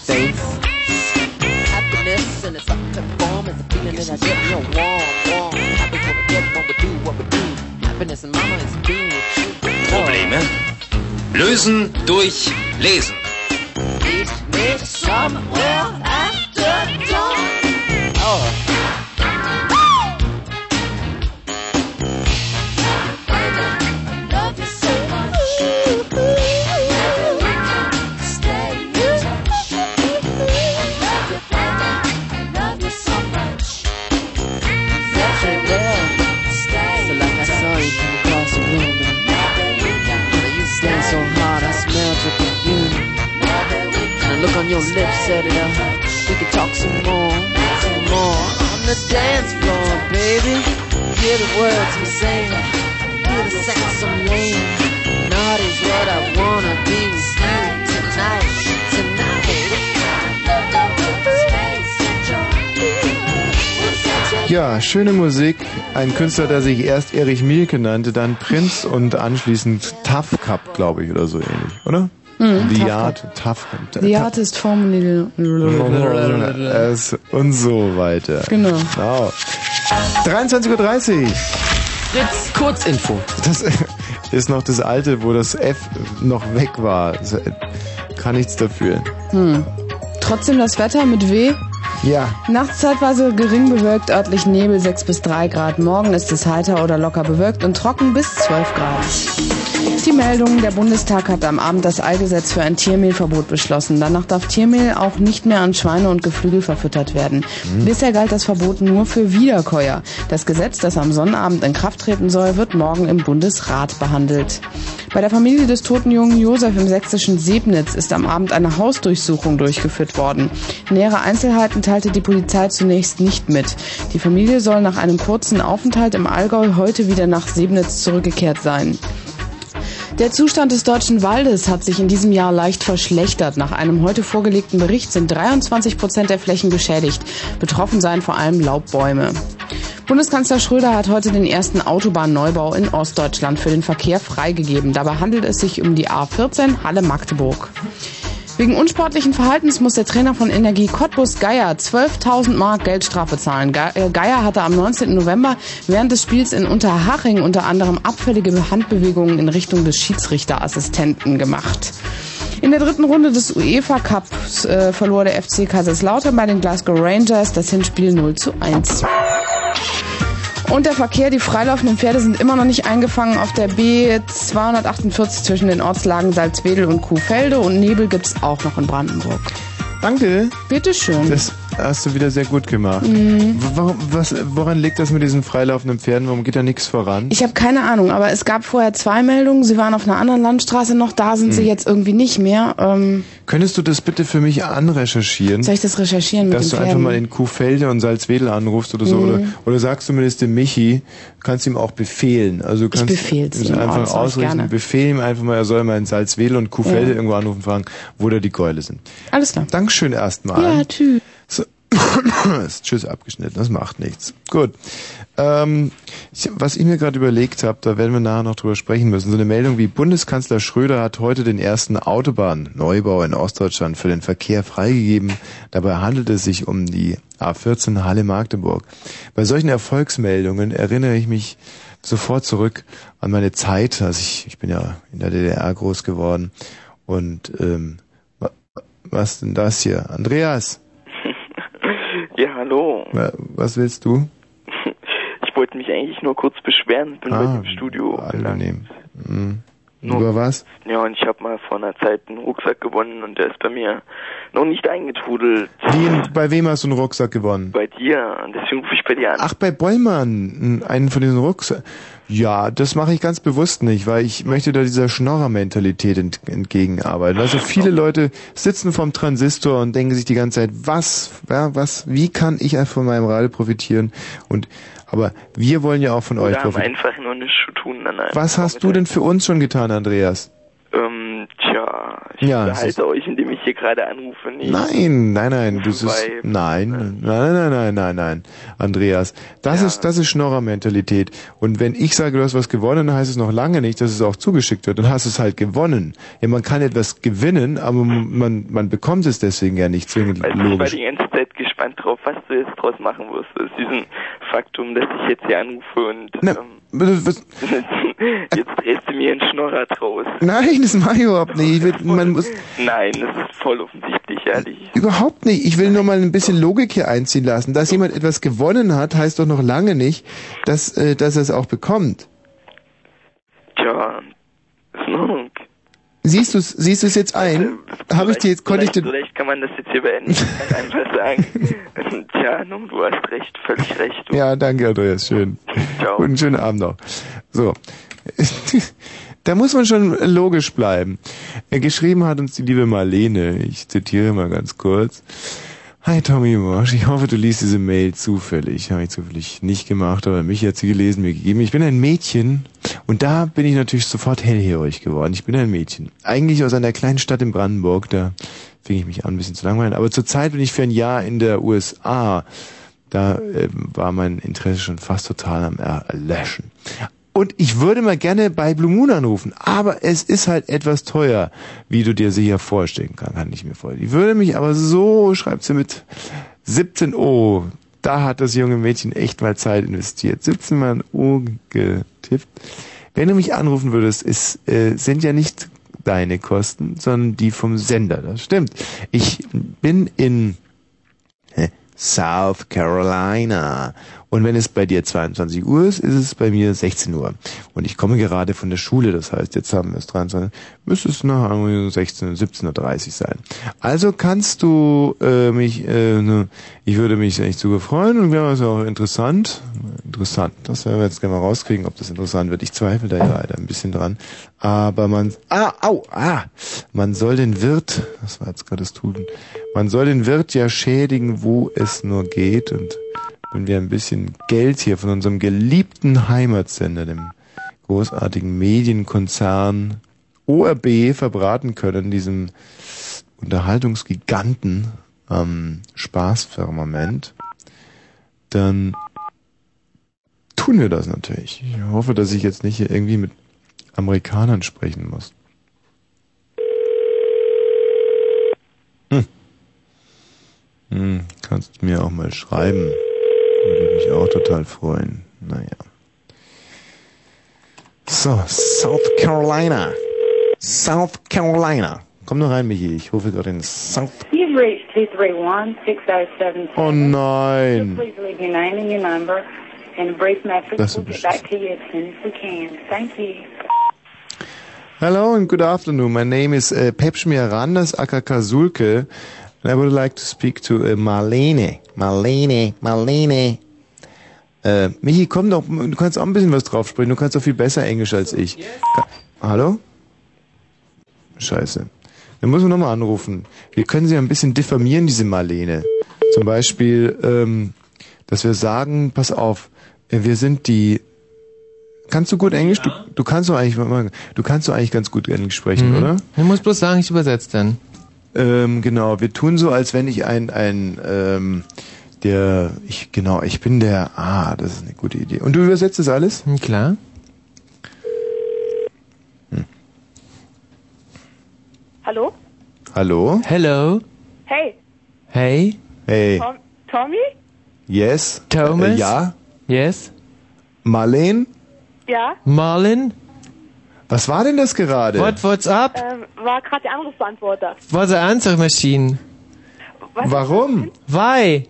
face. Is a feeling that I get real warm, warm. Happy when we get what we do, what we do. Happiness and mama is being with you. Probleme lösen durch Lesen. Meet me somewhere after dawn. Oh. Your lips set it. We could talk some more, some more on the dance floor, baby. Hear the words we sing, hear the sense I'm laying. Naughty's what I wanna be tonight, tonight. Ja, schöne Musik. Ein Künstler, der sich erst Erich Mielke nannte, dann Prinz und anschließend Tough Cup, glaube ich, oder so ähnlich, oder? Mhm, The Tough Art, Tough. The artist formerly... Es und so weiter. Genau. Genau. 23.30 Uhr. Fritz, Kurzinfo. Das ist noch das alte, wo das F noch weg war. Kann nichts dafür. Hm. Trotzdem das Wetter mit W. Ja. Nachts zeitweise gering bewölkt, örtlich Nebel 6 bis 3 Grad. Morgen ist es heiter oder locker bewölkt und trocken bis 12 Grad. Die Meldung, der Bundestag hat am Abend das Allgesetz für ein Tiermehlverbot beschlossen. Danach darf Tiermehl auch nicht mehr an Schweine und Geflügel verfüttert werden. Mhm. Bisher galt das Verbot nur für Wiederkäuer. Das Gesetz, das am Sonnabend in Kraft treten soll, wird morgen im Bundesrat behandelt. Bei der Familie des toten jungen Josef im sächsischen Sebnitz ist am Abend eine Hausdurchsuchung durchgeführt worden. Nähere Einzelheiten teilte die Polizei zunächst nicht mit. Die Familie soll nach einem kurzen Aufenthalt im Allgäu heute wieder nach Sebnitz zurückgekehrt sein. Der Zustand des deutschen Waldes hat sich in diesem Jahr leicht verschlechtert. Nach einem heute vorgelegten Bericht sind 23 Prozent der Flächen geschädigt. Betroffen seien vor allem Laubbäume. Bundeskanzler Schröder hat heute den ersten Autobahnneubau in Ostdeutschland für den Verkehr freigegeben. Dabei handelt es sich um die A14 Halle-Magdeburg. Wegen unsportlichen Verhaltens muss der Trainer von Energie Cottbus Geier 12.000 Mark Geldstrafe zahlen. Äh, Geier hatte am 19. November während des Spiels in Unterhaching unter anderem abfällige Handbewegungen in Richtung des Schiedsrichterassistenten gemacht. In der dritten Runde des UEFA Cups äh, verlor der FC Kaiserslautern bei den Glasgow Rangers das Hinspiel 0 zu 1. Und der Verkehr, die freilaufenden Pferde sind immer noch nicht eingefangen auf der B248 zwischen den Ortslagen Salzwedel und Kuhfelde und Nebel gibt's auch noch in Brandenburg. Danke. Bitteschön. Das hast du wieder sehr gut gemacht. Mhm. Warum, was, woran liegt das mit diesen freilaufenden Pferden? Warum geht da nichts voran? Ich habe keine Ahnung, aber es gab vorher zwei Meldungen. Sie waren auf einer anderen Landstraße noch, da sind sie Hm. jetzt irgendwie nicht mehr. Ähm, Könntest du das bitte für mich anrecherchieren? soll ich das recherchieren mit Dass den du einfach mal in Kuhfelde und Salzwedel anrufst oder so. Mhm. Oder, oder sagst zumindest dem Michi, kannst ihm auch befehlen. Also du Ich kannst ihm, oh, einfach ich ausrichten. Befehl ihm einfach mal, er soll mal in Salzwedel und Kuhfelde Ja. irgendwo anrufen und fragen, wo da die Gäule sind. Alles klar. Dankeschön erstmal. Ja, tschüss. So. ist tschüss abgeschnitten, das macht nichts. Gut. Ähm, ich, was ich mir gerade überlegt habe, da werden wir nachher noch drüber sprechen müssen. So eine Meldung wie Bundeskanzler Schröder hat heute den ersten Autobahnneubau in Ostdeutschland für den Verkehr freigegeben. Dabei handelt es sich um die A14 Halle-Magdeburg. Bei solchen Erfolgsmeldungen erinnere ich mich sofort zurück an meine Zeit. Also ich, ich bin ja in der DDR groß geworden. Und ähm, was denn das hier? Andreas, Ja, hallo. wa- was willst du? Ich wollte mich eigentlich nur kurz beschweren. Ich bin Ah, heute im Studio. Angenehm. Mhm. Nur- Über was? Ja, und ich habe mal vor einer Zeit einen Rucksack gewonnen und der ist bei mir noch nicht eingetrudelt. Wie, bei wem hast du einen Rucksack gewonnen? Bei dir. Und deswegen rufe ich bei dir an. Ach, bei Bollmann, einen von diesen Rucksack. Ja, das mache ich ganz bewusst nicht, weil ich möchte da dieser Schnorrer-Mentalität ent entgegenarbeiten. Also viele Leute sitzen vom Transistor und denken sich die ganze Zeit, was, ja, was, wie kann ich von meinem Radio profitieren? Und aber wir wollen ja auch von euch Oder haben profitieren. einfach nur nichts zu tun an einem Was hast du denn für uns schon getan, Andreas? Ähm, tja, ich Ja, unterhalte euch, indem ich hier gerade anrufe. Nicht. Nein, nein, nein, das ist Wobei- nein, nein, nein, nein, nein, nein, Andreas, das ist das ist Schnorrer-Mentalität. Und wenn ich sage, du hast was gewonnen, dann heißt es noch lange nicht, dass es auch zugeschickt wird. Dann hast du es halt gewonnen. Ja, man kann etwas gewinnen, aber man man bekommt es deswegen ja nicht zwingend Weil ich war logisch. die ganze Zeit gespannt drauf, was du jetzt draus machen wirst. Aus diesem Faktum, dass ich jetzt hier anrufe und Na, ähm, was, jetzt drehst du mir einen Schnorrer draus. nein, das mache ich überhaupt nicht. Ich will, man muss Nein, das ist voll offensichtlich, ehrlich. Überhaupt nicht. Ich will nur mal ein bisschen Logik hier einziehen lassen. Dass jemand etwas gewonnen hat, heißt doch noch lange nicht, dass, äh, dass er es auch bekommt. Tja, ist in Ordnung. Siehst du es siehst du's jetzt ein? Habe ich dir jetzt, konnte ich Vielleicht, dir, vielleicht kann man das jetzt hier beenden. Ich kann einfach sagen. Tja, nun, du hast recht, völlig recht. Du. ja, danke, Andreas, schön. Ciao. Und einen schönen Abend noch. So. Da muss man schon logisch bleiben. Geschrieben hat uns die liebe Marlene, ich zitiere mal ganz kurz. Hi Tommy Morsch, ich hoffe, du liest diese Mail zufällig. Habe ich zufällig nicht gemacht, aber mich hat sie gelesen, mir gegeben. Ich bin ein Mädchen und da bin ich natürlich sofort hellhörig geworden. Ich bin ein Mädchen. Eigentlich aus einer kleinen Stadt in Brandenburg, da fing ich mich an, ein bisschen zu langweilen. Aber zurzeit bin ich für ein Jahr in der USA. Da äh, war mein Interesse schon fast total am Erlöschen. Und ich würde mal gerne bei Blue Moon anrufen, aber es ist halt etwas teuer, wie du dir sicher vorstellen kannst, kann ich mir vorstellen. Ich würde mich aber so, schreibt sie mit 17 O, da hat das junge Mädchen echt mal Zeit investiert. 17 mal ein O getippt. Wenn du mich anrufen würdest, es äh, sind ja nicht deine Kosten, sondern die vom Sender. Das stimmt. Ich bin in? South Carolina. Und wenn es bei dir 22 Uhr ist, ist es bei mir 16 Uhr. Und ich komme gerade von der Schule, das heißt, jetzt haben wir es 23, müsste es nach 16, 17.30 Uhr sein. Also kannst du äh, mich, äh, ne, ich würde mich echt sogar freuen und wäre es auch interessant. Interessant, das werden wir jetzt gerne mal rauskriegen, ob das interessant wird. Ich zweifle da ja leider ein bisschen dran. Aber man, ah, au, ah, man soll den Wirt, das war jetzt gerade das Tun, man soll den Wirt ja schädigen, wo es nur geht und wenn wir ein bisschen Geld hier von unserem geliebten Heimatsender, dem großartigen Medienkonzern ORB verbraten können, diesem Unterhaltungsgiganten am Spaßfirmament, dann tun wir das natürlich. Ich hoffe, dass ich jetzt nicht hier irgendwie mit Amerikanern sprechen muss. Hm. Hm, kannst mir auch mal schreiben. Mich auch total freuen. Naja. So, South Carolina. South Carolina. Komm nur rein, Michi. Ich rufe gerade in South. You've reached 231-6077. Oh nein. Please leave your name and your number and a brief message. Das We'll get back to you as soon as we can. Thank you. Hello and good afternoon. My name is uh, Pepschmir Randers Akakazulke. And I would like to speak to uh, Marlene. Marlene, Marlene. Äh, Michi, komm doch, du kannst auch ein bisschen was drauf sprechen. Du kannst doch viel besser Englisch als ich. Ka Hallo? Scheiße. Dann müssen wir nochmal anrufen. Wir können sie ein bisschen diffamieren, diese Marlene. Zum Beispiel, ähm, dass wir sagen, pass auf, wir sind die. Kannst du gut Englisch? Du, du kannst doch eigentlich, du kannst doch eigentlich ganz gut Englisch sprechen, Mhm. oder? Du musst bloß sagen, ich übersetze dann. Ähm, genau, wir tun so, als wenn ich ein, ein, ähm, der, ich, genau, ich bin der, ah, das ist eine gute Idee. Und du übersetzt das alles? Klar. Hallo? Hallo? Hello. Hey, Hey. Hey. Tom Tommy? Yes? Thomas? Äh, ja? Yes. Marleen? Ja? Marlin? Was war denn das gerade? What, what's up? Ähm, war gerade der Anrufbeantworter. What's the answer machine? Warum? Why?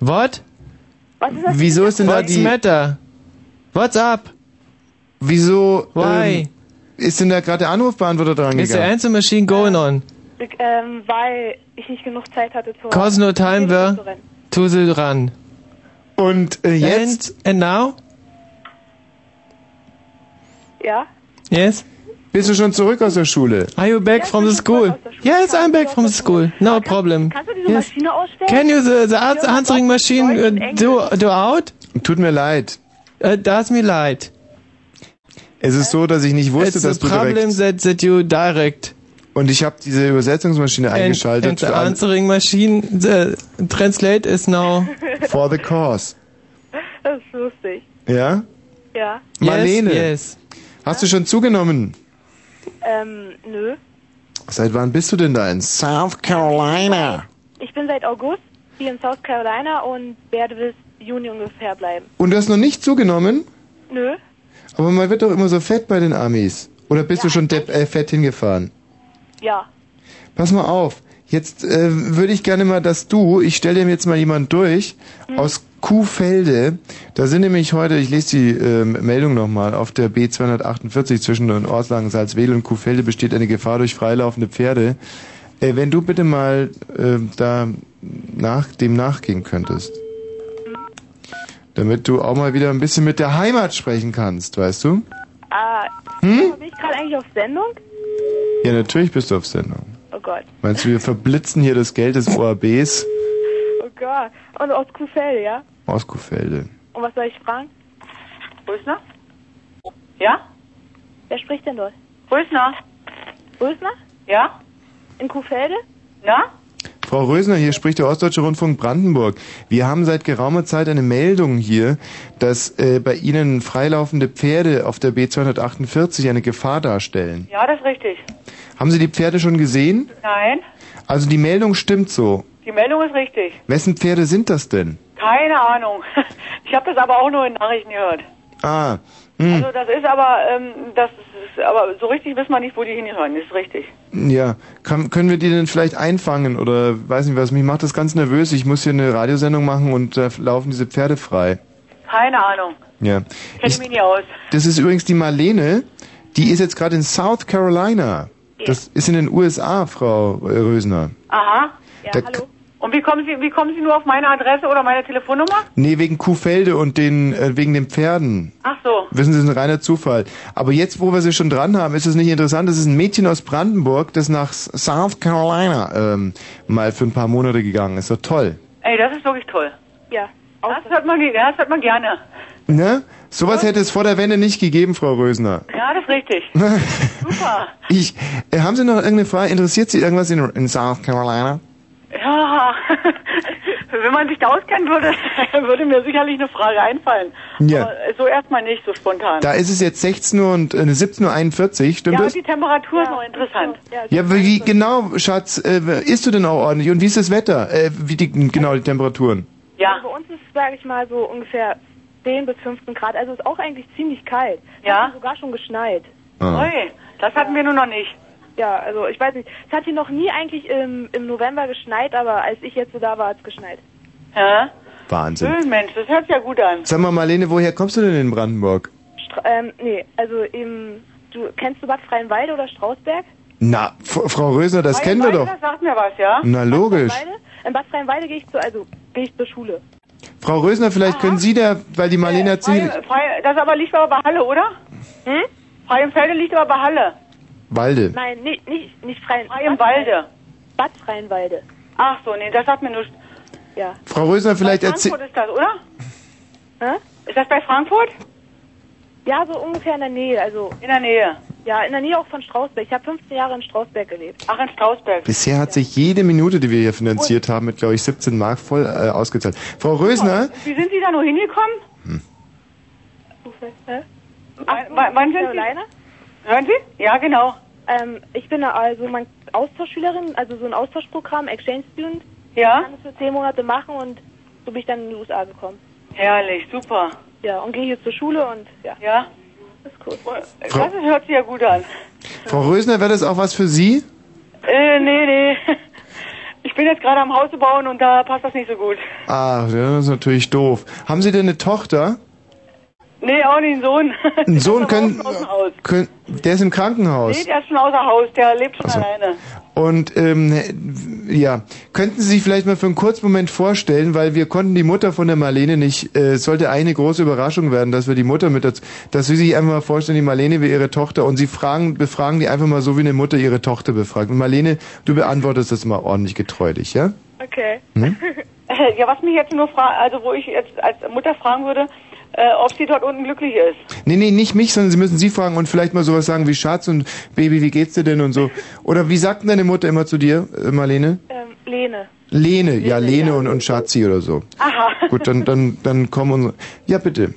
What? Was ist das? Wieso ist denn da What's die... matter? What's up? Wieso Why? Ähm, ist denn da gerade der Anrufbeantworter dran Is the gegangen? answer machine going on? Ähm, weil ich nicht genug Zeit hatte zur... Cause no time were to the run. Und äh, jetzt? And, and now? Ja? Yes? Bist du schon zurück aus der Schule? Are you back from the school? Yes, I'm back from the school. No problem. Kannst du diese Yes. Maschine ausstellen? Can you the, the ans- answering machine uh, do, do out? Tut mir leid. Uh, does me leid. Es ist so, dass ich nicht wusste, It's dass the du problem direkt... that, that you direct. Und ich habe diese Übersetzungsmaschine eingeschaltet and, and the answering machine, the translate is now for the cause. Das ist lustig. Ja? Ja. Marlene, Yes, hast du schon zugenommen? Ähm, nö. Seit wann bist du denn da in South Carolina? Ich bin seit August hier in South Carolina und werde bis Juni ungefähr bleiben. Und du hast noch nicht zugenommen? Nö. Aber man wird doch immer so fett bei den Amis. Oder bist du schon depp, äh, fett hingefahren? Ja. Pass mal auf. Jetzt äh, würde ich gerne mal, dass du, ich stelle dir jetzt mal jemand durch, aus Kuhfelde, da sind nämlich heute, ich lese die ähm, Meldung nochmal, auf der B248 zwischen den Ortslagen Salzwedel und Kuhfelde besteht eine Gefahr durch freilaufende Pferde. Äh, wenn du bitte mal äh, da nach, dem nachgehen könntest. Damit du auch mal wieder ein bisschen mit der Heimat sprechen kannst, weißt du? Ah, Hm? bin ich gerade eigentlich auf Sendung? Ja, natürlich bist du auf Sendung. Oh Gott. Meinst du, wir verblitzen hier das Geld des OABs Gott. Und aus Kuhfelde, ja? aus Kuhfelde? Und was soll ich fragen? Rösner? Ja? Wer spricht denn dort? Rösner. Rösner? Ja? In Kuhfelde? Ja? Frau Rösner, hier spricht der Ostdeutsche Rundfunk Brandenburg. Wir haben seit geraumer Zeit eine Meldung hier, dass äh, bei Ihnen freilaufende Pferde auf der B248 eine Gefahr darstellen. Ja, das ist richtig. Haben Sie die Pferde schon gesehen? Nein, Also die Meldung stimmt so. Die Meldung ist richtig. Wessen Pferde sind das denn? Keine Ahnung. Ich habe das aber auch nur in Nachrichten gehört. Ah, Hm. Also das ist aber, ähm, das ist, aber so richtig wissen wir nicht, wo die hingehören, ist richtig. Ja, kann, können wir die denn vielleicht einfangen oder weiß nicht was? Mich macht das ganz nervös. Ich muss hier eine Radiosendung machen und da laufen diese Pferde frei. Keine Ahnung. Ja. Kenn ich mich nie aus. Das ist übrigens die Marlene. Die ist jetzt gerade in South Carolina. Das ist in den USA, Frau Rösner. Aha. Ja, Da- hallo. Und wie kommen Sie, wie kommen Sie nur auf meine Adresse oder meine Telefonnummer? Nee, wegen Kuhfelde und den äh, wegen den Pferden. Ach so. Wissen Sie, das ist ein reiner Zufall. Aber jetzt, wo wir sie schon dran haben, ist es nicht interessant. Das ist ein Mädchen aus Brandenburg, das nach South Carolina ähm, mal für ein paar Monate gegangen ist. Doch toll. Ey, das ist wirklich toll. Ja. Das hört man, das hört man gerne. Ne? Sowas hätte es vor der Wende nicht gegeben, Frau Rösner. Ja, das ist richtig. Super. Ich, äh, haben Sie noch irgendeine Frage? Interessiert Sie irgendwas in, in South Carolina? Ja, wenn man sich da auskennen würde, würde mir sicherlich eine Frage einfallen. Ja. Aber so erstmal nicht, so spontan. Da ist es jetzt 16 Uhr und äh, 17.41 Uhr, stimmt ja, das? und die Temperatur ist noch interessant. Ja, wie wie genau, Schatz, äh, isst du denn auch ordentlich? Und wie ist das Wetter? Äh, wie die, genau die Temperaturen? Ja. Also bei uns ist, sage ich mal, so ungefähr 10 bis 15 Grad. Also ist auch eigentlich ziemlich kalt. Ja. Es hat sogar schon geschneit. Ah. Ui, das hatten wir nur noch nicht. Ja, also ich weiß nicht. Es hat hier noch nie eigentlich im, im November geschneit, aber als ich jetzt so da war, hat es geschneit. Hä? Wahnsinn. Schön, Mensch, das hört sich ja gut an. Sag mal, Marlene, woher kommst du denn in Brandenburg? Stra ähm, nee, also im, du kennst du Bad Freienwalde oder Strausberg? Na, F Frau Rösner, das kennen wir doch. Das sagt mir was, ja? Na, logisch. In Bad Freienwalde gehe ich zur, also gehe ich zur Schule. Frau Rösner, vielleicht können Sie da, weil die Marlene hat frei, das aber liegt aber bei Halle, oder? Hm? Frei im Felde liegt aber bei Halle. Walde. Nein, nicht, nicht, nicht Freien. Frei im Walde. Bad Freienwalde. Ach so, nee, das sagt mir nur. Ja. Frau Rösner, vielleicht erzähl... Frankfurt ist das, oder? Hä? Ist das bei Frankfurt? Ja, so ungefähr in der Nähe, also. In der Nähe? Ja, in der Nähe auch von Strausberg. Ich habe 15 Jahre in Strausberg gelebt. Ach, in Strausberg. Bisher hat sich jede Minute, die wir hier finanziert haben, mit, glaube ich, 17 Mark voll äh, ausgezahlt. Frau Rösner, Wie sind Sie da nur hingekommen? Hä? Ach, wann, wann sind? Sie? Hören Sie? Ja, genau. Ähm, ich bin also mein Austauschschülerin, also so ein Austauschprogramm, Exchange Student. Ja? Ich kann das für 10 Monate machen und so bin ich dann in die USA gekommen. Herrlich, super. Ja, und gehe hier zur Schule und ja. Ja? Das ist cool. Das hört sich ja gut an. Frau Rösner, wäre das auch was für Sie? Äh, nee, nee. Ich bin jetzt gerade am Haus bauen und da passt das nicht so gut. Ah, ja, das ist natürlich doof. Haben Sie denn eine Tochter? Nee, auch nicht einen Sohn. Einen Sohn können, können... Der ist im Krankenhaus. Nee, der ist schon außer Haus, der lebt schon Ach so. alleine. Und ähm, ja, könnten Sie sich vielleicht mal für einen kurzen Moment vorstellen, weil wir konnten die Mutter von der Marlene nicht, äh, es sollte eine große Überraschung werden, dass wir die Mutter mit dazu, dass Sie sich einfach mal vorstellen, die Marlene wäre Ihre Tochter und Sie fragen, befragen die einfach mal so, wie eine Mutter ihre Tochter befragt. Und Marlene, du beantwortest das mal ordentlich getreulich, ja? Okay. Hm? Ja, was mich jetzt nur fragt, also wo ich jetzt als Mutter fragen würde, äh, ob sie dort unten glücklich ist. Nee, nee, nicht mich, sondern Sie müssen Sie fragen und vielleicht mal sowas sagen wie Schatz und Baby, wie geht's dir denn und so. Oder wie sagt denn deine Mutter immer zu dir, äh, Marlene? Ähm, Lene. Lene, ja, Lene und, und Schatzi oder so. Aha. Gut, dann, dann, dann kommen unsere. Ja, bitte.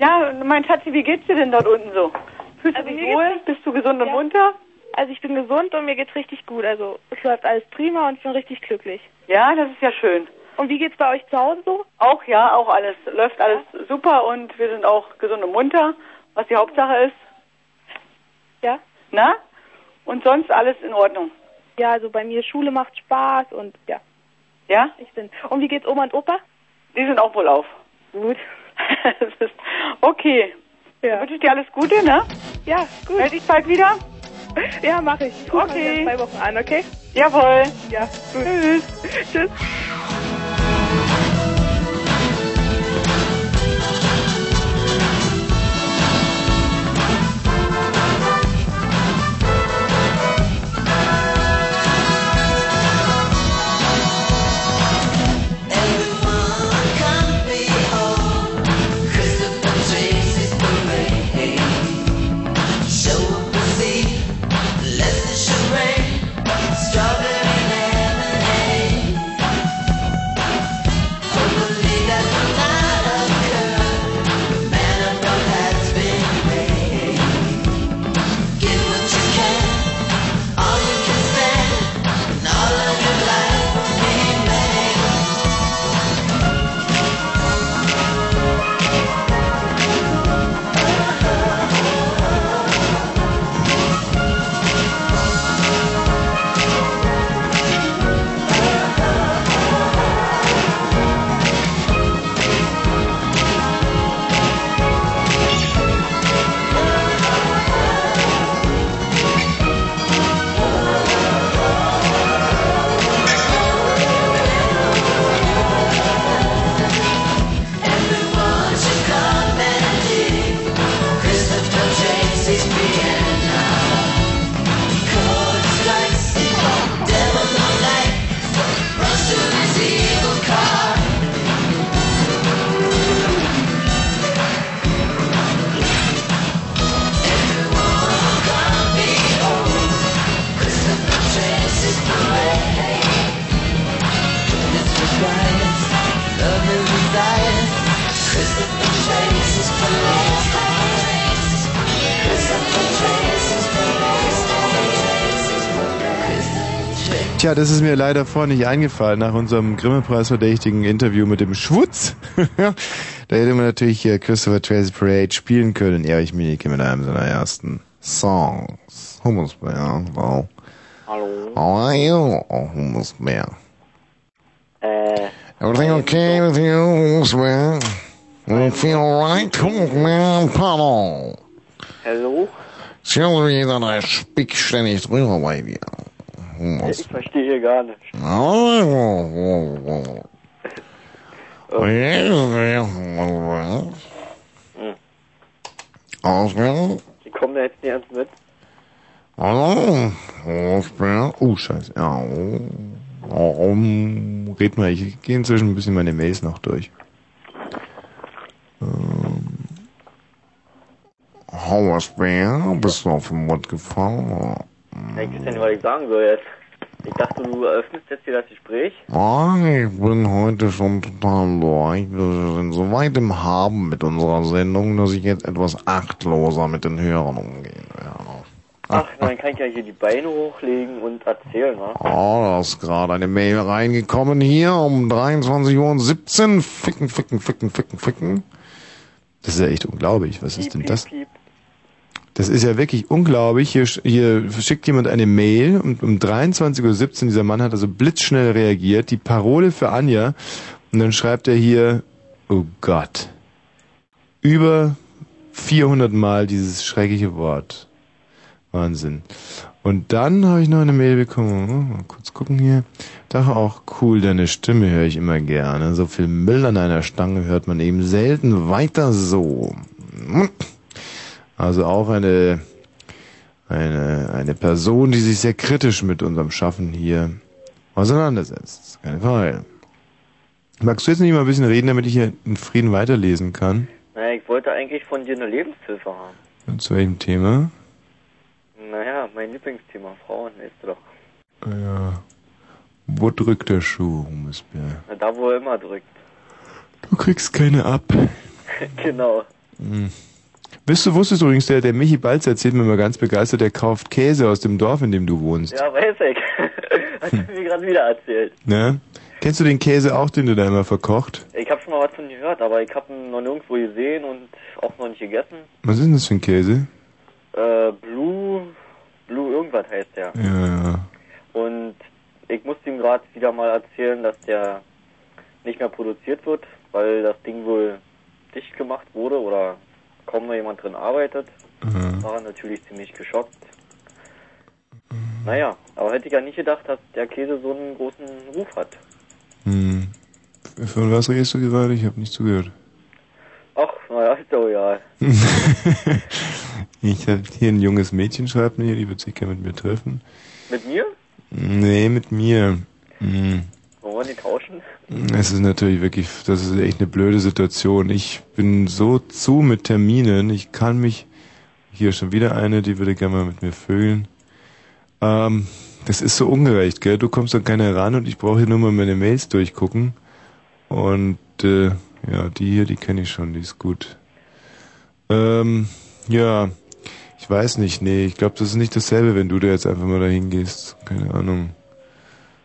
Ja, mein Schatzi, wie geht's dir denn dort unten so? Fühlst Also du dich wohl? Bist du gesund und munter? Also ich bin gesund und mir geht's richtig gut. Also es läuft alles prima und ich bin richtig glücklich. Ja, das ist ja schön. Und wie geht's bei euch zu Hause so? Auch ja, auch alles läuft alles super und wir sind auch gesund und munter, was die Hauptsache ist. Ja? Na? Und sonst alles in Ordnung. Ja, also bei mir Schule macht Spaß und ja. Ja? Ich bin. Und wie geht's Oma und Opa? Die sind auch wohl auf. Gut. Okay. Ja. Dann wünsche ich dir alles Gute, ne? Ja, gut. Meld dich bald wieder? Ja, mache ich. Ich mal Okay. zwei Wochen an, okay? Jawohl. Ja, gut. Tschüss. Tschüss. Tja, das ist mir leider vorher nicht eingefallen nach unserem Grimme-Preis-verdächtigen Interview mit dem Schwutz. da hätte man natürlich hier Christopher Tracy Parade spielen können, Erich Mielke mit einem seiner ersten Songs. Humus Bär, wow. Hallo. How are you, oh, Humus Bär? Äh, Everything okay with you, Humus Bär? You feel right, Humus Bär? Pardon. hallo? Excuse me that I speak ständig drüber bei dir. Humus Ich verstehe hier gar nicht. Hm. Auswählen. Ich komme da jetzt nicht ernst mit. Auswählen. Oh, scheiße. Ja, warum red mal? Ich gehe inzwischen ein bisschen meine Mails noch durch. Ähm. Hauersbär, bist du auf den Mund gefallen? Ich weiß ja nicht, was ich sagen soll jetzt. Ich dachte, du eröffnest jetzt hier das Gespräch. Ah, ich bin heute schon total durch. Wir sind so weit im Haben mit unserer Sendung, dass ich jetzt etwas achtloser mit den Hörern umgehen werde. Ach, dann kann ich ja hier die Beine hochlegen und erzählen, wa? Oh, da ist gerade eine Mail reingekommen hier um 23.17 Uhr. Ficken, ficken, ficken, ficken, ficken. Das ist ja echt unglaublich. Was ist denn das? Das ist ja wirklich unglaublich. Hier, hier schickt jemand eine Mail und um 23.17 Uhr, dieser Mann hat also blitzschnell reagiert, die Parole für Anja und dann schreibt er hier, oh Gott, über 400 Mal dieses schreckliche Wort. Wahnsinn. Und dann habe ich noch eine Mail bekommen. Oh, Mal kurz gucken hier. Doch auch cool, deine Stimme höre ich immer gerne. So viel Müll an einer Stange hört man eben selten. Weiter so. Also auch eine, eine, eine Person, die sich sehr kritisch mit unserem Schaffen hier auseinandersetzt. Keine Frage. Magst du jetzt nicht mal ein bisschen reden, damit ich hier in Frieden weiterlesen kann? Naja, ich wollte eigentlich von dir eine Lebenshilfe haben. Zu welchem Thema? Naja, mein Lieblingsthema, Frauen, weißt du doch. Ja. Wo drückt der Schuh, Humusbär? Na, da, wo er immer drückt. Du kriegst keine ab. genau. Hm. Wisst du, wusstest du übrigens, der, der Michi Balz erzählt mir mal ganz begeistert, der kauft Käse aus dem Dorf, in dem du wohnst. Ja, weiß ich. Hat er mir gerade wieder erzählt. Ne? Kennst du den Käse auch, den du da immer verkocht? Ich habe schon mal was von dir gehört, aber ich habe ihn noch nirgendwo gesehen und auch noch nicht gegessen. Was ist denn das für ein Käse? Äh, Blue, Blue irgendwas heißt der. Ja, ja. Und ich musste ihm gerade wieder mal erzählen, dass der nicht mehr produziert wird, weil das Ding wohl dicht gemacht wurde oder kaum noch jemand drin arbeitet. Mhm. War natürlich ziemlich geschockt. Naja, aber hätte ich ja nicht gedacht, dass der Käse so einen großen Ruf hat. Hm. Von was redest du gerade? Ich habe nicht zugehört. Ach, naja, ist doch egal. ich habe hier ein junges Mädchen, schreibt mir die wird sich gerne mit mir treffen. Mit mir? Nee, mit mir. Hm. Wir die tauschen? Es ist natürlich wirklich, das ist echt eine blöde Situation. Ich bin so zu mit Terminen, ich kann mich, hier schon wieder eine, die würde gerne mal mit mir vögeln. Ähm, das ist so ungerecht, gell? Du kommst an keiner ran und ich brauche hier nur mal meine Mails durchgucken. Und äh, ja, die hier, die kenne ich schon, die ist gut. Ähm, ja, ich weiß nicht, nee, ich glaube, das ist nicht dasselbe, wenn du da jetzt einfach mal dahin gehst. Keine Ahnung.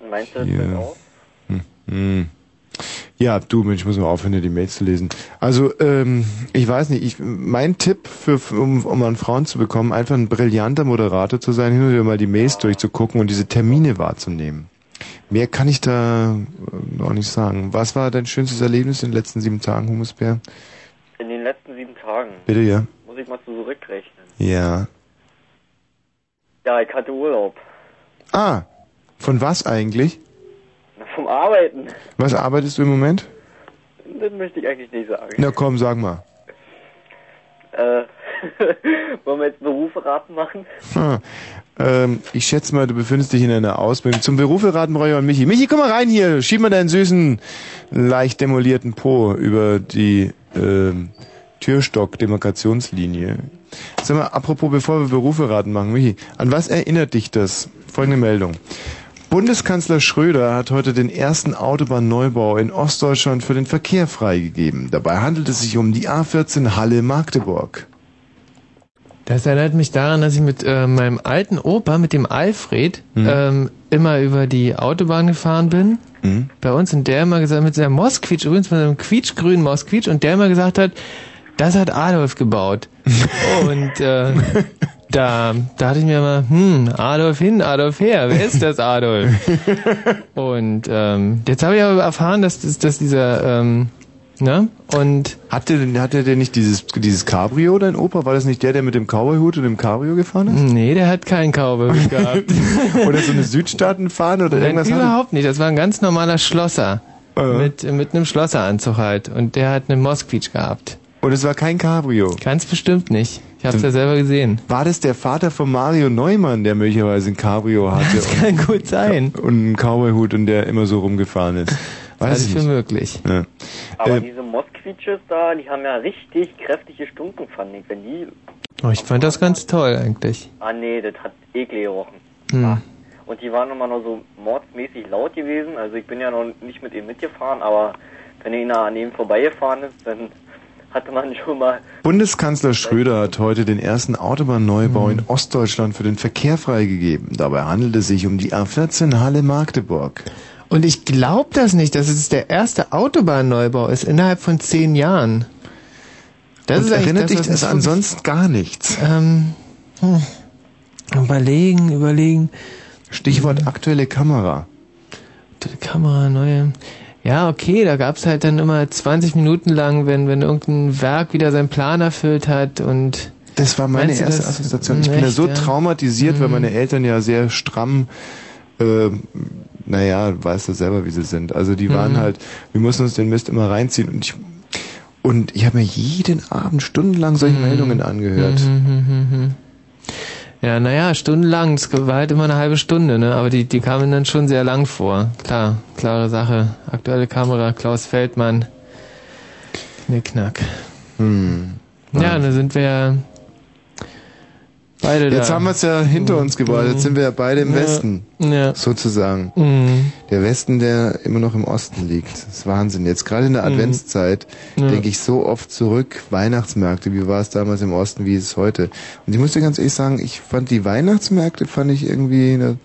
Meinst du das auch? Hm. Ja, du Mensch, ich muss mal aufhören, die Mails zu lesen. Also, ähm, ich weiß nicht, ich, mein Tipp, für, um, um an Frauen zu bekommen, einfach ein brillanter Moderator zu sein, hin und wieder mal die Mails durchzugucken und diese Termine wahrzunehmen. Mehr kann ich da äh, noch nicht sagen. Was war dein schönstes Erlebnis in den letzten sieben Tagen, Humusbär? In den letzten sieben Tagen. Bitte, ja. Muss ich mal zurückrechnen. Ja. Ja, ich hatte Urlaub. Ah, von was eigentlich? Vom Arbeiten. Was arbeitest du im Moment? Das möchte ich eigentlich nicht sagen. Na komm, sag mal. Äh, wollen wir jetzt Berufe raten machen? Hm. Ähm, ich schätze mal, du befindest dich in einer Ausbildung. Zum Berufe raten brauche ich einen Michi. Michi, komm mal rein hier. Schieb mal deinen süßen, leicht demolierten Po über die ähm, Türstock-Demarkationslinie. Sag mal, apropos, bevor wir Berufe raten machen, Michi, an was erinnert dich das? Folgende Meldung. Bundeskanzler Schröder hat heute den ersten Autobahnneubau in Ostdeutschland für den Verkehr freigegeben. Dabei handelt es sich um die A14 Halle-Magdeburg. Das erinnert mich daran, dass ich mit äh, meinem alten Opa, mit dem Alfred, Mhm. ähm, immer über die Autobahn gefahren bin. Mhm. Bei uns und der immer gesagt, mit seinem Mosquitsch, übrigens mit einem quietschgrünen Mosquitsch, und der immer gesagt hat, das hat Adolf gebaut. und äh, da dachte ich mir immer, hm, Adolf hin, Adolf her, wer ist das Adolf? und ähm, jetzt habe ich aber erfahren, dass, dass, dass dieser, ähm, ne? Und hatte, hatte der nicht dieses, dieses Cabrio, dein Opa? War das nicht der, der mit dem Cowboyhut und dem Cabrio gefahren ist? Nee, der hat keinen Cowboy gehabt. oder so eine Südstaatenfahne oder Nein, irgendwas? hatte- überhaupt nicht. Das war ein ganz normaler Schlosser. Mit, mit einem Schlosseranzug halt. Und der hat einen Mosquitsch gehabt. Und es war kein Cabrio? Ganz bestimmt nicht. Ich hab's ja selber gesehen. War das der Vater von Mario Neumann, der möglicherweise ein Cabrio hatte? Das kann gut sein. Und einen Cowboyhut und der immer so rumgefahren ist? Weiß ich ich für nicht. möglich. Ja. Aber Äh, diese Moskvitsches da, die haben ja richtig kräftige Stunken, fand ich. Wenn die. Oh, ich fand das ganz toll eigentlich. Ah nee, das hat eklig gerochen. Hm. Und die waren immer noch so mordsmäßig laut gewesen. Also ich bin ja noch nicht mit ihm mitgefahren, aber wenn er an ihm vorbeigefahren ist, dann hatte man schon mal. Bundeskanzler Schröder hat heute den ersten Autobahnneubau in Ostdeutschland für den Verkehr freigegeben. Dabei handelt es sich um die A14 Halle Magdeburg. Und ich glaube das nicht, dass es der erste Autobahnneubau ist innerhalb von zehn Jahren. Das Und ist erinnert das, dich das mich- ansonsten gar nichts? Ähm, hm. Überlegen, überlegen. Stichwort aktuelle Kamera. Aktuelle Kamera, neue. Ja, okay, da gab's halt dann immer 20 Minuten lang, wenn, wenn irgendein Werk wieder seinen Plan erfüllt hat und. Das war meine erste das? Assoziation. Ich bin echt, so ja? traumatisiert, weil Mhm. meine Eltern ja sehr stramm, äh, naja, weißt du selber, wie sie sind. Also die waren Mhm. halt, wir mussten uns den Mist immer reinziehen und ich und ich habe mir jeden Abend stundenlang solche Meldungen angehört. Mhm, mhm, mhm, mhm. Ja, naja, stundenlang, das war halt immer eine halbe Stunde, ne? Aber die, die kamen dann schon sehr lang vor. Klar, klare Sache. Aktuelle Kamera, Klaus Feldmann. Knickknack. Hm. Ja, da sind wir beide da. Jetzt haben wir es ja hinter uns gebracht. Jetzt sind wir ja beide im Ja. Westen. Ja. Sozusagen. Mhm. Der Westen, der immer noch im Osten liegt. Das ist Wahnsinn. Jetzt gerade in der Mhm. Adventszeit Ja. denke ich so oft zurück. Weihnachtsmärkte, wie war es damals im Osten, wie ist es heute? Und ich muss dir ganz ehrlich sagen, ich fand die Weihnachtsmärkte, fand ich irgendwie in der,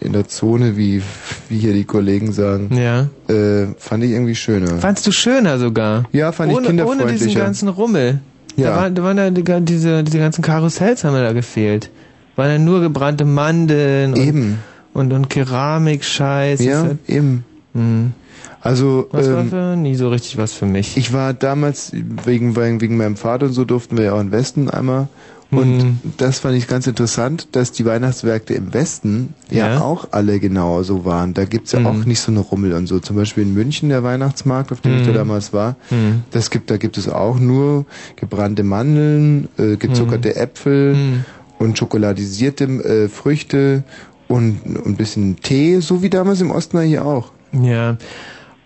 in der Zone, wie, wie hier die Kollegen sagen, Ja. äh, fand ich irgendwie schöner. Fandst du schöner sogar? Ja, fand ich ohne, Ohne diesen kinderfreundlicher. ganzen Rummel. Ja. Da, waren, da waren ja diese, diese ganzen Karussells haben da gefehlt. Waren ja nur gebrannte Mandeln und, Eben. und, und Keramik-Scheiß. Ja, ist eben. Mhm. Also, Das war ähm, für nie so richtig was für mich. Ich war damals, wegen, wegen, wegen meinem Vater und so, durften wir ja auch im Westen einmal. Und Mhm. das fand ich ganz interessant, dass die Weihnachtsmärkte im Westen ja, Ja. auch alle genau so waren. Da gibt's ja Mhm. auch nicht so eine Rummel und so. Zum Beispiel in München der Weihnachtsmarkt, auf dem ich da Mhm. damals war. Mhm. Das gibt, da gibt es auch nur gebrannte Mandeln, äh, gezuckerte Äpfel Mhm. und schokoladisierte äh, Früchte und und ein bisschen Tee, so wie damals im Osten hier auch. Ja.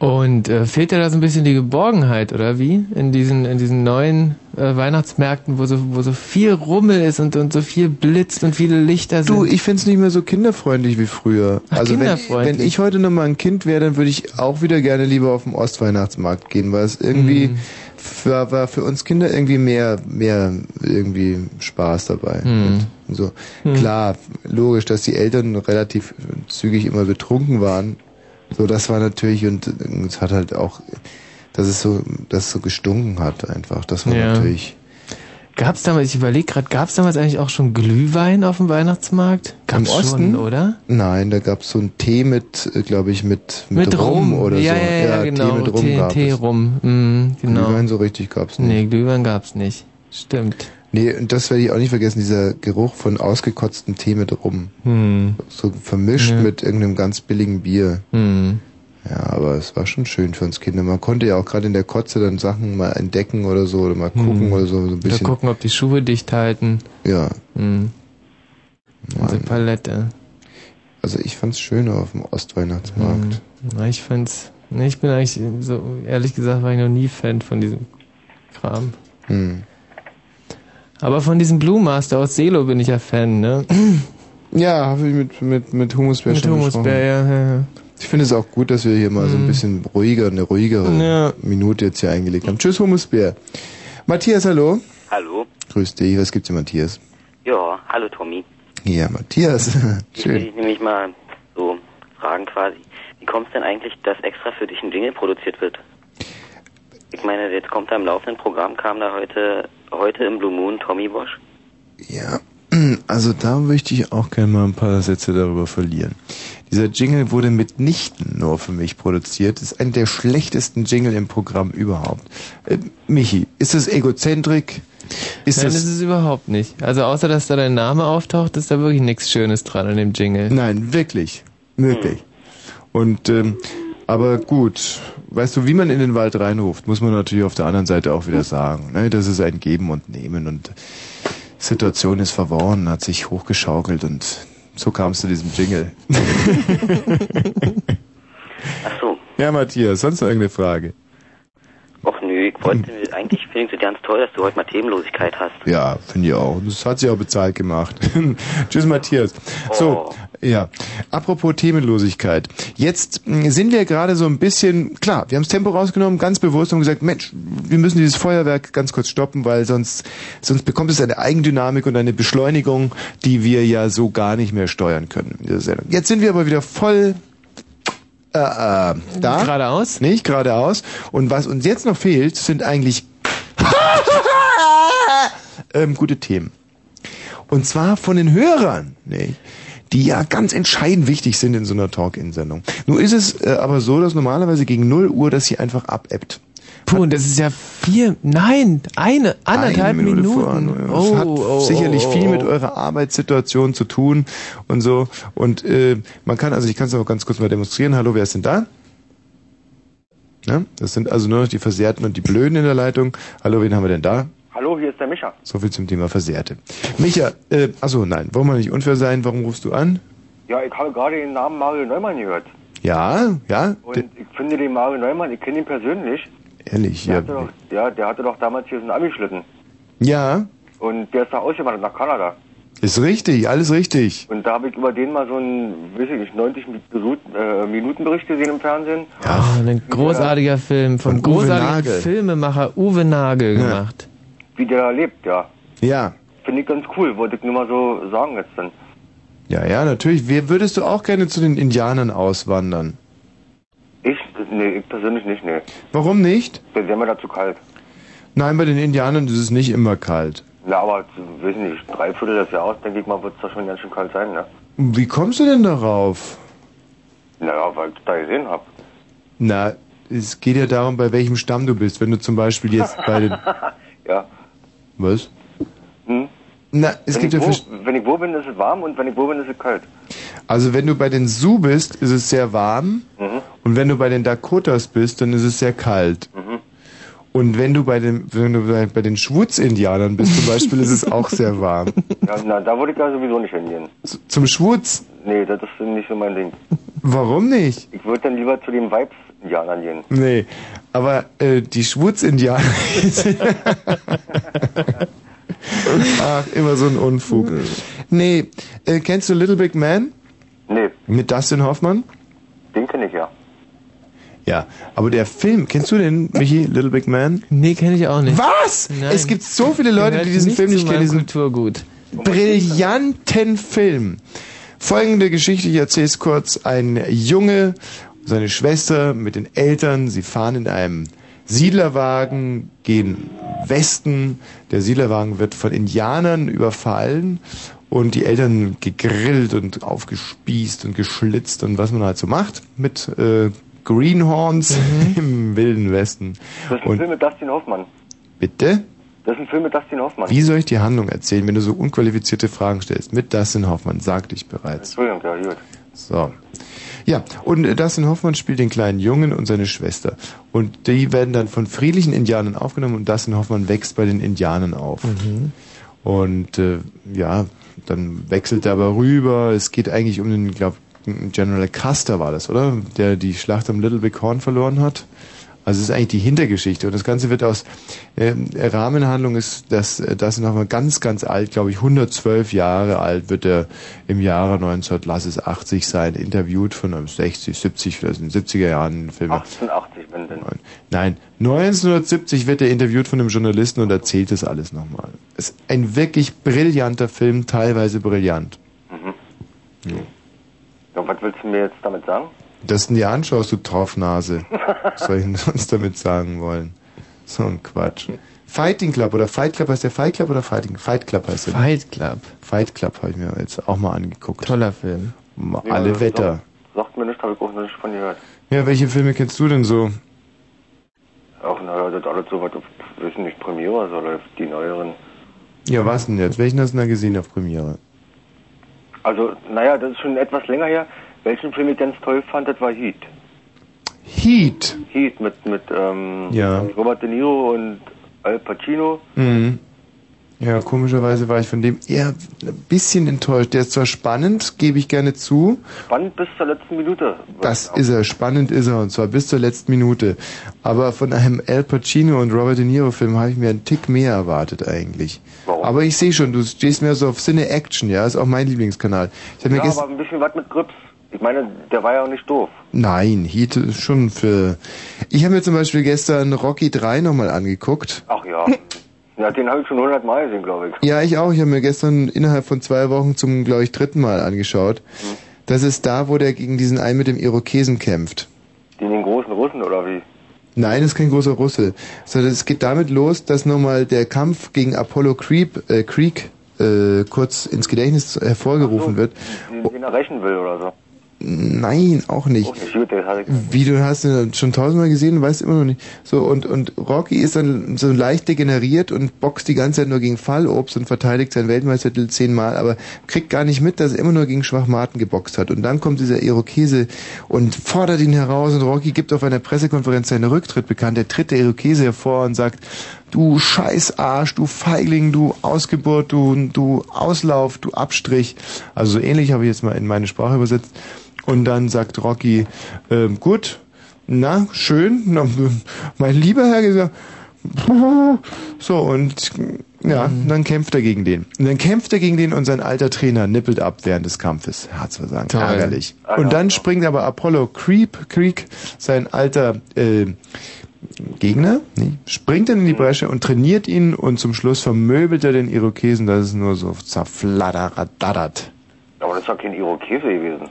Und äh, fehlt dir da so ein bisschen die Geborgenheit, oder wie? In diesen, in diesen neuen äh, Weihnachtsmärkten, wo so, wo so viel Rummel ist und, und so viel blitzt und viele Lichter sind. Du, ich find's nicht mehr so kinderfreundlich wie früher. Ach, also wenn, kinderfreundlich. wenn ich heute noch mal ein Kind wäre, dann würde ich auch wieder gerne lieber auf den Ostweihnachtsmarkt gehen, weil es irgendwie Mhm. für, war für uns Kinder irgendwie mehr mehr irgendwie Spaß dabei. Mhm. Und so Mhm. klar, logisch, dass die Eltern relativ zügig immer betrunken waren. So, das war natürlich und es hat halt auch, dass es so, dass es so gestunken hat einfach. Das war Ja. natürlich. Gab's damals, ich überlege gerade, gab's damals eigentlich auch schon Glühwein auf dem Weihnachtsmarkt? Gab's Im Osten, schon, oder? Nein, da gab's so einen Tee mit, glaube ich, mit, mit, Mit Rum, Rum. oder ja, so. Ja, ja, genau. Tee mit Rum Tee, gab Tee es. rum. Mhm, genau. Glühwein so richtig gab's nicht. Nee, Glühwein gab's nicht. Stimmt. Nee, und das werde ich auch nicht vergessen, dieser Geruch von ausgekotztem Tee mit Rum. Hm. So vermischt Ja. mit irgendeinem ganz billigen Bier. Hm. Ja, aber es war schon schön für uns Kinder. Man konnte ja auch gerade in der Kotze dann Sachen mal entdecken oder so oder mal gucken Hm. oder so, so ein Oder bisschen. gucken, ob die Schuhe dicht halten. Ja. Hm. Unsere Palette. Also ich fand's schöner auf dem Ostweihnachtsmarkt. Hm. Ich find's. Nee, ich bin eigentlich so, ehrlich gesagt, war ich noch nie Fan von diesem Kram. Hm. Aber von diesem Blue Master aus Selo bin ich ja Fan, ne? Ja, habe ich mit, mit, mit Humusbär Mit schon Humusbär, gesprochen. ja, ja, ja. Ich finde es auch gut, dass wir hier mal so ein Mhm. bisschen ruhiger, eine ruhigere Ja. Minute jetzt hier eingelegt haben. Tschüss, Humusbär. Matthias, hallo. Hallo. Grüß dich, was gibt's denn, Matthias? Ja, hallo Tommy. Ja, Matthias. Ich will Schön. dich nämlich mal so fragen quasi. Wie kommt es denn eigentlich, dass extra für dich ein Jingle produziert wird? Ich meine, jetzt kommt da im laufenden Programm, kam da heute, heute im Blue Moon Tommy Bosch. Ja, also da möchte ich auch gerne mal ein paar Sätze darüber verlieren. Dieser Jingle wurde mitnichten nur für mich produziert. Ist einer der schlechtesten Jingle im Programm überhaupt. Äh, Michi, ist das Egozentrik? Ist Nein, das das ist überhaupt nicht. Also außer, dass da dein Name auftaucht, ist da wirklich nichts Schönes dran an dem Jingle. Nein, wirklich. Wirklich. Und, ähm, aber gut, weißt du, wie man in den Wald reinruft, muss man natürlich auf der anderen Seite auch wieder sagen. Ne? Das ist ein Geben und Nehmen und Situation ist verworren, hat sich hochgeschaukelt und so kam es zu diesem Jingle. Ach so. Ja, Matthias, sonst noch irgendeine Frage? Och nö, ich wollte, eigentlich finde ich es ganz toll, dass du heute mal Themenlosigkeit hast. Ja, finde ich auch. Das hat sich auch bezahlt gemacht. Tschüss, Matthias. So, ja. Apropos Themenlosigkeit. Jetzt mh, sind wir gerade so ein bisschen, klar, wir haben das Tempo rausgenommen, ganz bewusst und gesagt, Mensch, wir müssen dieses Feuerwerk ganz kurz stoppen, weil sonst, sonst bekommt es eine Eigendynamik und eine Beschleunigung, die wir ja so gar nicht mehr steuern können. Jetzt sind wir aber wieder voll äh, äh, da. Geradeaus? Nicht geradeaus. Und was uns jetzt noch fehlt, sind eigentlich ähm, gute Themen. Und zwar von den Hörern, ne, die ja ganz entscheidend wichtig sind in so einer Talk-In-Sendung. Nun ist es äh, aber so, dass normalerweise gegen 0 Uhr das hier einfach abebbt. Puh, und das ist ja vier, nein, eine, anderthalb Eine Minute Minuten. vor. Das hat oh, sicherlich oh, viel oh. mit eurer Arbeitssituation zu tun und so. Und äh, man kann, also ich kann es auch ganz kurz mal demonstrieren. Hallo, wer ist denn da? Ja, das sind also nur noch die Versehrten und die Blöden in der Leitung. Hallo, wen haben wir denn da? Hallo, hier ist der Micha. So viel zum Thema Versehrte. Micha, äh, achso, nein, wollen wir nicht unfair sein? Warum rufst du an? Ja, ich habe gerade den Namen Mario Neumann gehört. Ja, ja, Und ich finde den Mario Neumann, ich kenne ihn persönlich. ehrlich, Der ja. hatte doch, ja, der hatte doch damals hier so einen Abi-Schlitten. Ja, Und der ist da ausgewandert nach Kanada. ist richtig, alles richtig. Und da habe ich über den mal so einen, weiß ich nicht, 90 Minuten, äh, Minutenbericht gesehen im Fernsehen. Ah, ein großartiger Film vom Von Uwe großartigen Nagel. Filmemacher Uwe Nagel Ja. gemacht. Wie der da lebt, ja. Ja. Finde ich ganz cool, wollte ich nur mal so sagen jetzt dann. Ja, ja, natürlich. Wer würdest du auch gerne zu den Indianern auswandern? Ich? Nee, ich persönlich nicht, nee. Warum nicht? Der wäre mir da zu kalt. Nein, bei den Indianern ist es nicht immer kalt. Na, aber, weiß ich nicht, drei Viertel des Jahres, denke ich mal, wird es da schon ganz schön kalt sein, ne? Wie kommst du denn darauf? Naja, weil ich da gesehen habe. Na, es geht ja darum, bei welchem Stamm du bist. Wenn du zum Beispiel jetzt bei den... Was? Hm? Na, es wenn, gibt ja... wo, wenn ich wo bin, ist es warm und wenn ich wo bin, ist es kalt. Also wenn du bei den Sioux bist, ist es sehr warm. Mhm. Und wenn du bei den Dakotas bist, dann ist es sehr kalt. Mhm. Und wenn du bei den, wenn du bei, bei den Schwutz-Indianern bist zum Beispiel, ist es auch sehr warm. Ja, na, da würde ich ja sowieso nicht hingehen. Z- Zum Schwutz? Nee, das ist nicht so mein Ding. Warum nicht? Ich würde dann lieber zu den Vibes-Indianern gehen. Nee, aber äh, die Schwutz-Indianer. Ach, immer so ein Unfug. Nee, äh, kennst du Little Big Man? Nee. Mit Dustin Hoffmann? Den kenne ich ja. Ja, aber der Film, kennst du den, Michi, Little Big Man? Nee, kenne ich auch nicht. Was? Nein. Es gibt so viele Leute, die diesen nicht Film nicht kennen. Diesen Kulturgut. brillanten Film. Folgende Geschichte, ich erzähle es kurz. Ein Junge, seine Schwester mit den Eltern, sie fahren in einem Siedlerwagen, gehen Westen. Der Siedlerwagen wird von Indianern überfallen und die Eltern gegrillt und aufgespießt und geschlitzt und was man halt so macht mit äh, Greenhorns im wilden Westen. Das ist ein Und Film mit Dustin Hoffmann. bitte? Das ist ein Film mit Dustin Hoffmann. Wie soll ich die Handlung erzählen, wenn du so unqualifizierte Fragen stellst? Mit Dustin Hoffmann, sagte ich bereits. Entschuldigung, ja, gut. So. Ja, und Dustin Hoffmann spielt den kleinen Jungen und seine Schwester. Und die werden dann von friedlichen Indianern aufgenommen und Dustin Hoffmann wächst bei den Indianern auf. Und äh, ja, dann wechselt er aber rüber. Es geht eigentlich um den, ich glaube, General Custer war das, oder? Der die Schlacht am Little Big Horn verloren hat. Also es ist eigentlich die Hintergeschichte und das Ganze wird aus äh, Rahmenhandlung ist das äh, das ist nochmal ganz ganz alt, glaube ich 112 Jahre alt wird er im Jahre 1900 lass es 80 sein interviewt von einem 60 70 vielleicht in den 70er Jahren Filme. 1880, wenn denn. Nein, 1970 wird er interviewt von einem Journalisten und erzählt das alles nochmal. Es ist ein wirklich brillanter Film, teilweise brillant. Mhm. Ja, was willst du mir jetzt damit sagen? Dass du dir anschaust, du Torfnase. Was soll ich denn sonst damit sagen wollen? So ein Quatsch. Fighting Club oder Fight Club heißt der Fight Club oder Fighting? Fight Club heißt der. Fight Club. Fight Club habe ich mir jetzt auch mal angeguckt. Toller Film. Ma- Nee, Alle das Wetter. Sagt mir nicht, habe ich auch noch nicht von gehört. Ja, welche Filme kennst du denn so? Auch, naja, das alles so was auf, wissen nicht, Premiere, so läuft die neueren. Ja, was denn jetzt? Welchen hast du denn da gesehen auf Premiere? Also, naja, das ist schon etwas länger her. Welchen Film ich ganz toll fand, das war Heat. Heat. Heat mit, mit ähm, Ja. Robert De Niro und Al Pacino. Mhm. Ja, komischerweise war ich von dem eher ein bisschen enttäuscht. Der ist zwar spannend, gebe ich gerne zu. Spannend bis zur letzten Minute. Das ist er, spannend ist er, und zwar bis zur letzten Minute. Aber von einem Al Pacino und Robert De Niro Film habe ich mir einen Tick mehr erwartet eigentlich. Warum? Aber ich sehe schon, du stehst mehr so auf Cine Action, ja, ist auch mein Lieblingskanal. Ich habe mir Ja, gestern aber ein bisschen was mit Grips. Ich meine, der war ja auch nicht doof. Nein, Heat ist schon für. Ich habe mir zum Beispiel gestern Rocky 3 nochmal angeguckt. Ach ja. ja, den habe ich schon hundertmal gesehen, glaube ich. Ja, ich auch. Ich habe mir gestern innerhalb von zwei Wochen zum, glaube ich, dritten Mal angeschaut. Das ist da, wo der gegen diesen einen mit dem Irokesen kämpft. Den, den großen Russen oder wie? Nein, das ist kein großer Russe. Sondern es geht damit los, dass nochmal der Kampf gegen Apollo Creep, äh, Creek äh, kurz ins Gedächtnis hervorgerufen wird. Den, den er rächen will oder so. Nein, auch nicht. Wie du hast ihn schon tausendmal gesehen und weißt immer noch nicht. So und und Rocky ist dann so leicht degeneriert und boxt die ganze Zeit nur gegen Fallobst und verteidigt seinen Weltmeistertitel zehnmal, aber kriegt gar nicht mit, dass er immer nur gegen Schwachmaten geboxt hat. Und dann kommt dieser Irokese und fordert ihn heraus und Rocky gibt auf einer Pressekonferenz seinen Rücktritt bekannt. Er tritt der Irokese hervor und sagt, du Scheißarsch, du Feigling, du Ausgeburt, du du Auslauf, du Abstrich. Also so ähnlich habe ich jetzt mal in meine Sprache übersetzt. Und dann sagt Rocky, ähm, gut, na, schön, na, mein lieber Herr gesagt, so und ja, dann kämpft er gegen den. Und dann kämpft er gegen den und sein alter Trainer nippelt ab während des Kampfes. Herzversagen, Toll. ärgerlich. Ah, Und dann springt aber Apollo Creep, Creek, sein alter äh, Gegner, nee, springt dann in die Bresche und trainiert ihn und zum Schluss vermöbelt er den Irokesen, dass es nur so zerfladdert. Aber das war kein Irokese gewesen.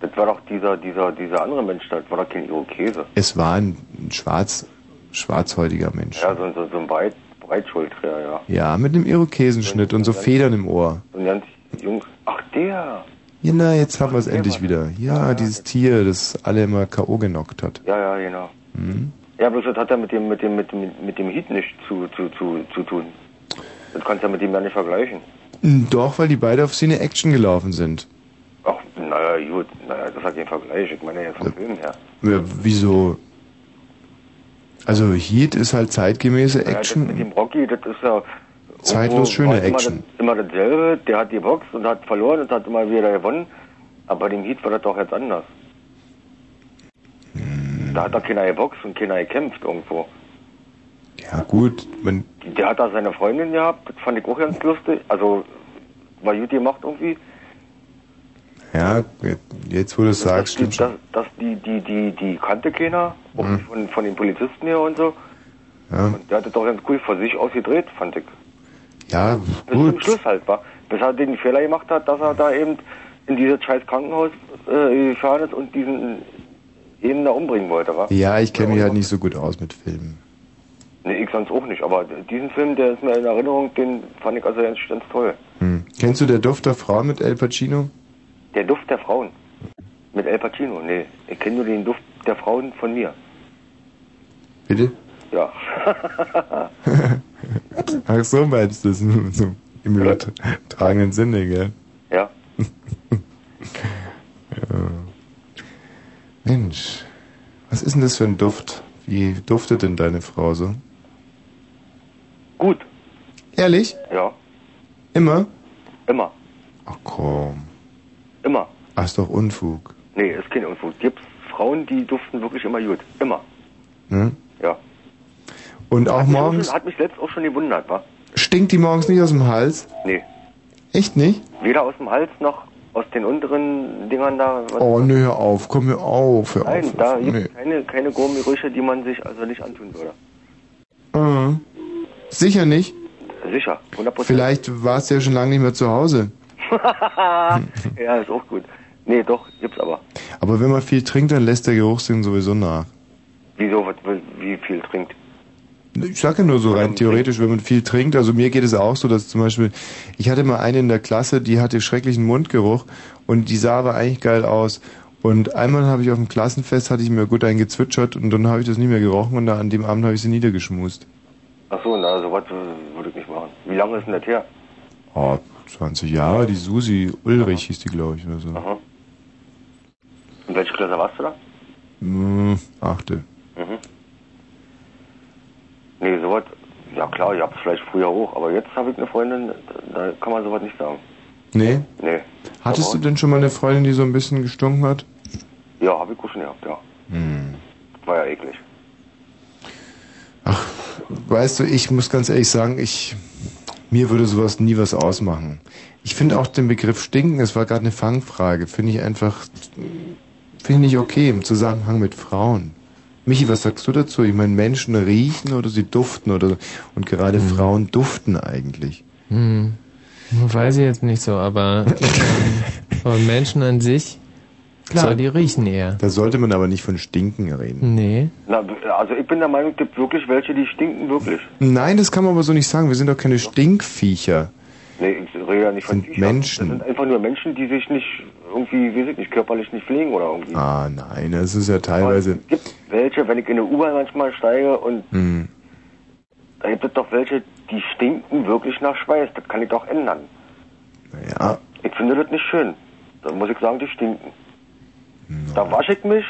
Das war doch dieser, dieser, dieser andere Mensch, das war doch kein Irokese. Es war ein schwarz, schwarzhäutiger Mensch. Ja, so, so, so ein Breit, Breitschultrier, ja. Ja, mit einem Irokesenschnitt und so Federn im Ohr. So ein ganz jung. Ach, der! Ja, na, jetzt haben wir es endlich wieder. Ja, dieses Tier, das alle immer K.O. genockt hat. Ja, ja, genau. Hm? Ja, bloß das hat ja mit dem, mit dem, mit dem, mit dem Heat nichts zu, zu, zu, zu tun. Das kannst du ja mit dem ja nicht vergleichen. Doch, weil die beide auf Cine Action gelaufen sind. Ach, naja, gut, naja, das hat keinen Vergleich. Ich meine jetzt vom Film her. Ja, wieso? Also Heat ist halt zeitgemäße Naja, das mit Action. dem Rocky, das ist ja... Zeitlos schöne es immer Action. Das, immer dasselbe, der hat geboxt und hat verloren und hat immer wieder gewonnen. Aber bei dem Heat war das doch jetzt anders. Hm. Da hat doch keiner geboxt und keiner gekämpft irgendwo. Ja gut, man, Der hat da seine Freundin gehabt, das fand ich auch ganz lustig. Also, war gut gemacht irgendwie. Ja, jetzt wo du es sagst, stimmt dass, schon. dass die, die, die, die kannte keiner, auch Mhm. von, von den Polizisten her und so. Ja, Und der hat das doch ganz cool vor sich ausgedreht, fand ich. ja Bis zum gut. Schluss halt, war. Bis er den Fehler gemacht hat, dass er da eben in dieses scheiß Krankenhaus äh, gefahren ist und diesen jeden da umbringen wollte, wa? Ja, ich kenne mich halt nicht so gut aus mit Filmen. Nee, ich sonst auch nicht, aber diesen Film, der ist mir in Erinnerung, den fand ich also ganz, ganz toll. Hm. Kennst du der Duft der Frau mit El Pacino? Der Duft der Frauen. Mit El Pacino, nee. Ich kenne nur den Duft der Frauen von mir. Bitte? Ja. Ach so meinst du das so im übertragenen Sinne, gell? ja. Ja. Mensch, was ist denn das für ein Duft? Wie duftet denn deine Frau so? Gut. Ehrlich? Ja. Immer? Immer. Ach komm. Immer. Ach, ist doch Unfug. Nee, ist kein Unfug. Gibt's Frauen, die duften wirklich immer gut. Immer. Hm? Ja. Und auch hat mich morgens, Schon, hat mich letzt auch schon gewundert, wa? stinkt die morgens nicht aus dem Hals? Nee. Echt nicht? Weder aus dem Hals noch aus den unteren Dingern da. Oh, nee, hör auf, komm mir auf, hör Nein, auf. da gibt es keine, keine Gummigerüche, die man sich also nicht antun würde. Ah. Sicher nicht? Sicher, 100%. Vielleicht warst du ja schon lange nicht mehr zu Hause. ja, ist auch gut. Nee, doch, gibt's aber. Aber wenn man viel trinkt, dann lässt der Geruchssinn sowieso nach. Wieso, was, wie viel trinkt? Ich sage ja nur so rein theoretisch, wenn man viel trinkt. Also mir geht es auch so, dass zum Beispiel, ich hatte mal eine in der Klasse, die hatte schrecklichen Mundgeruch und die sah aber eigentlich geil aus. Und einmal habe ich auf dem Klassenfest, hatte ich mir gut einen gezwitschert und dann habe ich das nie mehr gerochen und da an dem Abend habe ich sie niedergeschmust. Ach so, na, sowas äh, würde ich nicht machen. Wie lange ist denn das her? Oh, 20 Jahre, die Susi Ulrich hieß die, glaube ich, oder so. Aha. In welcher Klasse warst du da? Hm, achte. Mhm. Nee, sowas, ja klar, ich hab's vielleicht früher auch, aber jetzt habe ich eine Freundin, da kann man sowas nicht sagen. Nee? Nee. Hattest du denn schon mal eine Freundin, die so ein bisschen gestunken hat? Ja, habe ich auch schon gehabt, ja. Hm. War ja eklig. Weißt du, ich muss ganz ehrlich sagen, ich mir würde sowas nie was ausmachen. Ich finde auch den Begriff stinken, es war gerade eine Fangfrage, finde ich einfach finde ich nicht okay im Zusammenhang mit Frauen. Michi, was sagst du dazu? Ich meine, Menschen riechen oder sie duften oder und gerade Frauen duften eigentlich. Hm. Weiß ich jetzt nicht so, aber, ähm, aber Menschen an sich, klar, die riechen eher. Da sollte man aber nicht von Stinken reden. Nee. Na, also ich bin der Meinung, es gibt wirklich welche, die stinken wirklich. Nein, das kann man aber so nicht sagen. Wir sind doch keine Stinkviecher. Nee, ich rede ja nicht von Sind Viechern. Menschen. Das sind einfach nur Menschen, die sich nicht irgendwie, weiß ich nicht, körperlich nicht pflegen oder irgendwie. Ah, nein, das ist ja teilweise. Es gibt welche, wenn ich in eine U-Bahn manchmal steige und Hm. da gibt es doch welche, die stinken wirklich nach Schweiß. Das kann ich doch ändern. Ja. Ich finde das nicht schön. Da muss ich sagen, die stinken. Da wasche ich mich.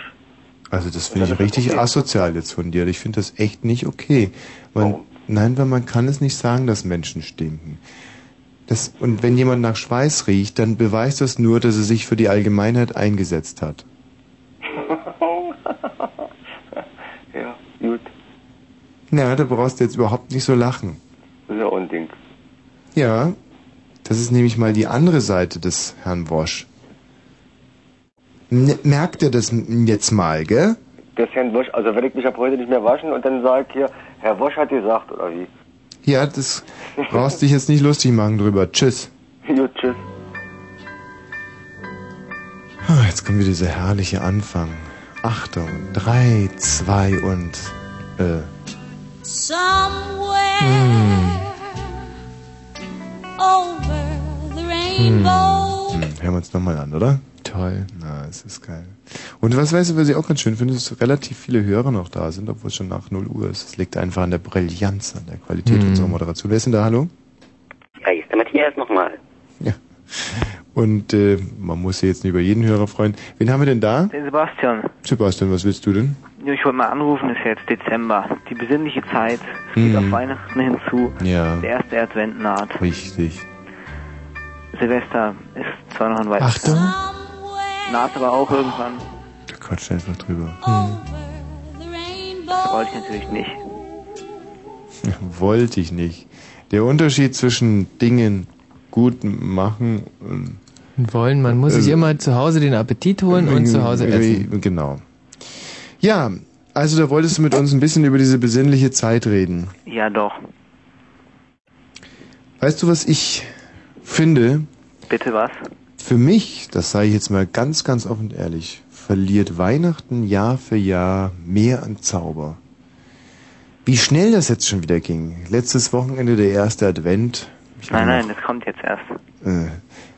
Also das finde ich richtig asozial jetzt von dir. Ich finde das echt nicht okay. Man, Nein, weil man kann es nicht sagen, dass Menschen stinken. Das, und wenn jemand nach Schweiß riecht, dann beweist das nur, dass er sich für die Allgemeinheit eingesetzt hat. ja, gut. Na, da brauchst du jetzt überhaupt nicht so lachen. Das ist ja Unding. Ja, das ist nämlich mal die andere Seite des Herrn Wosch. N merkt er das jetzt mal, gell? Das Herrn Wosch, also wenn ich mich ab heute nicht mehr waschen und dann sage ich hier, Herr Wosch hat gesagt, oder wie? Ja, das brauchst dich jetzt nicht lustig machen drüber. Tschüss. Gut, tschüss. Ah, Jetzt kommt wieder dieser herrliche Anfang. Achtung, drei, zwei und äh. Somewhere Hm, over the hm, rainbow. hm. Hören wir uns nochmal an, oder? Toll. Na, es ist geil. Und was weißt du, was ich auch ganz schön finde, dass relativ viele Hörer noch da sind, obwohl es schon nach 0 Uhr ist. Es liegt einfach an der Brillanz, an der Qualität Hm. unserer Moderation. Wer ist denn da? Hallo? Ja, hier ist der Matthias nochmal. Und äh, man muss sich jetzt nicht über jeden Hörer freuen. Wen haben wir denn da? Den Sebastian. Sebastian, was willst du denn? Ja, Ich wollte mal anrufen, ist ja jetzt Dezember. Die besinnliche Zeit. Es geht Mhm. auf Weihnachten hinzu. Ja. Der erste Advent naht. Richtig. Silvester ist zwar noch ein weiteres. Achtung. Naht aber auch irgendwann. Da quatscht einfach drüber. Das wollte ich natürlich nicht. Wollte ich nicht. Der Unterschied zwischen Dingen gut machen und Wollen, man muss sich Äh, immer zu Hause den Appetit holen und zu Hause essen. Genau. Ja, also da wolltest du mit uns ein bisschen über diese besinnliche Zeit reden. Ja, doch. Weißt du, was ich finde? Bitte was? Für mich, das sage ich jetzt mal ganz, ganz offen und ehrlich, verliert Weihnachten Jahr für Jahr mehr an Zauber. Wie schnell das jetzt schon wieder ging. Letztes Wochenende der erste Advent. Ich Nein, nein, das kommt jetzt erst. Äh,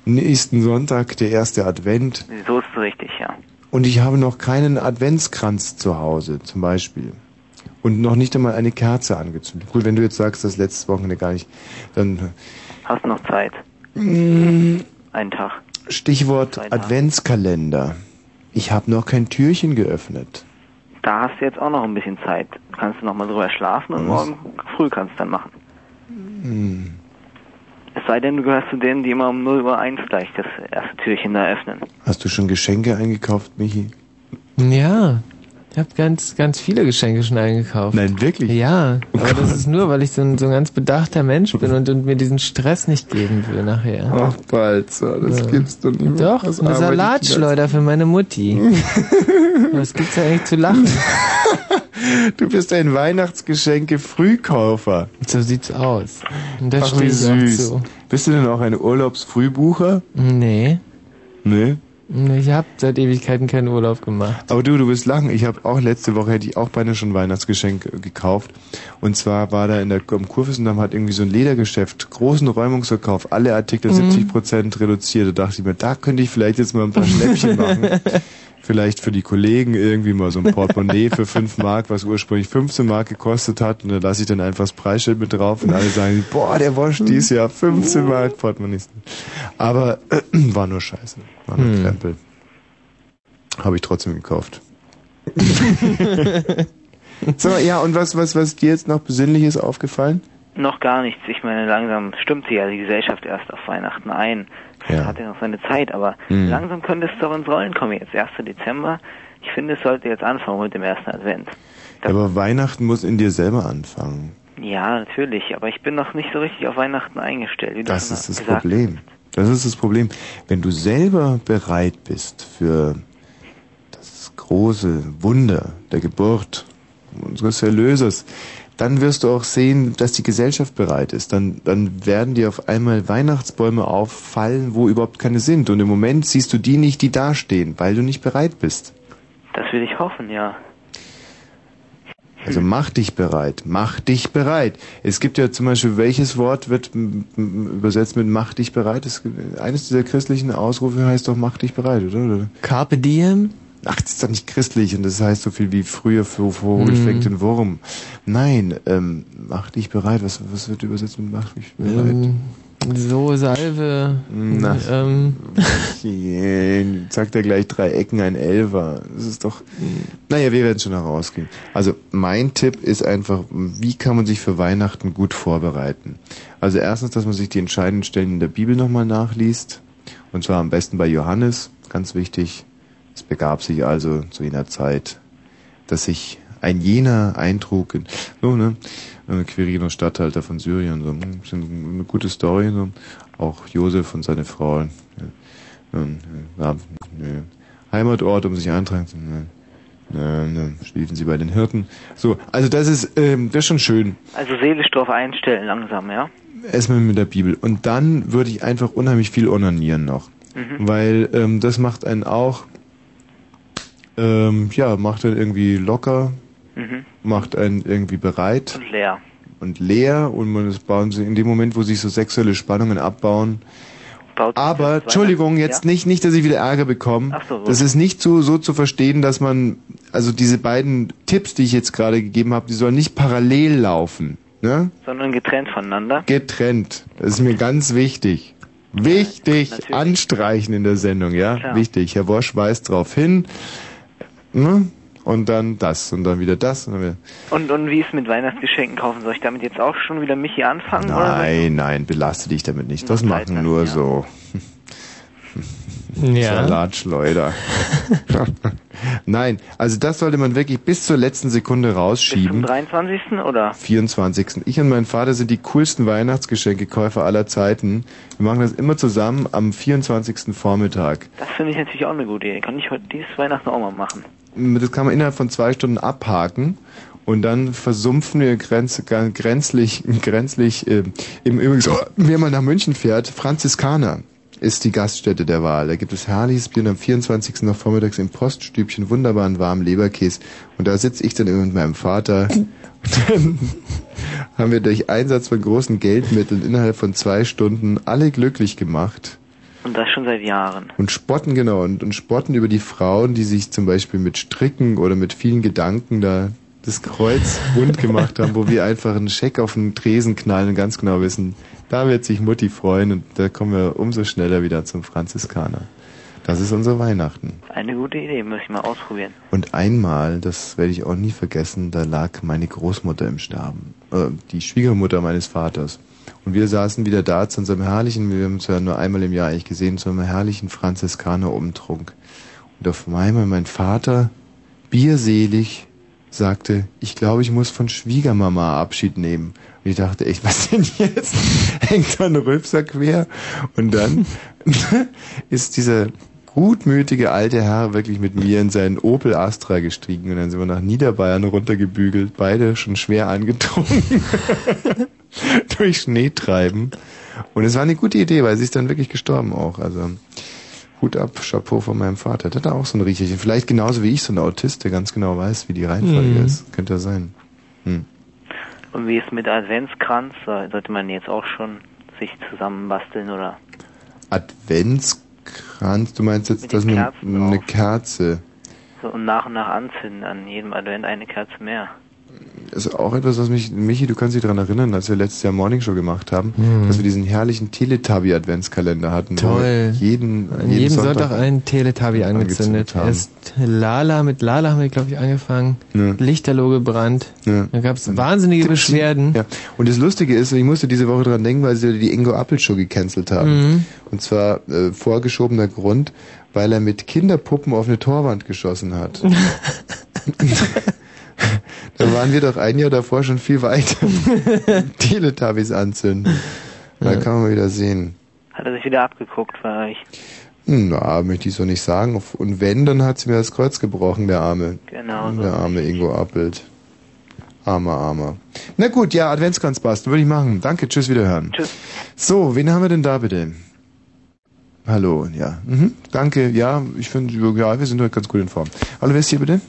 nächsten Sonntag der erste Advent. So ist es richtig, ja. Und ich habe noch keinen Adventskranz zu Hause, zum Beispiel. Und noch nicht einmal eine Kerze angezündet. Gut, wenn du jetzt sagst, das letztes Wochenende gar nicht, dann... Hast noch Zeit. Mm, Einen Tag. Stichwort. Adventskalender. Ich habe noch kein Türchen geöffnet. Da hast du jetzt auch noch ein bisschen Zeit. Kannst du noch mal drüber schlafen und Was? morgen früh kannst du dann machen. Hm. Es sei denn, du gehörst zu denen, die immer um 0 Uhr 1 gleich das erste Türchen da öffnen. Hast du schon Geschenke eingekauft, Michi? Ja. Ich habe ganz, ganz viele Geschenke schon eingekauft. Nein, wirklich? Ja, aber das ist nur, weil ich so ein, so ein ganz bedachter Mensch bin und, und mir diesen Stress nicht geben will nachher. Ach, Balzer, das Ja. gibt's doch nicht. Doch, Was eine Salatschleuder für meine Mutti. Was gibt's da eigentlich zu lachen? Du bist ein Weihnachtsgeschenke-Frühkäufer. So sieht's aus. Und das Ach, wie süß. Bist du denn auch ein Urlaubsfrühbucher? Nee. Nee. Ich habe seit Ewigkeiten keinen Urlaub gemacht. Aber du, du wirst lachen. Ich habe auch letzte Woche hätte ich auch beinahe schon ein Weihnachtsgeschenk äh, gekauft. Und zwar war da in der am Kurfürstendamm hat irgendwie so ein Ledergeschäft, großen Räumungsverkauf, alle Artikel Mhm. 70 Prozent reduziert. Da dachte ich mir, da könnte ich vielleicht jetzt mal ein paar Schnäppchen machen. Vielleicht für die Kollegen irgendwie mal so ein Portemonnaie für 5 Mark, was ursprünglich 15 Mark gekostet hat. Und da lasse ich dann einfach das Preisschild mit drauf und alle sagen, boah, der Wosch dies Jahr 15 Mark Portemonnaies. Aber äh, war nur Scheiße. War nur Hm. Krempel. Habe ich trotzdem gekauft. so, ja, und was, was, was dir jetzt noch Besinnliches aufgefallen? Noch gar nichts. Ich meine, langsam stimmt sich ja die Gesellschaft erst auf Weihnachten ein. Das Ja. hat ja noch seine Zeit, aber Mhm. langsam könnte es doch ins Rollen kommen. Jetzt 1. Dezember. Ich finde, es sollte jetzt anfangen mit dem ersten Advent. Aber Weihnachten muss in dir selber anfangen. Ja, natürlich, aber ich bin noch nicht so richtig auf Weihnachten eingestellt. Das ist das Problem. Das ist das Problem. Wenn du selber bereit bist für das große Wunder der Geburt unseres Erlösers, dann wirst du auch sehen, dass die Gesellschaft bereit ist. Dann, dann werden dir auf einmal Weihnachtsbäume auffallen, wo überhaupt keine sind. Und im Moment siehst du die nicht, die dastehen, weil du nicht bereit bist. Das will ich hoffen, ja. Also mach dich bereit, mach dich bereit. Es gibt ja zum Beispiel, welches Wort wird übersetzt mit mach dich bereit? Es gibt, eines dieser christlichen Ausrufe heißt doch mach dich bereit, oder? oder? Carpe diem? Ach, das ist doch nicht christlich und das heißt so viel wie früher für Vogel Mhm. fängt den Wurm. Nein, ähm, mach dich bereit. Was, was wird übersetzt mit mach dich bereit? Ähm, so, Salve. Na. Ähm, Sagt er gleich drei Ecken, ein Elfer. Das ist doch. Naja, wir werden schon herausgehen. Also mein Tipp ist einfach, wie kann man sich für Weihnachten gut vorbereiten? Also erstens, dass man sich die entscheidenden Stellen in der Bibel nochmal nachliest. Und zwar am besten bei Johannes, ganz wichtig. Begab sich also zu jener Zeit, dass sich ein jener eintrug in, so, ne, äh, Quirino Statthalter von Syrien, so, hm, ist eine gute Story, so. Auch Josef und seine Frau, ja, äh, ja, nö. Heimatort, um sich eintragen zu ne, ne, ne, schliefen sie bei den Hirten. So, also das ist, ähm, das ist schon schön. Also seelisch drauf einstellen langsam, ja? Erstmal mit der Bibel. Und dann würde ich einfach unheimlich viel onanieren noch. Mhm. Weil ähm, das macht einen auch, ähm, ja, macht einen irgendwie locker, Mhm. macht einen irgendwie bereit Und leer. und leer und man ist bauen sie in dem Moment, wo sich so sexuelle Spannungen abbauen. Aber Entschuldigung, jetzt nicht nicht, dass ich wieder Ärger bekomme. Ach so, so. Das ist nicht so so zu verstehen, dass man also diese beiden Tipps, die ich jetzt gerade gegeben habe, die sollen nicht parallel laufen, ne? Sondern getrennt voneinander. Getrennt. Das ist mir ganz wichtig. Wichtig, anstreichen in der Sendung, ja? Klar. Wichtig. Herr Wosch weist darauf hin. Ne? Und dann das und dann wieder das und dann wieder. Und, und wie ist mit Weihnachtsgeschenken kaufen? Soll ich damit jetzt auch schon wieder Michi anfangen? Oder? Nein, nein, belaste dich damit nicht. Das machen nur so Ja. Salatschleuder. nein, also das sollte man wirklich bis zur letzten Sekunde Zum rausschieben. 23. oder? 24. Ich und mein Vater sind die coolsten Weihnachtsgeschenkekäufer aller Zeiten. Wir machen das immer zusammen am 24. Vormittag. Das finde ich natürlich auch eine gute Idee. Kann ich heute dieses Weihnachten auch mal machen. Das kann man innerhalb von zwei Stunden abhaken. Und dann versumpfen wir grenz, grenzlich, grenzlich, äh, im Übrigen, so, wer mal nach München fährt, Franziskaner ist die Gaststätte der Wahl. Da gibt es herrliches Bier und am 24. noch vormittags im Poststübchen wunderbaren warmen Leberkäse. Und da sitze ich dann immer mit meinem Vater. Und dann haben wir durch Einsatz von großen Geldmitteln innerhalb von zwei Stunden alle glücklich gemacht. Und das schon seit Jahren. Und spotten, genau, und, und spotten über die Frauen, die sich zum Beispiel mit Stricken oder mit vielen Gedanken da das Kreuz rund gemacht haben, wo wir einfach einen Scheck auf den Tresen knallen und ganz genau wissen, da wird sich Mutti freuen und da kommen wir umso schneller wieder zum Franziskaner. Das ist unser Weihnachten. Eine gute Idee, muss ich mal ausprobieren. Und einmal, das werde ich auch nie vergessen, da lag meine Großmutter im Sterben. Äh, die Schwiegermutter meines Vaters. Und wir saßen wieder da zu unserem herrlichen, wir haben uns ja nur einmal im Jahr eigentlich gesehen, zu einem herrlichen Franziskaner-Umtrunk. Und auf einmal mein Vater bierselig sagte, ich glaube, ich muss von Schwiegermama Abschied nehmen. Und ich dachte echt, was denn jetzt? Hängt da ein Rülpser quer? Und dann ist dieser gutmütige alte Herr wirklich mit mir in seinen Opel Astra gestiegen und dann sind wir nach Niederbayern runtergebügelt, beide schon schwer angetrunken durch Schneetreiben. Und es war eine gute Idee, weil sie ist dann wirklich gestorben auch. Also Hut ab, Chapeau von meinem Vater. Der hat auch so ein Riecherchen. Vielleicht genauso wie ich, so ein Autist, der ganz genau weiß, wie die Reihenfolge Mhm. ist. Könnte er sein. Hm. Und wie ist mit Adventskranz? Sollte man jetzt auch schon sich zusammenbasteln oder? Adventskranz, du meinst jetzt Mit das den eine, eine. Kerze. So und nach und nach anzünden, an jedem Advent eine Kerze mehr. Das ist auch etwas, was mich, Michi, du kannst dich daran erinnern, als wir letztes Jahr Morning Show gemacht haben, Mhm. dass wir diesen herrlichen Teletubby-Adventskalender hatten. Toll. wir Jeden, An jedem Sonntag einen Teletubby angezündet. angezündet haben. Erst Lala, mit Lala haben wir, glaube ich, angefangen. Lichterloh gebrannt. Dann gab es wahnsinnige Beschwerden. Ja. Und das Lustige ist, ich musste diese Woche dran denken, weil sie die Ingo Appel Show gecancelt haben. Mhm. Und zwar äh, vorgeschobener Grund, weil er mit Kinderpuppen auf eine Torwand geschossen hat. da waren wir doch ein Jahr davor schon viel weiter. Teletubbies anzünden. Da kann man mal wieder sehen. Hat er sich wieder abgeguckt, war ich. Na, möchte ich so nicht sagen. Und wenn, dann hat sie mir das Kreuz gebrochen, der Arme. Genau so. Der arme Ingo Appelt. Armer, armer. Na gut, ja, Adventskranz basteln, würde ich machen. Danke, tschüss, wiederhören. Tschüss. So, wen haben wir denn da bitte? Hallo, ja. Mhm, danke, ja, ich finde, ja, wir sind heute ganz gut in Form. Hallo, wer ist hier bitte?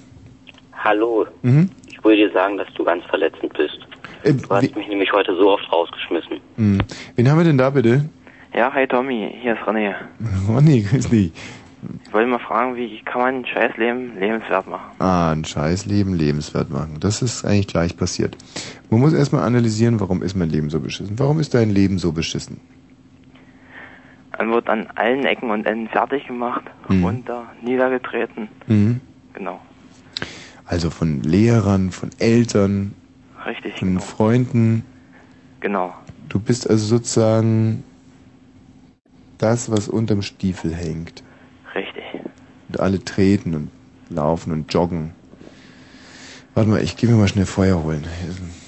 Hallo, Mhm. ich wollte dir sagen, dass du ganz verletzend bist. Äh, Du hast mich nämlich heute so oft rausgeschmissen. Mhm. Wen haben wir denn da bitte? Ja, hi Tommy, hier ist René. Ronny, grüß dich. Ich wollte mal fragen, wie kann man ein scheiß Leben lebenswert machen? Ah, ein scheiß Leben lebenswert machen. Das ist eigentlich gleich passiert. Man muss erstmal analysieren, warum ist mein Leben so beschissen? Warum ist dein Leben so beschissen? Man wird an allen Ecken und Enden fertig gemacht, Mhm. runter, niedergetreten. Mhm. Genau, Also von Lehrern, von Eltern, richtig, von Freunden. genau. Du bist also sozusagen das, was unterm Stiefel hängt. Richtig. Und alle treten und laufen und joggen. Warte mal, ich gehe mir mal schnell Feuer holen. Hier ist ein-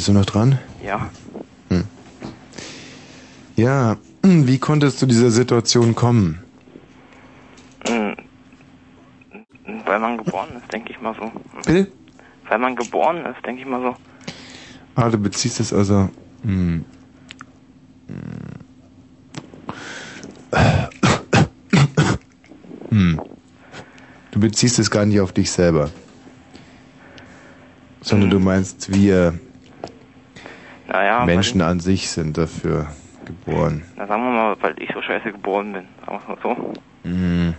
Bist du noch dran? Ja. Hm. Ja, wie konnte es zu dieser Situation kommen? Mm. Weil man geboren ist, denke ich mal so. Bitte? Weil man geboren ist, denke ich mal so. Ah, du beziehst es also. Hm. Hm. Du beziehst es gar nicht auf dich selber. Sondern du meinst, wir Naja, Menschen an sich sind dafür geboren. Na sagen wir mal, weil ich so scheiße geboren bin. Sagen wir es mal so. Hm.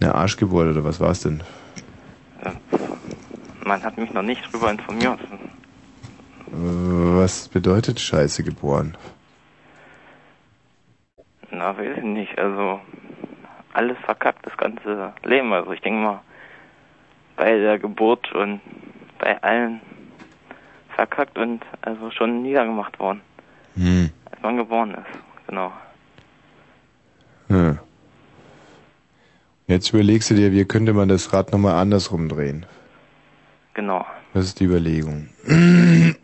Eine Arschgeburt oder was war's denn? Man hat mich noch nicht drüber informiert. Was bedeutet Scheiße geboren? Na, weiß ich nicht. Also, alles verkackt, das ganze Leben. Also, ich denke mal, bei der Geburt und bei allen verkackt und also schon niedergemacht worden, Hm. als man geboren ist. Genau. Ja. Jetzt überlegst du dir, wie könnte man das Rad nochmal andersrum drehen? Genau. Das ist die Überlegung.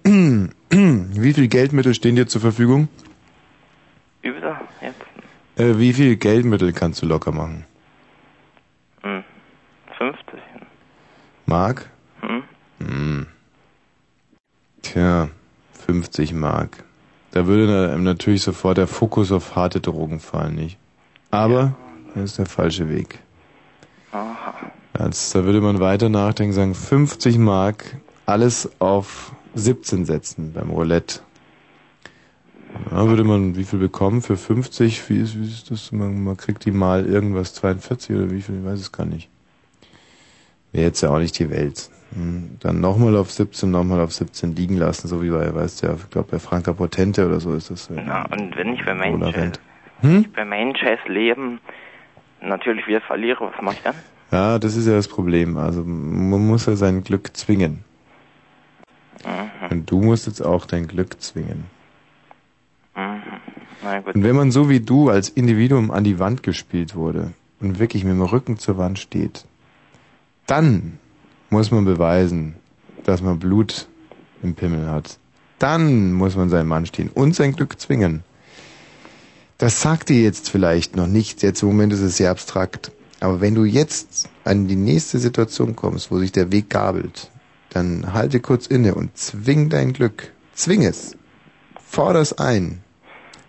Wie viel Geldmittel stehen dir zur Verfügung? Übel jetzt? Äh, wie viel Geldmittel kannst du locker machen? Hm. 50. Mark? Hm? Hm. Tja, 50 Mark. Da würde natürlich sofort der Fokus auf harte Drogen fallen, nicht? Aber das ist der falsche Weg. Aha. Als, da würde man weiter nachdenken, sagen 50 Mark, alles auf 17 setzen beim Roulette. Da würde man wie viel bekommen für 50? Wie ist, wie ist das? Man, man kriegt die mal irgendwas 42 oder wie viel? Ich weiß es gar nicht. Wäre jetzt ja auch nicht die Welt. Hm, Dann nochmal auf 17, nochmal auf 17 liegen lassen, so wie bei, weißt du ja, ich glaube bei Franka Potente oder so ist das. Na, und wenn ich bei meinem Scheiß. Hm? bei meinem scheiß Leben natürlich wieder verliere, was mache ich dann? Ja, das ist ja das Problem. Also man muss ja sein Glück zwingen. Mhm. Und du musst jetzt auch dein Glück zwingen. Mhm. Na gut. Und wenn man so wie du als Individuum an die Wand gespielt wurde und wirklich mit dem Rücken zur Wand steht, dann muss man beweisen, dass man Blut im Pimmel hat. Dann muss man seinen Mann stehen und sein Glück zwingen. Das sagt dir jetzt vielleicht noch nicht, jetzt im Moment ist es sehr abstrakt. Aber wenn du jetzt an die nächste Situation kommst, wo sich der Weg gabelt, dann halte kurz inne und zwing dein Glück. Zwing es. Forder es ein.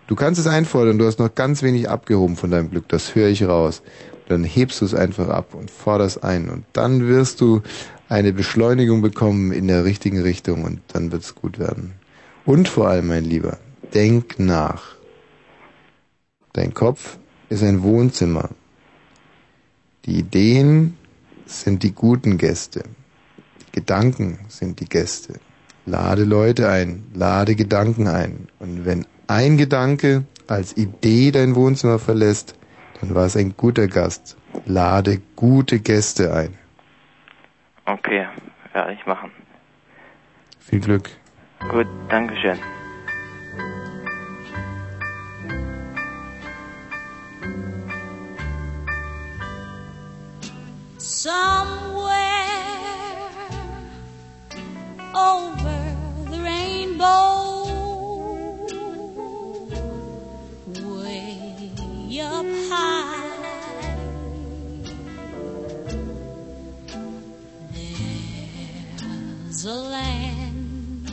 Du kannst es einfordern, du hast noch ganz wenig abgehoben von deinem Glück, das höre ich raus. Dann hebst du es einfach ab und forderst ein und dann wirst du eine Beschleunigung bekommen in der richtigen Richtung und dann wird es gut werden. Und vor allem, mein Lieber, denk nach. Dein Kopf ist ein Wohnzimmer. Die Ideen sind die guten Gäste. Die Gedanken sind die Gäste. Lade Leute ein, lade Gedanken ein. Und wenn ein Gedanke als Idee dein Wohnzimmer verlässt, dann war es ein guter Gast. Lade gute Gäste ein. Okay, werde ich machen. Viel Glück. Gut, Dankeschön. somewhere over There's a land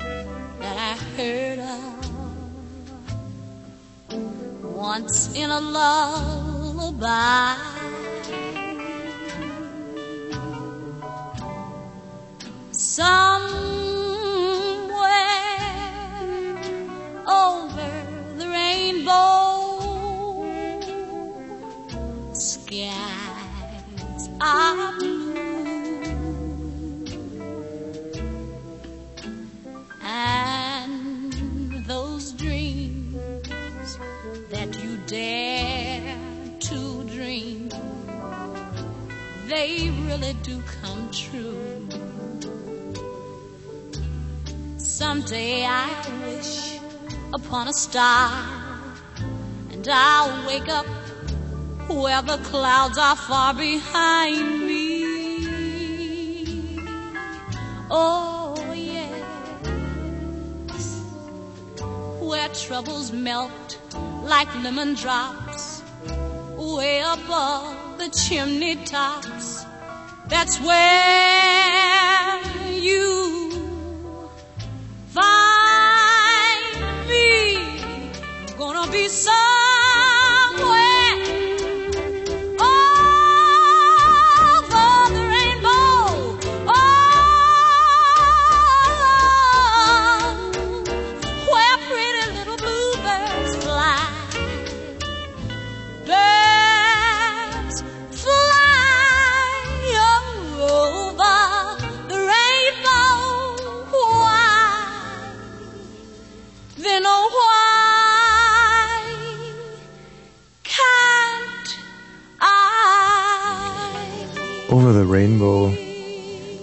that I heard of once in a lullaby. somewhere over the rainbow. Skies are blue, they really do come true. Someday I wish upon a star, and I'll wake up where the clouds are far behind me. Oh, yes, where troubles melt like lemon drops, way above the chimney tops. That's where you find me. Gonna be somewhere Over the Rainbow.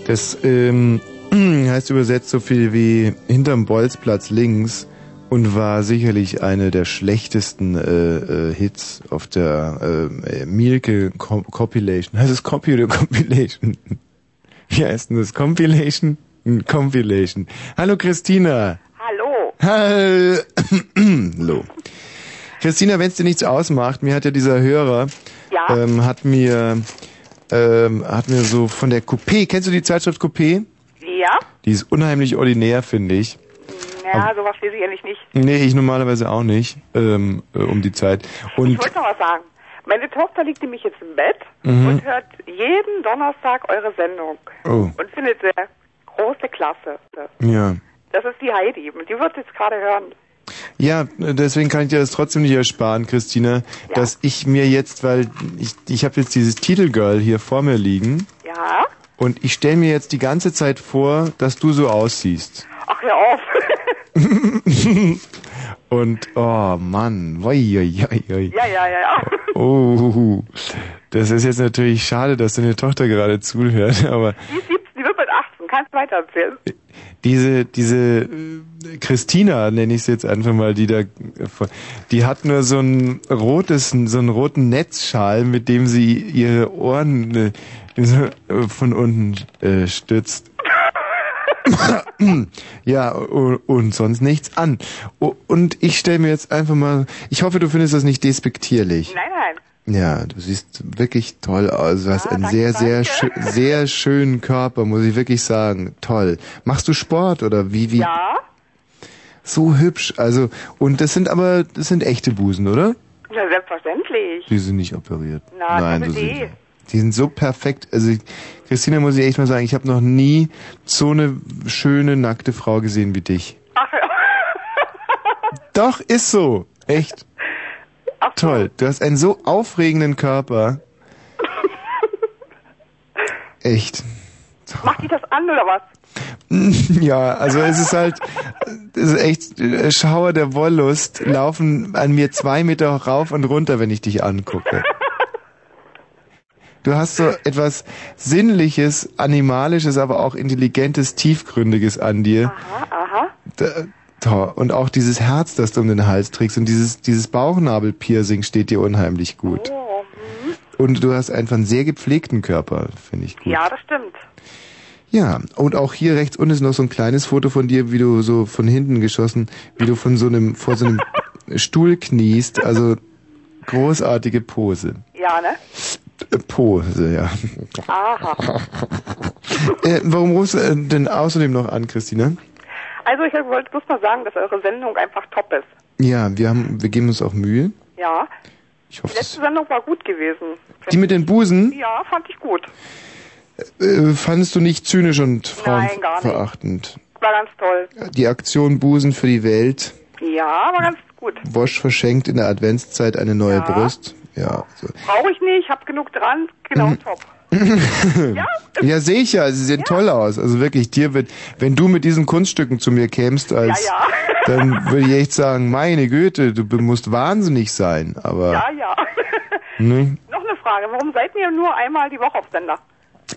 Das ähm, heißt übersetzt so viel wie hinterm Bolzplatz links und war sicherlich eine der schlechtesten äh, äh, Hits auf der äh, Mielke Com Compilation. Heißt es Copy oder Compilation? Wie heißt denn das? Compilation? Hm, Compilation. Hallo Christina. Hallo. Hallo. Christina, wenn es dir nichts ausmacht, mir hat ja dieser Hörer, Ja. ähm, hat mir, ähm, hat mir so von der Coupé, kennst du die Zeitschrift Coupé? Ja? Die ist unheimlich ordinär, finde ich. Ja, sowas lese ich ehrlich nicht. Nee, ich normalerweise auch nicht, ähm, äh, um die Zeit. Ich Und wollte noch was sagen. Meine Tochter liegt nämlich jetzt im Bett Mhm. und hört jeden Donnerstag eure Sendung Oh. und findet sie große Klasse. ja. Das ist die Heidi und die wird jetzt gerade hören. Ja, deswegen kann ich dir das trotzdem nicht ersparen, Christina, dass ich mir jetzt, weil ich, ich habe jetzt dieses Titelgirl hier vor mir liegen Ja? und ich stelle mir jetzt die ganze Zeit vor, dass du so aussiehst. Ach, hör auf. und, oh Mann, woi, oi, oi, oi. ja, ja, ja, ja. Oh, Das ist jetzt natürlich schade, dass deine Tochter gerade zuhört, aber Die ist 17, die wird bald 18. Kannst weiter erzählen? Diese, diese äh, Christina, nenne ich sie jetzt einfach mal, die da, die hat nur so ein rotes, so einen roten Netzschal, mit dem sie ihre Ohren äh, äh, von unten stützt. ja, und sonst nichts an. Und ich stelle mir jetzt einfach mal, ich hoffe, du findest das nicht despektierlich. Nein, nein. Ja, du siehst wirklich toll aus. Du hast einen sehr, sehr, schö sehr schönen Körper, muss ich wirklich sagen. Toll. Machst du Sport oder wie, wie? Ja? So hübsch. Also, und das sind aber, das sind echte Busen, oder? Ja, selbstverständlich. Die sind nicht operiert. Na, Nein, so sind die sind so perfekt. Also, Christina muss ich echt mal sagen, ich habe noch nie so eine schöne, nackte Frau gesehen wie dich. Ach, ja. Doch, ist so. Echt. Toll. Du hast einen so aufregenden Körper. Echt. Macht die das an oder was? Ja, also es ist halt, es ist echt, Schauer der Wollust laufen an mir zwei Meter rauf und runter, wenn ich dich angucke. Du hast so etwas Sinnliches, Animalisches, aber auch Intelligentes, Tiefgründiges an dir. Aha. Da- toll. Und auch dieses Herz, das du um den Hals trägst und dieses, dieses Bauchnabelpiercing steht dir unheimlich gut. Oh, Und du hast einfach einen sehr gepflegten Körper, finde ich gut. Ja, das stimmt. Ja, und auch hier rechts unten ist noch so ein kleines Foto von dir, wie du so von hinten geschossen, wie du von so einem, vor so einem Stuhl kniest, also großartige Pose. Ja, ne? Äh, Pose, ja. Aha. Äh, warum rufst du denn außerdem noch an, Christina? Also ich wollte bloß mal sagen, dass eure Sendung einfach top ist. Ja, wir haben, wir geben uns auch Mühe. Ja. Ich hoffe, Die letzte Sendung war gut gewesen. Die mit den Busen? Ja, fand ich gut. Äh, fandest du nicht zynisch und Nein, gar nicht. frauenverachtend? War ganz toll. Die Aktion Busen für die Welt. Ja, war ganz gut. Wosch verschenkt in der Adventszeit eine neue Ja. Brust. Ja, so. Brauche ich nicht, hab genug dran. Genau, top. ja, sehe ich ja. Sie sehen toll aus. Also wirklich, dir wird, wenn du mit diesen Kunststücken zu mir kämst, als, Ja, ja. dann würde ich echt sagen, meine Güte, du musst wahnsinnig sein. Aber, Ja, ja. ne? Noch eine Frage. Warum seid ihr nur einmal die Woche auf Sender?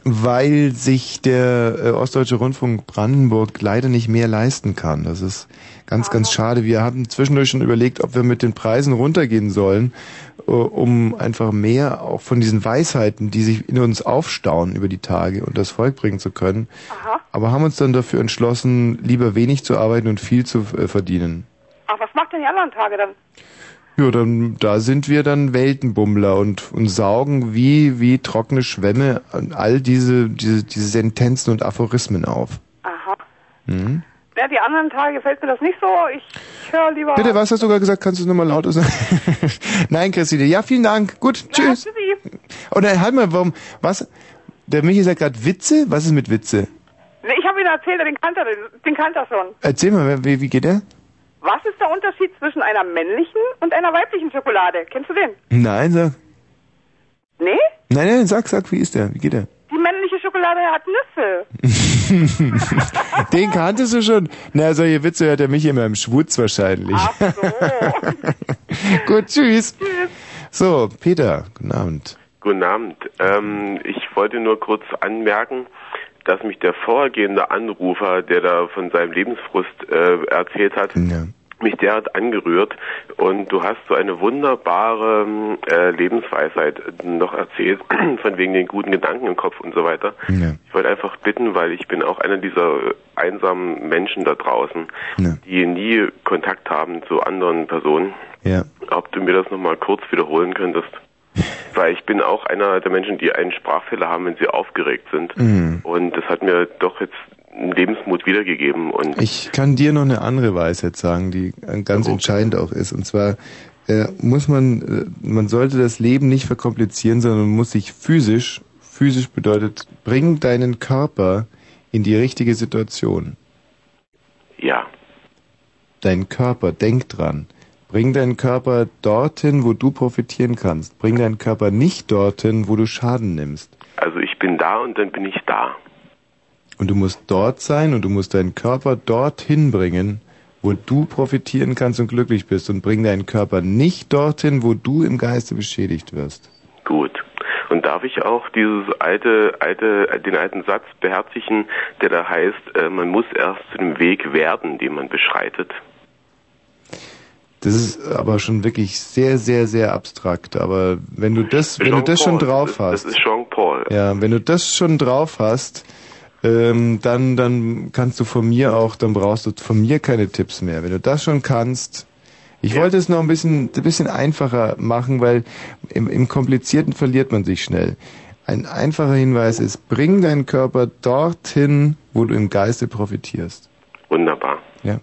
weil sich der äh, Ostdeutsche Rundfunk Brandenburg leider nicht mehr leisten kann. Das ist ganz, ganz schade. Wir haben zwischendurch schon überlegt, ob wir mit den Preisen runtergehen sollen, äh, um einfach mehr auch von diesen Weisheiten, die sich in uns aufstauen über die Tage und das Volk bringen zu können. Aber haben uns dann dafür entschlossen, lieber wenig zu arbeiten und viel zu äh, verdienen. Ach, was macht denn die anderen Tage dann? Ja, dann da sind wir dann Weltenbummler und, und saugen wie wie trockene Schwämme all diese diese diese Sentenzen und Aphorismen auf. Aha. Mhm. Ja, die anderen Tage gefällt mir das nicht so. Ich, ich höre lieber... Bitte, was hast du gerade gesagt? Kannst du es nochmal lauter sagen? Nein, Christine. Ja, vielen Dank. Gut, tschüss. tschüssi. Oder halt mal, warum, was? Der Michi sagt gerade Witze? Was ist mit Witze? Nee, Ich habe Ihnen erzählt, den kannte er, den kannte er schon. Erzähl mal, wie, wie geht der? Was ist der Unterschied zwischen einer männlichen und einer weiblichen Schokolade? Kennst du den? Nein, sag. Nee? Nein, nein, sag, sag, wie ist der? Wie geht der? Die männliche Schokolade hat Nüsse. Den kanntest du schon. Na, solche Witze hört der Michi immer im Schwutz wahrscheinlich. Gut, tschüss. So, Peter, guten Abend. Guten Abend. Ähm, ich wollte nur kurz anmerken, dass mich der vorhergehende Anrufer, der da von seinem Lebensfrust äh, erzählt hat, mich derart angerührt. Und du hast so eine wunderbare äh, Lebensweisheit noch erzählt, von wegen den guten Gedanken im Kopf und so weiter. Ich wollte einfach bitten, weil ich bin auch einer dieser einsamen Menschen da draußen, die nie Kontakt haben zu anderen Personen. Ja. Ob du mir das nochmal kurz wiederholen könntest? Weil ich bin auch einer der Menschen, die einen Sprachfehler haben, wenn sie aufgeregt sind. Mhm. Und das hat mir doch jetzt Lebensmut wiedergegeben. Und Ich kann dir noch eine andere Weisheit sagen, die ganz entscheidend auch ist. Und zwar äh, muss man, äh, man sollte das Leben nicht verkomplizieren, sondern man muss sich physisch, physisch bedeutet, bring deinen Körper in die richtige Situation. ja, Dein Körper, denk dran. Bring deinen Körper dorthin, wo du profitieren kannst. Bring deinen Körper nicht dorthin, wo du Schaden nimmst. also ich bin da und dann bin ich da. Und du musst dort sein und du musst deinen Körper dorthin bringen, wo du profitieren kannst und glücklich bist. Und bring deinen Körper nicht dorthin, wo du im Geiste beschädigt wirst. Gut. Und darf ich auch dieses alte, alte, den alten Satz beherzigen, der da heißt, äh, man muss erst zu dem Weg werden, den man beschreitet? Das ist aber schon wirklich sehr, sehr, sehr abstrakt. Aber wenn du das, wenn du das schon Jean-Paul, drauf hast, Das ist Jean-Paul. ja, wenn du das schon drauf hast, ähm, dann, dann kannst du von mir auch, dann brauchst du von mir keine Tipps mehr. Wenn du das schon kannst, ich wollte es noch ein bisschen, ein bisschen einfacher machen, weil im, im Komplizierten verliert man sich schnell. Ein einfacher Hinweis ist, bring deinen Körper dorthin, wo du im Geiste profitierst. Wunderbar. Ja.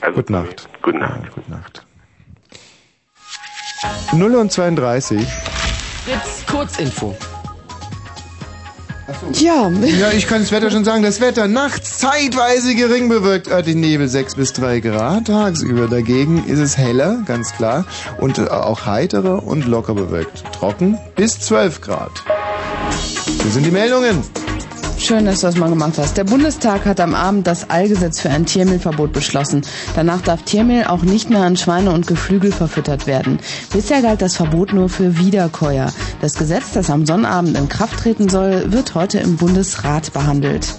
Also, Gute Nacht. Gute Nacht. Ja, gute Nacht. 0 und 32. Fritz, Kurzinfo. Ja. Ja, ich kann das Wetter schon sagen. Das Wetter nachts zeitweise gering bewölkt, örtlich Nebel 6 bis 3 Grad. Tagsüber dagegen ist es heller, ganz klar. Und äh, auch heiterer und locker bewölkt. Trocken bis 12 Grad. Hier sind die Meldungen. Schön, dass du das mal gemacht hast. Der Bundestag hat am Abend das Allgesetz für ein Tiermehlverbot beschlossen. Danach darf Tiermehl auch nicht mehr an Schweine und Geflügel verfüttert werden. Bisher galt das Verbot nur für Wiederkäuer. Das Gesetz, das am Sonnabend in Kraft treten soll, wird heute im Bundesrat behandelt.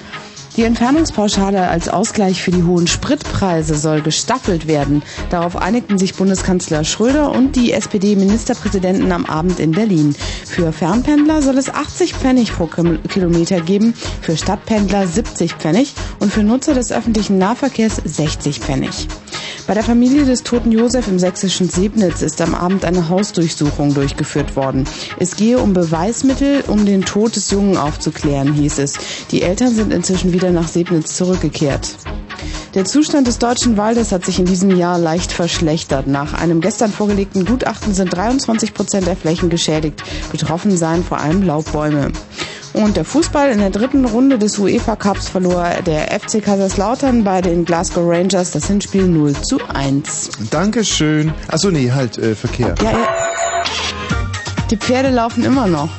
Die Entfernungspauschale als Ausgleich für die hohen Spritpreise soll gestaffelt werden. Darauf einigten sich Bundeskanzler Schröder und die SPD-Ministerpräsidenten am Abend in Berlin. Für Fernpendler soll es 80 Pfennig pro Kilometer geben, für Stadtpendler 70 Pfennig und für Nutzer des öffentlichen Nahverkehrs 60 Pfennig. Bei der Familie des toten Josef im sächsischen Sebnitz ist am Abend eine Hausdurchsuchung durchgeführt worden. Es gehe um Beweismittel, um den Tod des Jungen aufzuklären, hieß es. Die Eltern sind inzwischen wieder nach Sebnitz zurückgekehrt. Der Zustand des deutschen Waldes hat sich in diesem Jahr leicht verschlechtert. Nach einem gestern vorgelegten Gutachten sind 23 Prozent der Flächen geschädigt. Betroffen seien vor allem Laubbäume. Und der Fußball in der dritten Runde des UEFA Cups verlor der FC Kaiserslautern bei den Glasgow Rangers das Hinspiel 0 zu 1. Dankeschön. Achso, nee, halt, äh, Verkehr. Ja, ja. Die Pferde laufen immer noch.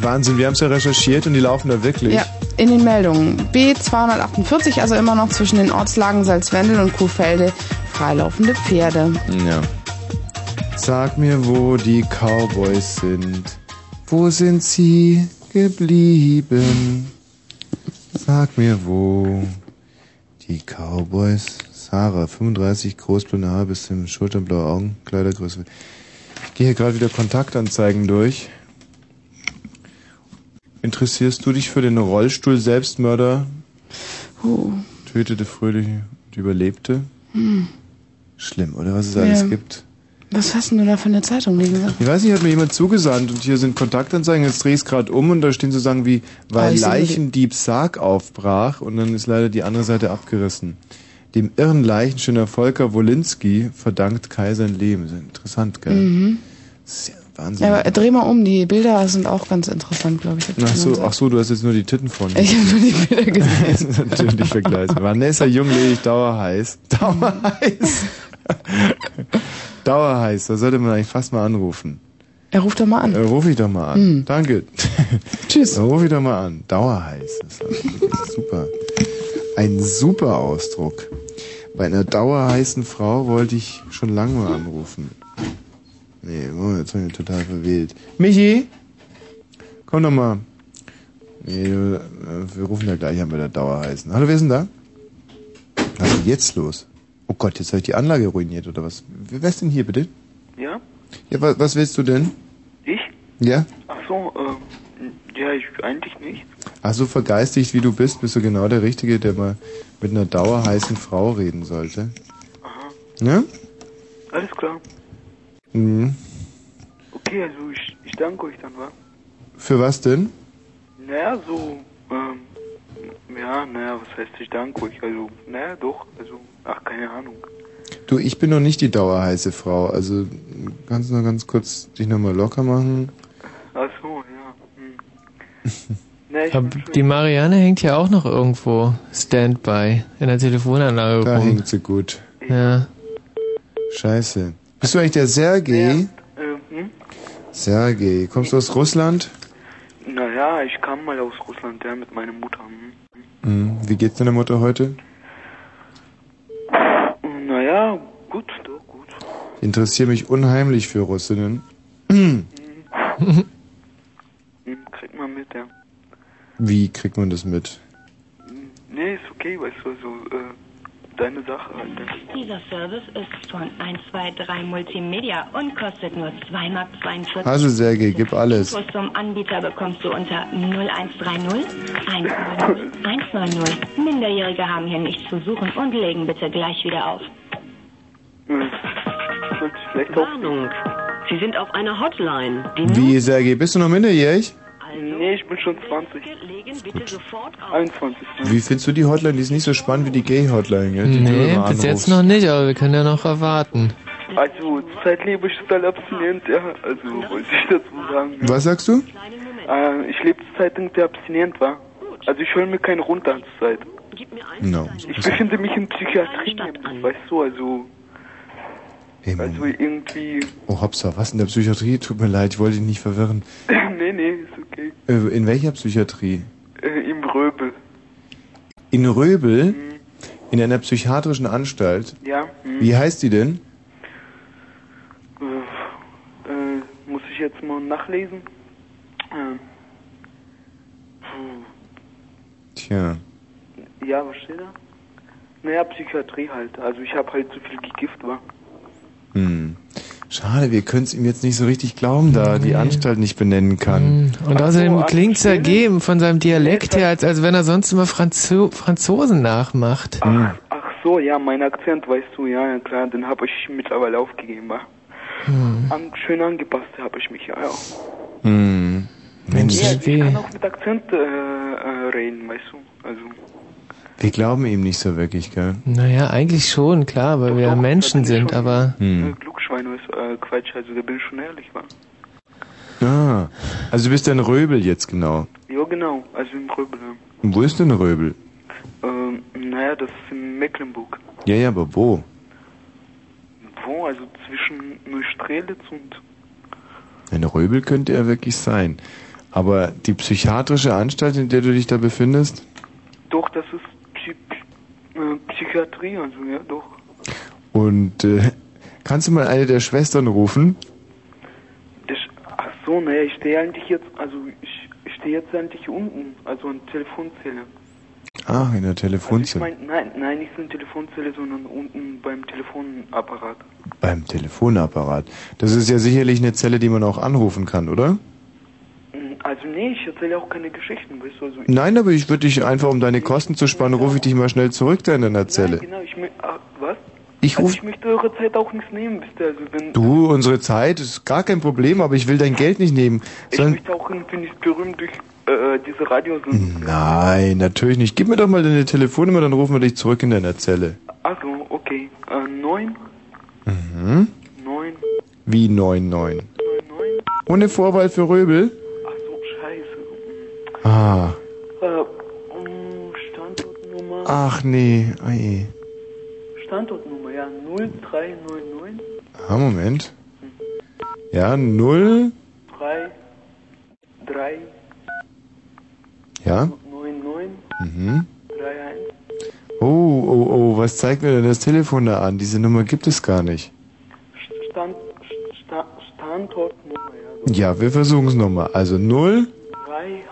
Wahnsinn, wir haben es ja recherchiert und die laufen da wirklich. Ja, in den Meldungen. B248, also immer noch zwischen den Ortslagen Salzwendel und Kuhfelde, freilaufende Pferde. Ja. Sag mir, wo die Cowboys sind. Wo sind sie geblieben? Sag mir, wo die Cowboys. Sarah, 35, großblonde Haare bis zum Schultern, blaue Augen, Kleidergröße. Ich gehe hier gerade wieder Kontaktanzeigen durch. Interessierst du dich für den Rollstuhl Selbstmörder? Oh. Tötete fröhlich und überlebte? Hm. Schlimm, oder was es alles Ja. gibt? Was hast denn du da für eine Zeitung liegen? Ich weiß nicht, hat mir jemand zugesandt und hier sind Kontaktanzeigen, jetzt dreh ich es gerade um und da stehen so Sachen wie, weil Ah, ich sehe Leichendieb Sarg aufbrach und dann ist leider die andere Seite abgerissen. Dem irren Leichenschöner Volker Wolinski verdankt Kai sein Leben. Das ist interessant, gell? Mhm. Das ist ja Wahnsinn. Ja, aber dreh mal um, die Bilder sind auch ganz interessant, glaube ich. Ach so, ach so, du hast jetzt nur die Titten von. Ich habe nur die Bilder gesehen. Natürlich vergleichen. Vanessa Jungledig, dauerheiß. Dauerheiß. dauerheiß, da sollte man eigentlich fast mal anrufen. Er ruft doch mal an. Äh, ruf ich doch mal an. Hm. Danke. Tschüss. Ruf ich doch mal an. Dauerheiß. Das ist super. Ein super Ausdruck. Bei einer dauerheißen Frau wollte ich schon lange mal anrufen. Nee, oh, jetzt habe ich total verwählt. Michi? Komm doch mal. Nee, äh, wir rufen ja gleich an bei der Dauerheißen. Hallo, wer ist denn da? Was ist denn jetzt los? Oh Gott, jetzt habe ich die Anlage ruiniert, oder was? Wer ist denn hier, bitte? Ja? Ja, was, was willst du denn? Ich? Ja? Ach so, ähm, ja, ich eigentlich nicht. Ach so vergeistigt wie du bist, bist du genau der Richtige, der mal mit einer dauerheißen Frau reden sollte. Aha. Ja? Alles klar. Mhm. Okay, also ich, ich danke euch dann, wa? Für was denn? Naja, so, ähm, ja, naja, was heißt ich danke euch? Also, naja, doch, also, ach, keine Ahnung. Du, ich bin noch nicht die dauerheiße Frau. Also kannst du noch ganz kurz dich nochmal locker machen? Ach so, ja. Hm. Na, ich Aber die Marianne hängt ja auch noch irgendwo Standby in der Telefonanlage Da rum. hängt sie gut. Ja. Scheiße. Bist du eigentlich der Sergei? Äh, hm? Sergei, kommst du aus Russland? Naja, ich kam mal aus Russland, ja, mit meiner Mutter. Hm. Hm. Wie geht's deiner Mutter heute? Naja, gut, doch, gut. Interessiere mich unheimlich für Russinnen. Hm. ja. Wie kriegt man das mit? Nee, ist okay, weißt du, also, äh, deine Sache halt. ne? Dieser Service ist von 123 Multimedia und kostet nur 2,42 Mark. Also Sergej, gib alles. Infos zum Anbieter bekommst du unter 0130 190 190. Minderjährige haben hier nichts zu suchen und legen bitte gleich wieder auf. Warnung. Sie sind auf einer Hotline. Wie, Sergej, bist du noch minderjährig? Nee, ich bin schon 20. 21. Wie findest du die Hotline? Die ist nicht so spannend wie die Gay-Hotline, gell? Die Nee, bis jetzt noch nicht, aber wir können ja noch erwarten. Also, zurzeit lebe ich total abstinent, ja. Also, wollte ich dazu sagen. Ja. Was sagst du? Äh, ich lebe zurzeit irgendwie abstinent, wa? Also, ich hole mir keine runter zurzeit. No. Ich befinde mich in Psychiatrie, weißt du, also, Hey, Mann. also irgendwie, Oh, Hopsa, was in der Psychiatrie? Tut mir leid, ich wollte dich nicht verwirren. nee, nee, ist okay. Äh, in welcher Psychiatrie? Äh, Im Röbel. In Röbel? In einer psychiatrischen Anstalt? Ja. hm. Wie heißt die denn? Äh, äh, muss ich jetzt mal nachlesen? Äh, puh. Tja. Ja, was steht da? Naja, Psychiatrie halt. Also ich habe halt zu viel gegift, war. Hm. Schade, wir können es ihm jetzt nicht so richtig glauben, da die Anstalt nicht benennen kann. Und außerdem klingt's ergeben von seinem Dialekt her, als, als wenn er sonst immer Franzo Franzosen nachmacht. Ach so, ja, mein Akzent, weißt du, ja, ja klar, den habe ich mittlerweile aufgegeben? Hm. An, schön angepasst habe ich mich, ja, ja. Hm. Mensch, Ja, ich kann auch mit Akzent äh, äh, reden, weißt du, also. Wir glauben ihm nicht so wirklich, gell? Naja, eigentlich schon, klar, weil wir ja Menschen sind, aber... Hm. Klugschweine ist äh, Quatsch, also da bin ich schon ehrlich, wa? Ah, also du bist ein Röbel jetzt genau. Ja, genau, also im Röbel. ja. Und wo ist denn Röbel? Ähm, naja, das ist in Mecklenburg. Ja, ja, aber wo? Wo? Also zwischen Neustrelitz und. Ein Röbel könnte er wirklich sein. Aber die psychiatrische Anstalt, in der du dich da befindest? Doch, das ist Äh, Psychiatrie, also ja, doch. Und äh, kannst du mal eine der Schwestern rufen? Das, ach so, naja, ich stehe eigentlich jetzt, also ich, ich stehe jetzt eigentlich unten, also an der Telefonzelle. Ah, in der Also ich Telefonzelle. mein, nein, nein, nicht in der Telefonzelle, sondern unten beim Telefonapparat. Beim Telefonapparat. Das ist ja sicherlich eine Zelle, die man auch anrufen kann, oder? Also nee, ich erzähle auch keine Geschichten, weißt du, also Nein, aber ich würde dich einfach, um deine Kosten zu sparen, rufe ich dich mal schnell zurück da in deiner Zelle. Nein, genau, ich mö- ah, was? Ich also ruf- ich möchte eure Zeit auch nicht nehmen, wisst ihr, also wenn, Du, unsere Zeit ist gar kein Problem, aber ich will dein Geld nicht nehmen. ich Sondern möchte auch irgendwie nicht berühmt durch äh, diese Radiosendung. Nein, natürlich nicht. Gib mir doch mal deine Telefonnummer, dann rufen wir dich zurück in deiner Zelle. Also, okay, äh, neun, Mhm. neun, Wie 99. Ohne Vorwahl für Röbel? So. Ah. Äh, um, Standortnummer. Ach nee. Ei. Standortnummer, ja, 0399 Ah, Moment. Ja, 0. 3 3 Ja. 99 Mhm. 31 Oh, oh, oh, was zeigt mir denn das Telefon da an? Diese Nummer gibt es gar nicht. Stand, Sta, Standortnummer, ja. Ja, wir versuchen es nochmal. Also 0. 3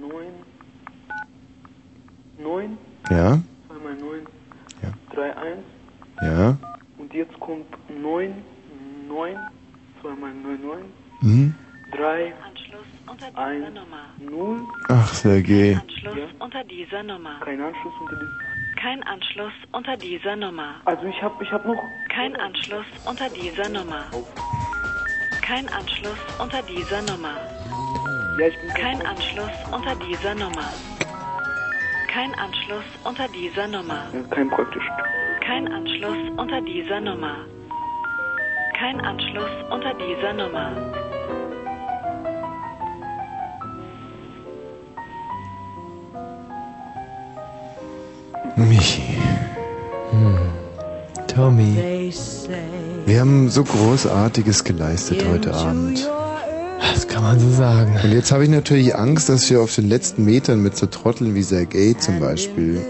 9 9 Ja. 2 mal 9 Ja. 3 1 Ja. und jetzt kommt 9 9 2 mal 9 9 Mhm. 3 1 0 Ach, Sergej. Anschluss unter dieser Nummer. Kein Anschluss unter dieser Kein Anschluss unter dieser Nummer. Also ich habe ich hab noch Kein Anschluss unter dieser Nummer. Kein Anschluss unter dieser Nummer. Ja, ich bin Kein Anschluss unter dieser Nummer. Kein Anschluss unter dieser Nummer. kein praktisch. Kein Anschluss unter dieser Nummer. Kein Anschluss unter dieser Nummer. Michi. Hm. Tommy. Wir haben so Großartiges geleistet heute Abend. Das kann man so sagen. Und jetzt habe ich natürlich Angst, dass wir auf den letzten Metern mit so Trotteln wie Sergei zum Beispiel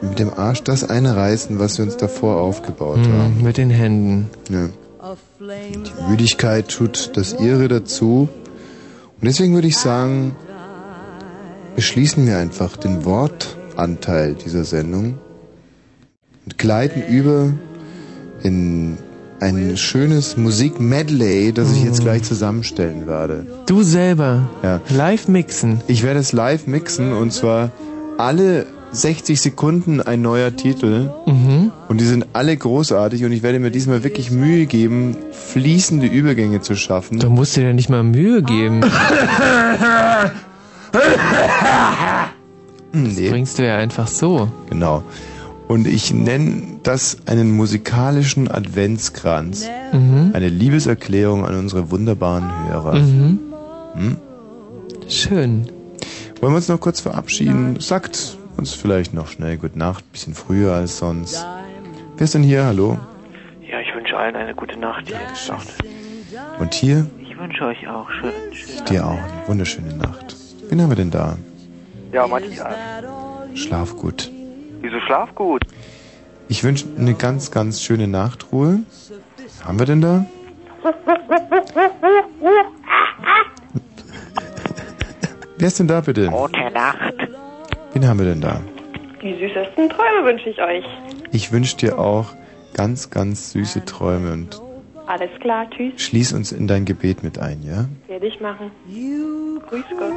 mit dem Arsch das einreißen, was wir uns davor aufgebaut haben. Hm, mit den Händen. Ja. Die Müdigkeit tut das ihre dazu. Und deswegen würde ich sagen, beschließen wir einfach den Wortanteil dieser Sendung und gleiten über in ein schönes Musik-Medley, das ich jetzt gleich zusammenstellen werde. Du selber. Ja. Live mixen. Ich werde es live mixen und zwar alle 60 Sekunden ein neuer Titel. Mhm. Und die sind alle großartig und ich werde mir diesmal wirklich Mühe geben, fließende Übergänge zu schaffen. Du musst dir ja nicht mal Mühe geben. Das bringst du ja einfach so. Genau. Und ich nenne das einen musikalischen Adventskranz. Mhm. Eine Liebeserklärung an unsere wunderbaren Hörer. Mhm. Hm? Schön. Wollen wir uns noch kurz verabschieden? Sagt uns vielleicht noch schnell Gute Nacht, bisschen früher als sonst. Wer ist denn hier? Hallo? Ja, ich wünsche allen eine gute Nacht hier. Nacht. Und hier? Ich wünsche euch auch schön. schön. Dir auch eine wunderschöne Nacht. Wen haben wir denn da? Ja, Matthias. Schlaf gut. Wieso schlaf gut? Ich wünsche eine ganz, ganz schöne Nachtruhe. Haben wir denn da? Wer ist denn da bitte? Gute Nacht. Wen haben wir denn da? Die süßesten Träume wünsche ich euch. Ich wünsche dir auch ganz, ganz süße Träume und Alles klar, tschüss. schließ uns in dein Gebet mit ein, ja? Werde ich machen. Grüß Gott.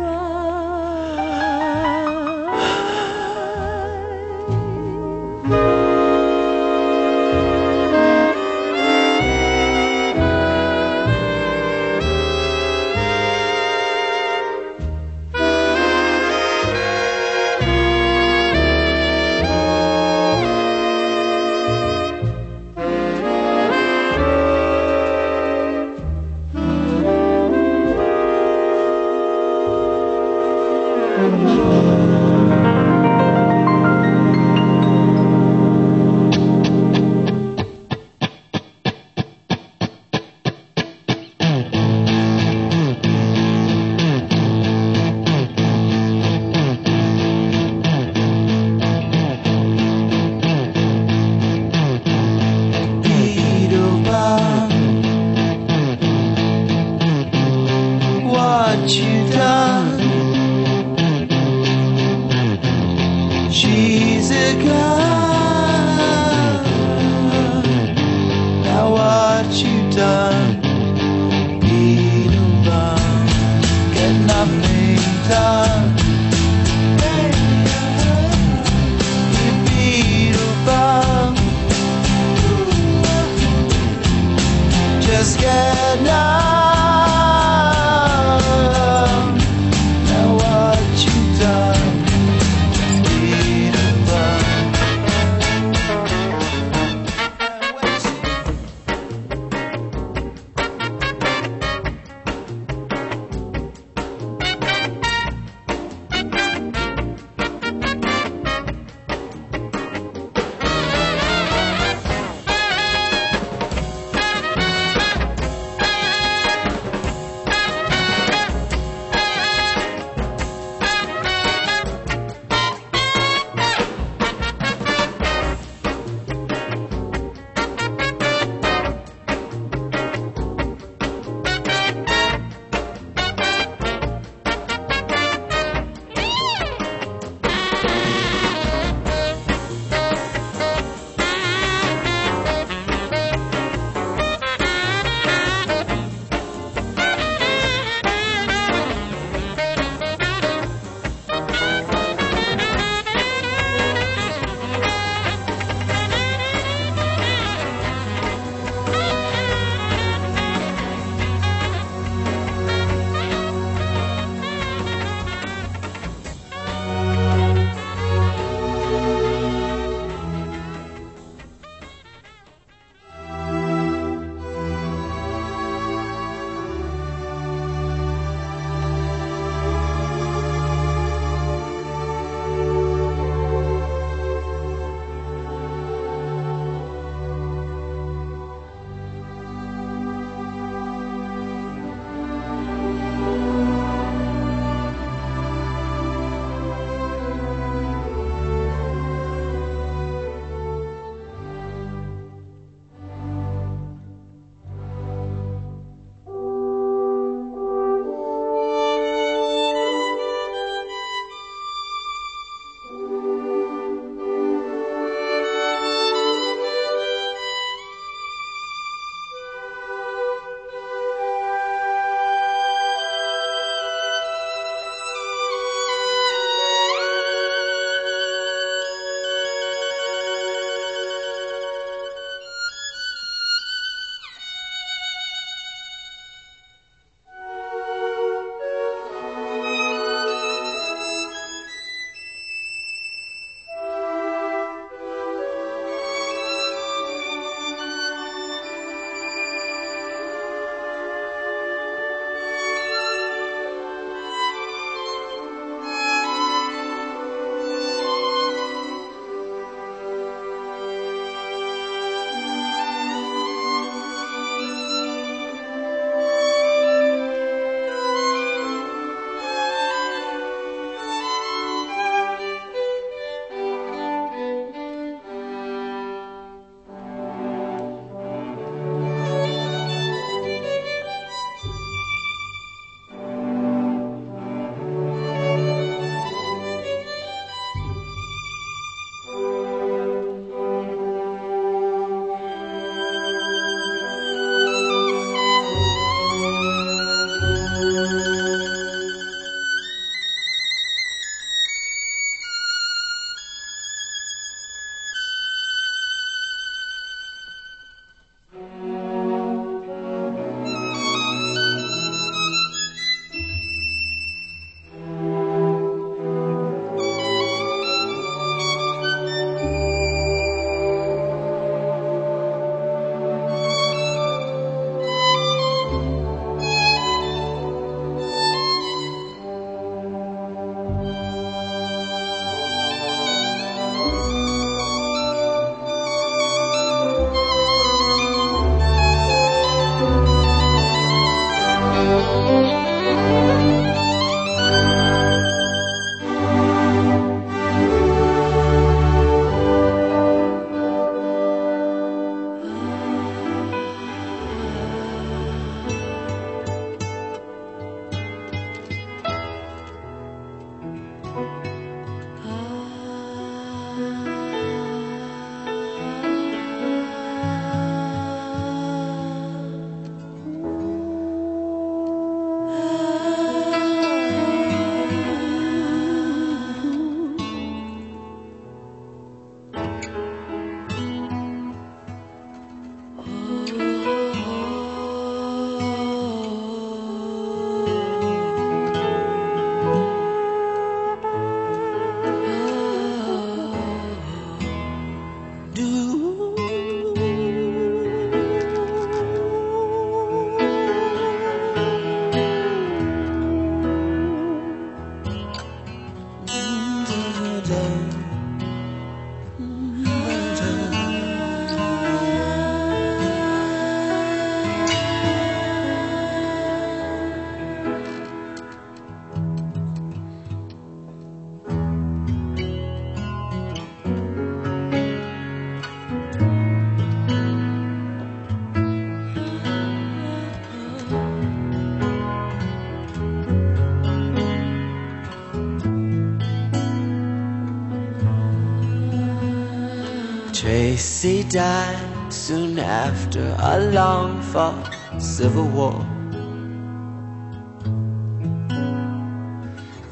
Tracy died soon after a long fought civil war.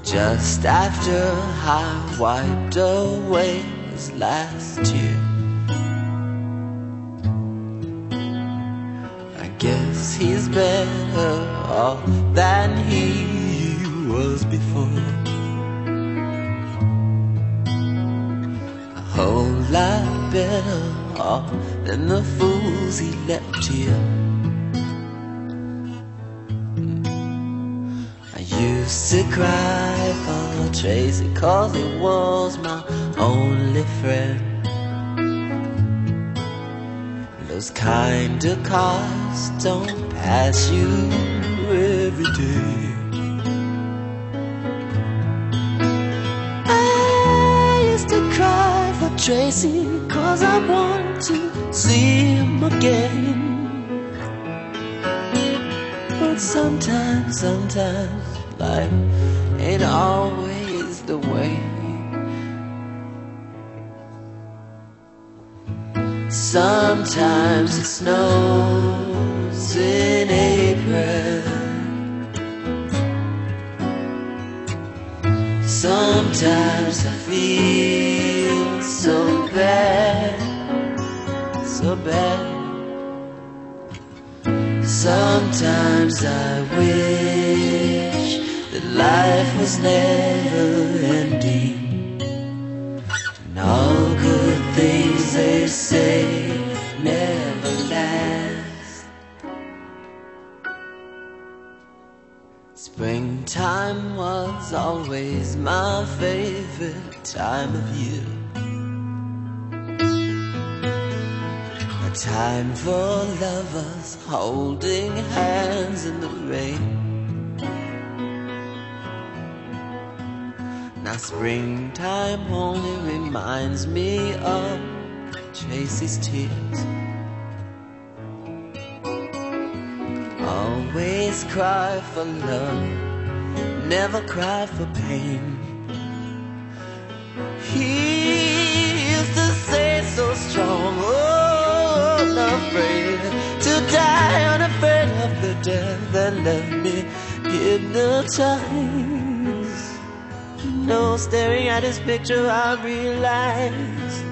Just after I wiped away his last tear. I guess he's better off than he was before. Whole lot better off than the fools he left here. I used to cry for Tracy cause he was my only friend. Those kind of cars don't pass you every day. I used to cry for Tracy cause I want to see him again. But sometimes, sometimes life ain't always the way. Sometimes it snows in April. Sometimes I feel so bad, so bad. Sometimes I wish that life was never ending. And all good things they say never last. Springtime was always my favorite time of year. Time for lovers holding hands in the rain. Now springtime only reminds me of Tracy's tears. Always cry for love, never cry for pain. He used to say so strong, oh, left me hypnotized. No, staring at his picture, I realized.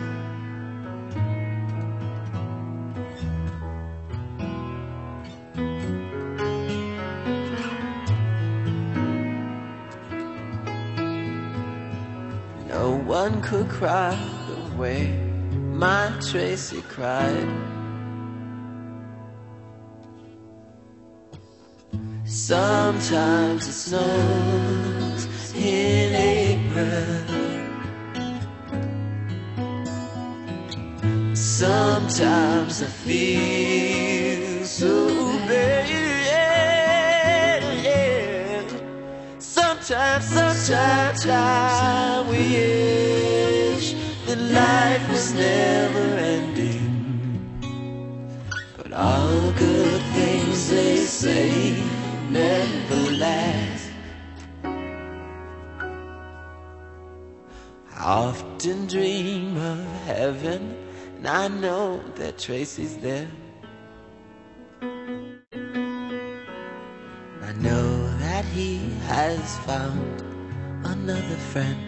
No one could cry the way my Tracy cried. Sometimes it snows in April. Sometimes I feel so bad. Sometimes, sometimes I wish that life was never ending. But all good things they say never last. I often dream of heaven, and I know that Tracy's there. I know that he has found another friend.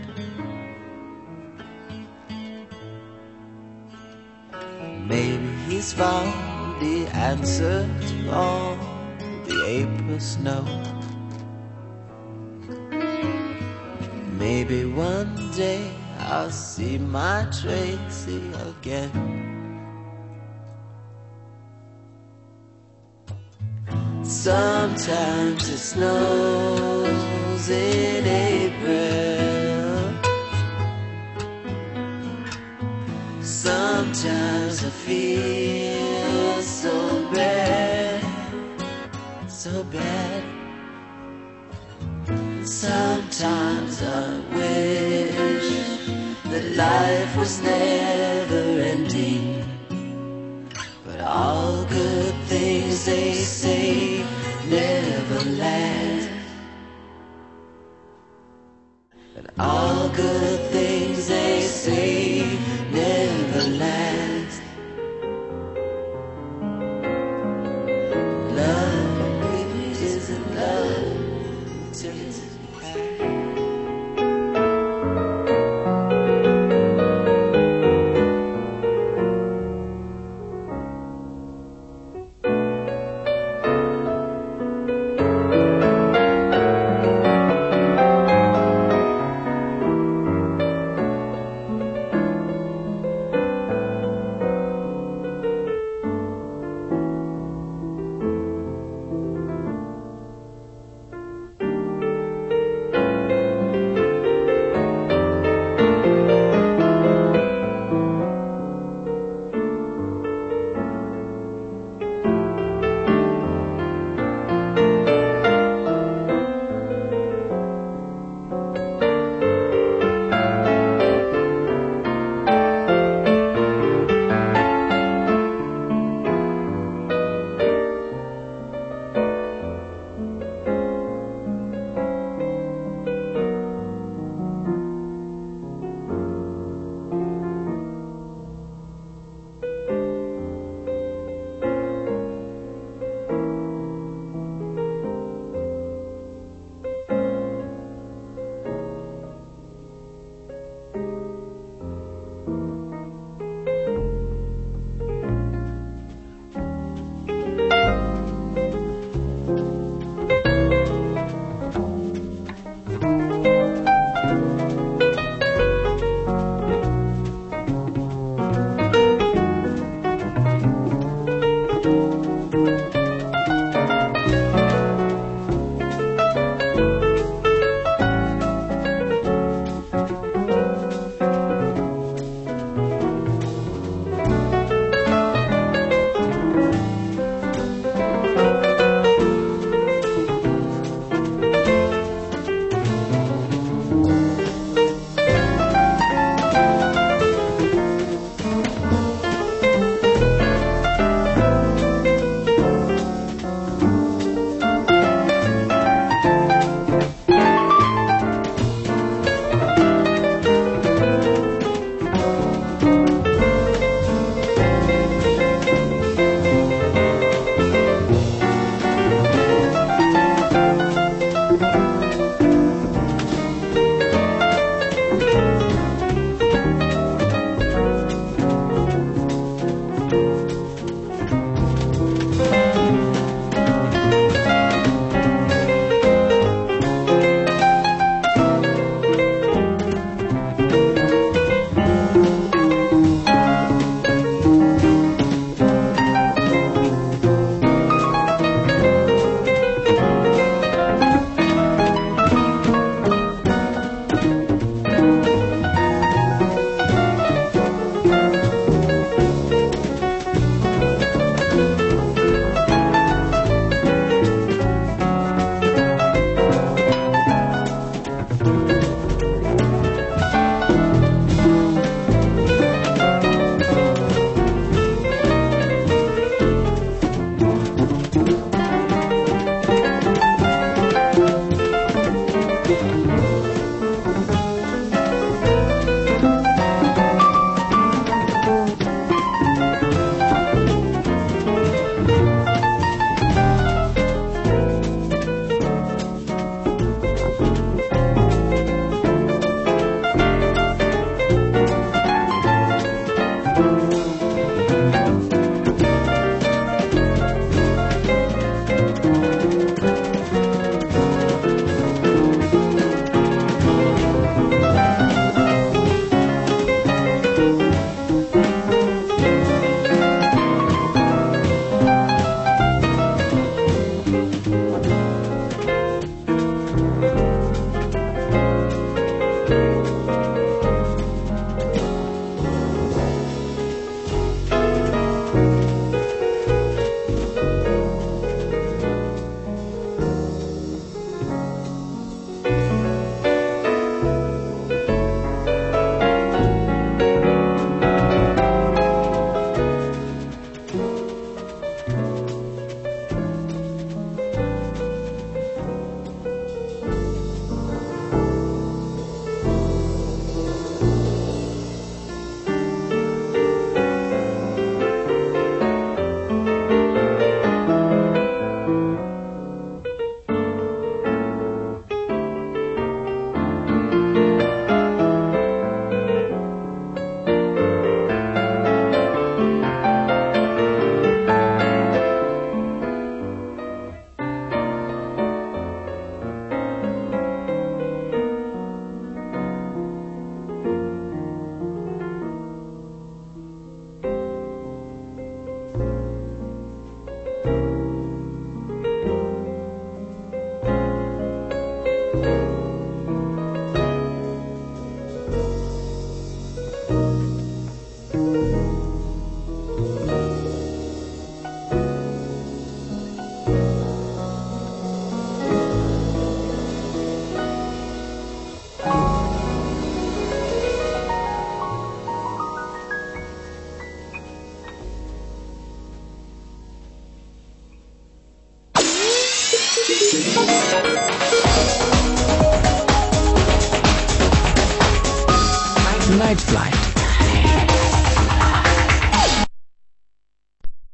Maybe he's found the answer to all the April snow. Maybe one day I'll see my Tracy again. Sometimes it snows in April. Sometimes I feel so bad, so bad. Sometimes I wish that life was never ending. But all good things they say never last. And all good things they say never last.